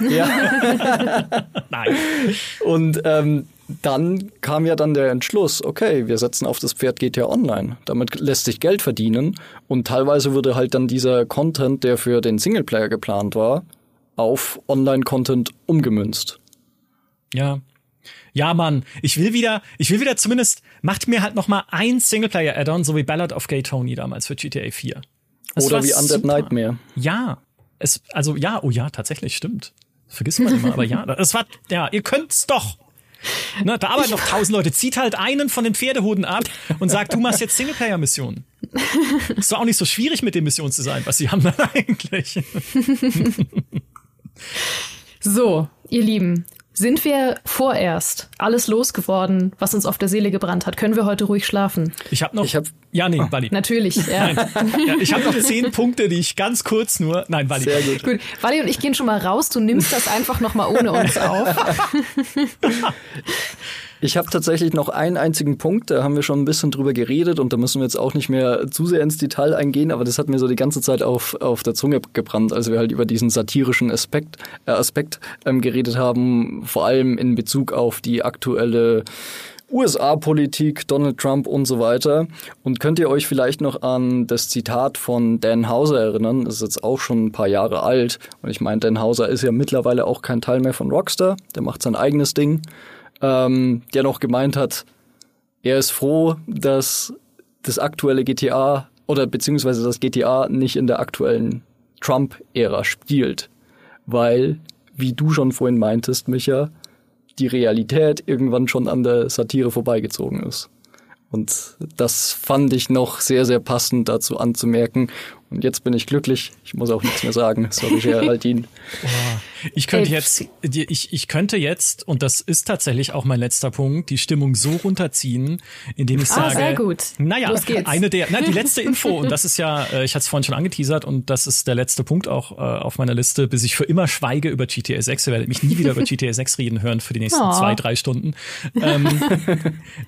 Ja. Nein. Und ähm, dann kam ja dann der Entschluss, okay, wir setzen auf das Pferd GTA Online. Damit lässt sich Geld verdienen und teilweise wurde halt dann dieser Content, der für den Singleplayer geplant war, auf Online-Content umgemünzt. Ja. Ja, Mann, ich will wieder, ich will wieder zumindest, macht mir halt noch mal ein Singleplayer-Add-on, so wie Ballad of Gay Tony damals für GTA 4. Das Oder wie Undead Nightmare. Ja. Es, also ja, oh ja, tatsächlich, stimmt. Vergisst man immer, aber ja, das war, ja, ihr könnt's doch. Ne, da arbeiten noch tausend Leute. Zieht halt einen von den Pferdehuden ab und sagt, du machst jetzt Singleplayer-Missionen. Ist doch auch nicht so schwierig mit den Missionen zu sein, was sie haben dann eigentlich. So, ihr Lieben, sind wir vorerst alles losgeworden, was uns auf der Seele gebrannt hat? Können wir heute ruhig schlafen? Ich habe noch. Ich hab, ja, nee, Wally. Natürlich, ja. Ja, ich habe noch zehn Punkte, die ich ganz kurz nur. Nein, Wally. Sehr gut. Gut, Wally und ich gehen schon mal raus. Du nimmst das einfach noch mal ohne uns auf. Ich habe tatsächlich noch einen einzigen Punkt, da haben wir schon ein bisschen drüber geredet und da müssen wir jetzt auch nicht mehr zu sehr ins Detail eingehen, aber das hat mir so die ganze Zeit auf, auf der Zunge gebrannt, als wir halt über diesen satirischen Aspekt, äh, Aspekt ähm, geredet haben, vor allem in Bezug auf die aktuelle USA-Politik, Donald Trump und so weiter. Und könnt ihr euch vielleicht noch an das Zitat von Dan Hauser erinnern? Das ist jetzt auch schon ein paar Jahre alt. Und ich meine, Dan Hauser ist ja mittlerweile auch kein Teil mehr von Rockstar. Der macht sein eigenes Ding ähm, der noch gemeint hat, er ist froh, dass das aktuelle GTA oder beziehungsweise das GTA nicht in der aktuellen Trump-Ära spielt, weil, wie du schon vorhin meintest, Micha, die Realität irgendwann schon an der Satire vorbeigezogen ist. Und das fand ich noch sehr, sehr passend dazu anzumerken. Und jetzt bin ich glücklich. Ich muss auch nichts mehr sagen. Sorry, Geraldine. Ich könnte jetzt, ich, ich könnte jetzt, und das ist tatsächlich auch mein letzter Punkt, die Stimmung so runterziehen, indem ich Ah, sage, sehr gut. naja, Los geht's. eine der, na, die letzte Info, und das ist ja, äh, ich hatte es vorhin schon angeteasert, und das ist der letzte Punkt auch äh, auf meiner Liste, bis ich für immer schweige über GTA 6. Ihr werdet mich nie wieder über GTA 6 reden hören für die nächsten Oh. zwei, drei Stunden. Ähm,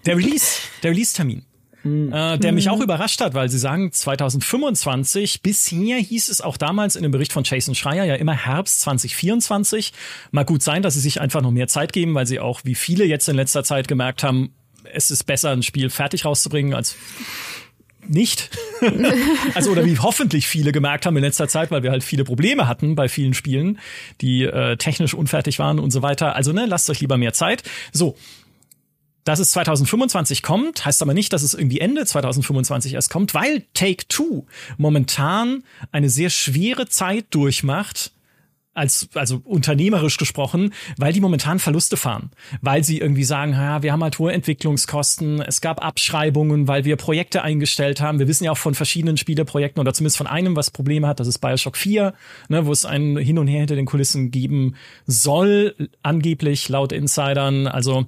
der Release, der Release-Termin. Äh, der mich auch überrascht hat, weil sie sagen 2025. Bisher hieß es auch damals in dem Bericht von Jason Schreier ja immer Herbst 2024. Mag gut sein, dass sie sich einfach noch mehr Zeit geben, weil sie auch, wie viele jetzt in letzter Zeit gemerkt haben, es ist besser, ein Spiel fertig rauszubringen als nicht. also oder wie hoffentlich viele gemerkt haben in letzter Zeit, weil wir halt viele Probleme hatten bei vielen Spielen, die äh, technisch unfertig waren und so weiter. Also ne, lasst euch lieber mehr Zeit. So, dass es 2025 kommt, heißt aber nicht, dass es irgendwie Ende 2025 erst kommt, weil Take Two momentan eine sehr schwere Zeit durchmacht, als, also unternehmerisch gesprochen, weil die momentan Verluste fahren. Weil sie irgendwie sagen, ja, wir haben halt hohe Entwicklungskosten, es gab Abschreibungen, weil wir Projekte eingestellt haben. Wir wissen ja auch von verschiedenen Spieleprojekten oder zumindest von einem, was Probleme hat, das ist Bioshock 4, ne, wo es ein Hin und Her hinter den Kulissen geben soll, angeblich laut Insidern. Also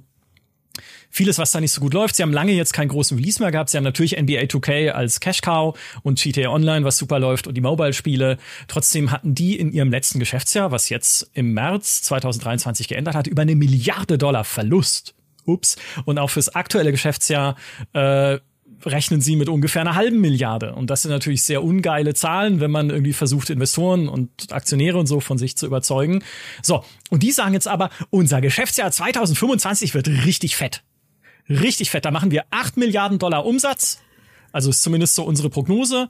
vieles, was da nicht so gut läuft. Sie haben lange jetzt keinen großen Release mehr gehabt. Sie haben natürlich NBA 2K als Cash Cow und GTA Online, was super läuft und die Mobile-Spiele. Trotzdem hatten die in ihrem letzten Geschäftsjahr, was jetzt im März 2023 geändert hat, über eine Milliarde Dollar Verlust. Ups. Und auch fürs aktuelle Geschäftsjahr äh, rechnen sie mit ungefähr einer halben Milliarde. Und das sind natürlich sehr ungeile Zahlen, wenn man irgendwie versucht, Investoren und Aktionäre und so von sich zu überzeugen. So, und die sagen jetzt aber, unser Geschäftsjahr 2025 wird richtig fett. Richtig fett. Da machen wir 8 Milliarden Dollar Umsatz. Also ist zumindest so unsere Prognose.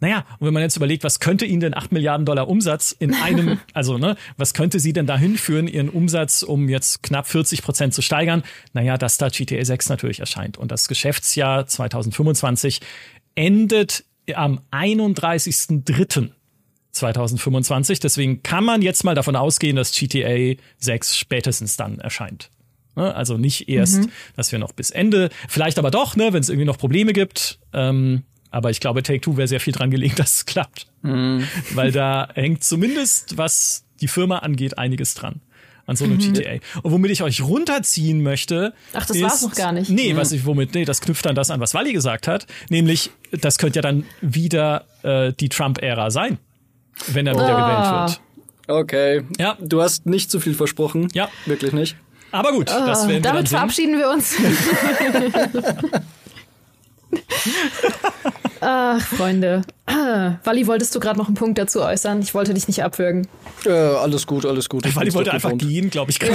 Naja, und wenn man jetzt überlegt, was könnte Ihnen denn 8 Milliarden Dollar Umsatz in einem, also ne, was könnte Sie denn dahin führen, Ihren Umsatz um jetzt knapp 40 Prozent zu steigern? Naja, dass da GTA 6 natürlich erscheint. Und das Geschäftsjahr 2025 endet am 31.03.2025. Deswegen kann man jetzt mal davon ausgehen, dass GTA 6 spätestens dann erscheint. Ne? Also nicht erst, dass wir noch bis Ende, vielleicht aber doch, ne, wenn es irgendwie noch Probleme gibt. Ähm, aber ich glaube, Take-Two wäre sehr viel dran gelegen, dass es klappt. Weil da hängt zumindest, was die Firma angeht, einiges dran. An so einem GTA. Und womit ich euch runterziehen möchte. Ach, das ist, war's noch gar nicht. Nee, was ich womit, nee, das knüpft dann das an, was Wally gesagt hat. Nämlich, das könnte ja dann wieder äh, die Trump-Ära sein. Wenn er wieder Ah. gewählt wird. Okay. Ja. Du hast nicht zu viel versprochen. Ja. Wirklich nicht. Aber gut, das Ah, werden wir dann damit sehen. verabschieden wir uns. Ach, Freunde. Wally, wolltest du gerade noch einen Punkt dazu äußern? Ich wollte dich nicht abwürgen. Äh, alles gut, alles gut. Ich Wally wollte einfach gewohnt. gehen, glaube ich.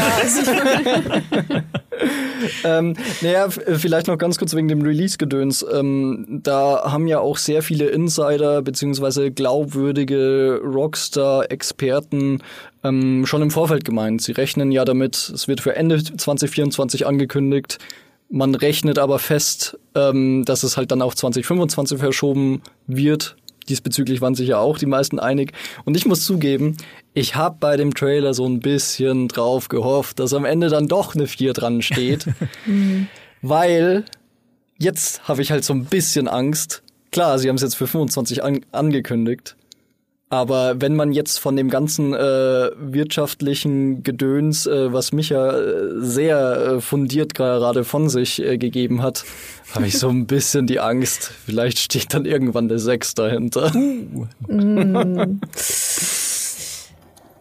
Ähm, naja, f- äh, vielleicht noch ganz kurz wegen dem Release-Gedöns. Ähm, da haben ja auch sehr viele Insider beziehungsweise glaubwürdige Rockstar-Experten ähm, schon im Vorfeld gemeint. Sie rechnen ja damit, es wird für Ende 2024 angekündigt. Man rechnet aber fest, ähm, dass es halt dann auf 2025 verschoben wird, Diesbezüglich waren sich ja auch die meisten einig. Und ich muss zugeben, ich habe bei dem Trailer so ein bisschen drauf gehofft, dass am Ende dann doch eine 4 dran steht. weil jetzt habe ich halt so ein bisschen Angst. Klar, sie haben es jetzt für 25 an angekündigt. Aber wenn man jetzt von dem ganzen äh, wirtschaftlichen Gedöns, äh, was Micha äh, sehr äh, fundiert gerade von sich äh, gegeben hat, habe ich so ein bisschen die Angst, vielleicht steht dann irgendwann der Sechs dahinter. Uh. Mm.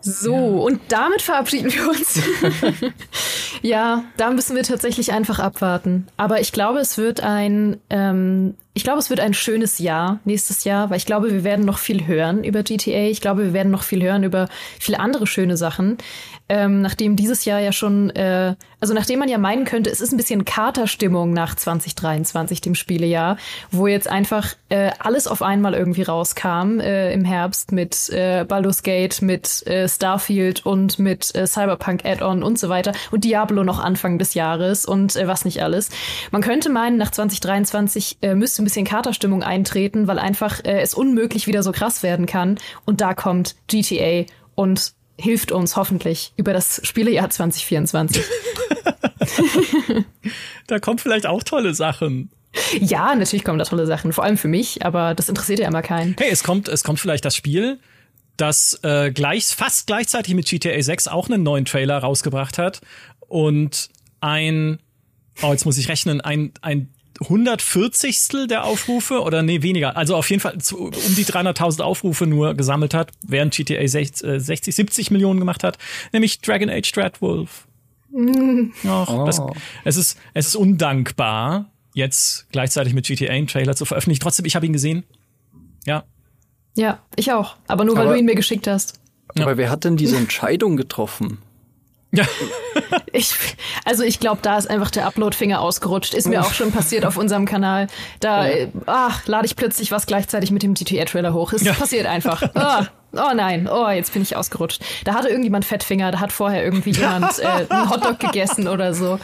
So, ja. und damit verabschieden wir uns. ja, da müssen wir tatsächlich einfach abwarten. Aber ich glaube, es wird ein, ähm, ich glaube, es wird ein schönes Jahr nächstes Jahr, weil ich glaube, wir werden noch viel hören über GTA. Ich glaube, wir werden noch viel hören über viele andere schöne Sachen ähm, nachdem dieses Jahr ja schon, äh, also nachdem man ja meinen könnte, es ist ein bisschen Katerstimmung nach 2023, dem Spielejahr, wo jetzt einfach äh, alles auf einmal irgendwie rauskam äh, im Herbst mit äh, Baldur's Gate, mit äh, Starfield und mit äh, Cyberpunk Add-on und so weiter und Diablo noch Anfang des Jahres und äh, was nicht alles. Man könnte meinen, nach 2023 äh, müsste bisschen Katerstimmung eintreten, weil einfach äh, es unmöglich wieder so krass werden kann und da kommt GTA und hilft uns hoffentlich über das Spielejahr 2024. da kommen vielleicht auch tolle Sachen. Ja, natürlich kommen da tolle Sachen, vor allem für mich, aber das interessiert ja immer keinen. Hey, es kommt, es kommt vielleicht das Spiel, das äh, gleich, fast gleichzeitig mit GTA 6 auch einen neuen Trailer rausgebracht hat und ein, oh, jetzt muss ich rechnen, ein, ein 140. der Aufrufe oder nee, weniger. Also auf jeden Fall zu, um die 300.000 Aufrufe nur gesammelt hat, während GTA 60, 60, 70 Millionen gemacht hat, nämlich Dragon Age Dreadwolf. Mm. Och, oh. das, es ist es ist undankbar, jetzt gleichzeitig mit GTA einen Trailer zu veröffentlichen. Trotzdem, ich habe ihn gesehen. Ja. Ja, ich auch. Aber nur weil Aber, du ihn mir geschickt hast. Aber ja. wer hat denn diese Entscheidung getroffen? Ja. ich, also ich glaube, da ist einfach der Upload-Finger ausgerutscht. Ist mir auch schon passiert auf unserem Kanal. Da ja. ach, lade ich plötzlich was gleichzeitig mit dem GTA-Trailer hoch. Es ja. passiert einfach. Ah, oh nein, oh, jetzt bin ich ausgerutscht. Da hatte irgendjemand Fettfinger, da hat vorher irgendwie jemand äh, einen Hotdog gegessen oder so.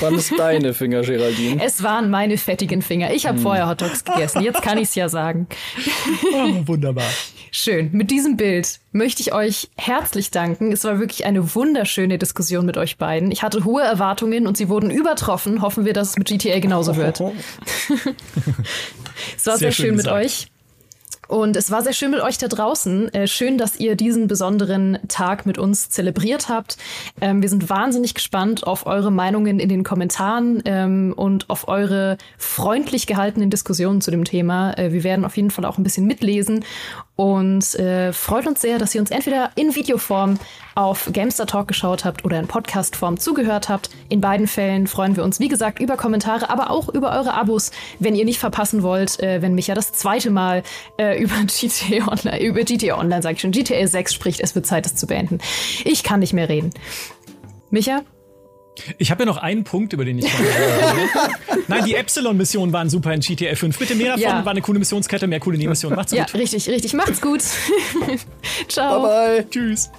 Waren es deine Finger, Geraldine? Es waren meine fettigen Finger. Ich habe hm. vorher Hotdogs gegessen. Jetzt kann ich es ja sagen. Oh, wunderbar. Schön. Mit diesem Bild möchte ich euch herzlich danken. Es war wirklich eine wunderschöne Diskussion mit euch beiden. Ich hatte hohe Erwartungen und sie wurden übertroffen. Hoffen wir, dass es mit GTA genauso wird. es war sehr, sehr schön, schön mit euch. Und es war sehr schön mit euch da draußen. Äh, schön, dass ihr diesen besonderen Tag mit uns zelebriert habt. Ähm, wir sind wahnsinnig gespannt auf eure Meinungen in den Kommentaren ähm, und auf eure freundlich gehaltenen Diskussionen zu dem Thema. Äh, wir werden auf jeden Fall auch ein bisschen mitlesen und äh, freut uns sehr, dass ihr uns entweder in Videoform auf Gamester Talk geschaut habt oder in Podcastform zugehört habt. In beiden Fällen freuen wir uns, wie gesagt, über Kommentare, aber auch über eure Abos, wenn ihr nicht verpassen wollt, äh, wenn Micha das zweite Mal äh, über GTA Online, über GTA Online, sag ich schon, GTA 6 spricht. Es wird Zeit, es zu beenden. Ich kann nicht mehr reden. Micha? Ich habe ja noch einen Punkt, über den ich Nein, die Epsilon-Missionen waren super in GTA 5. Bitte mehr davon, ja. war eine coole Missionskette, mehr coole Nebenmissionen. Macht's gut. Ja, richtig, richtig. Macht's gut. Ciao. Bye, bye. Tschüss.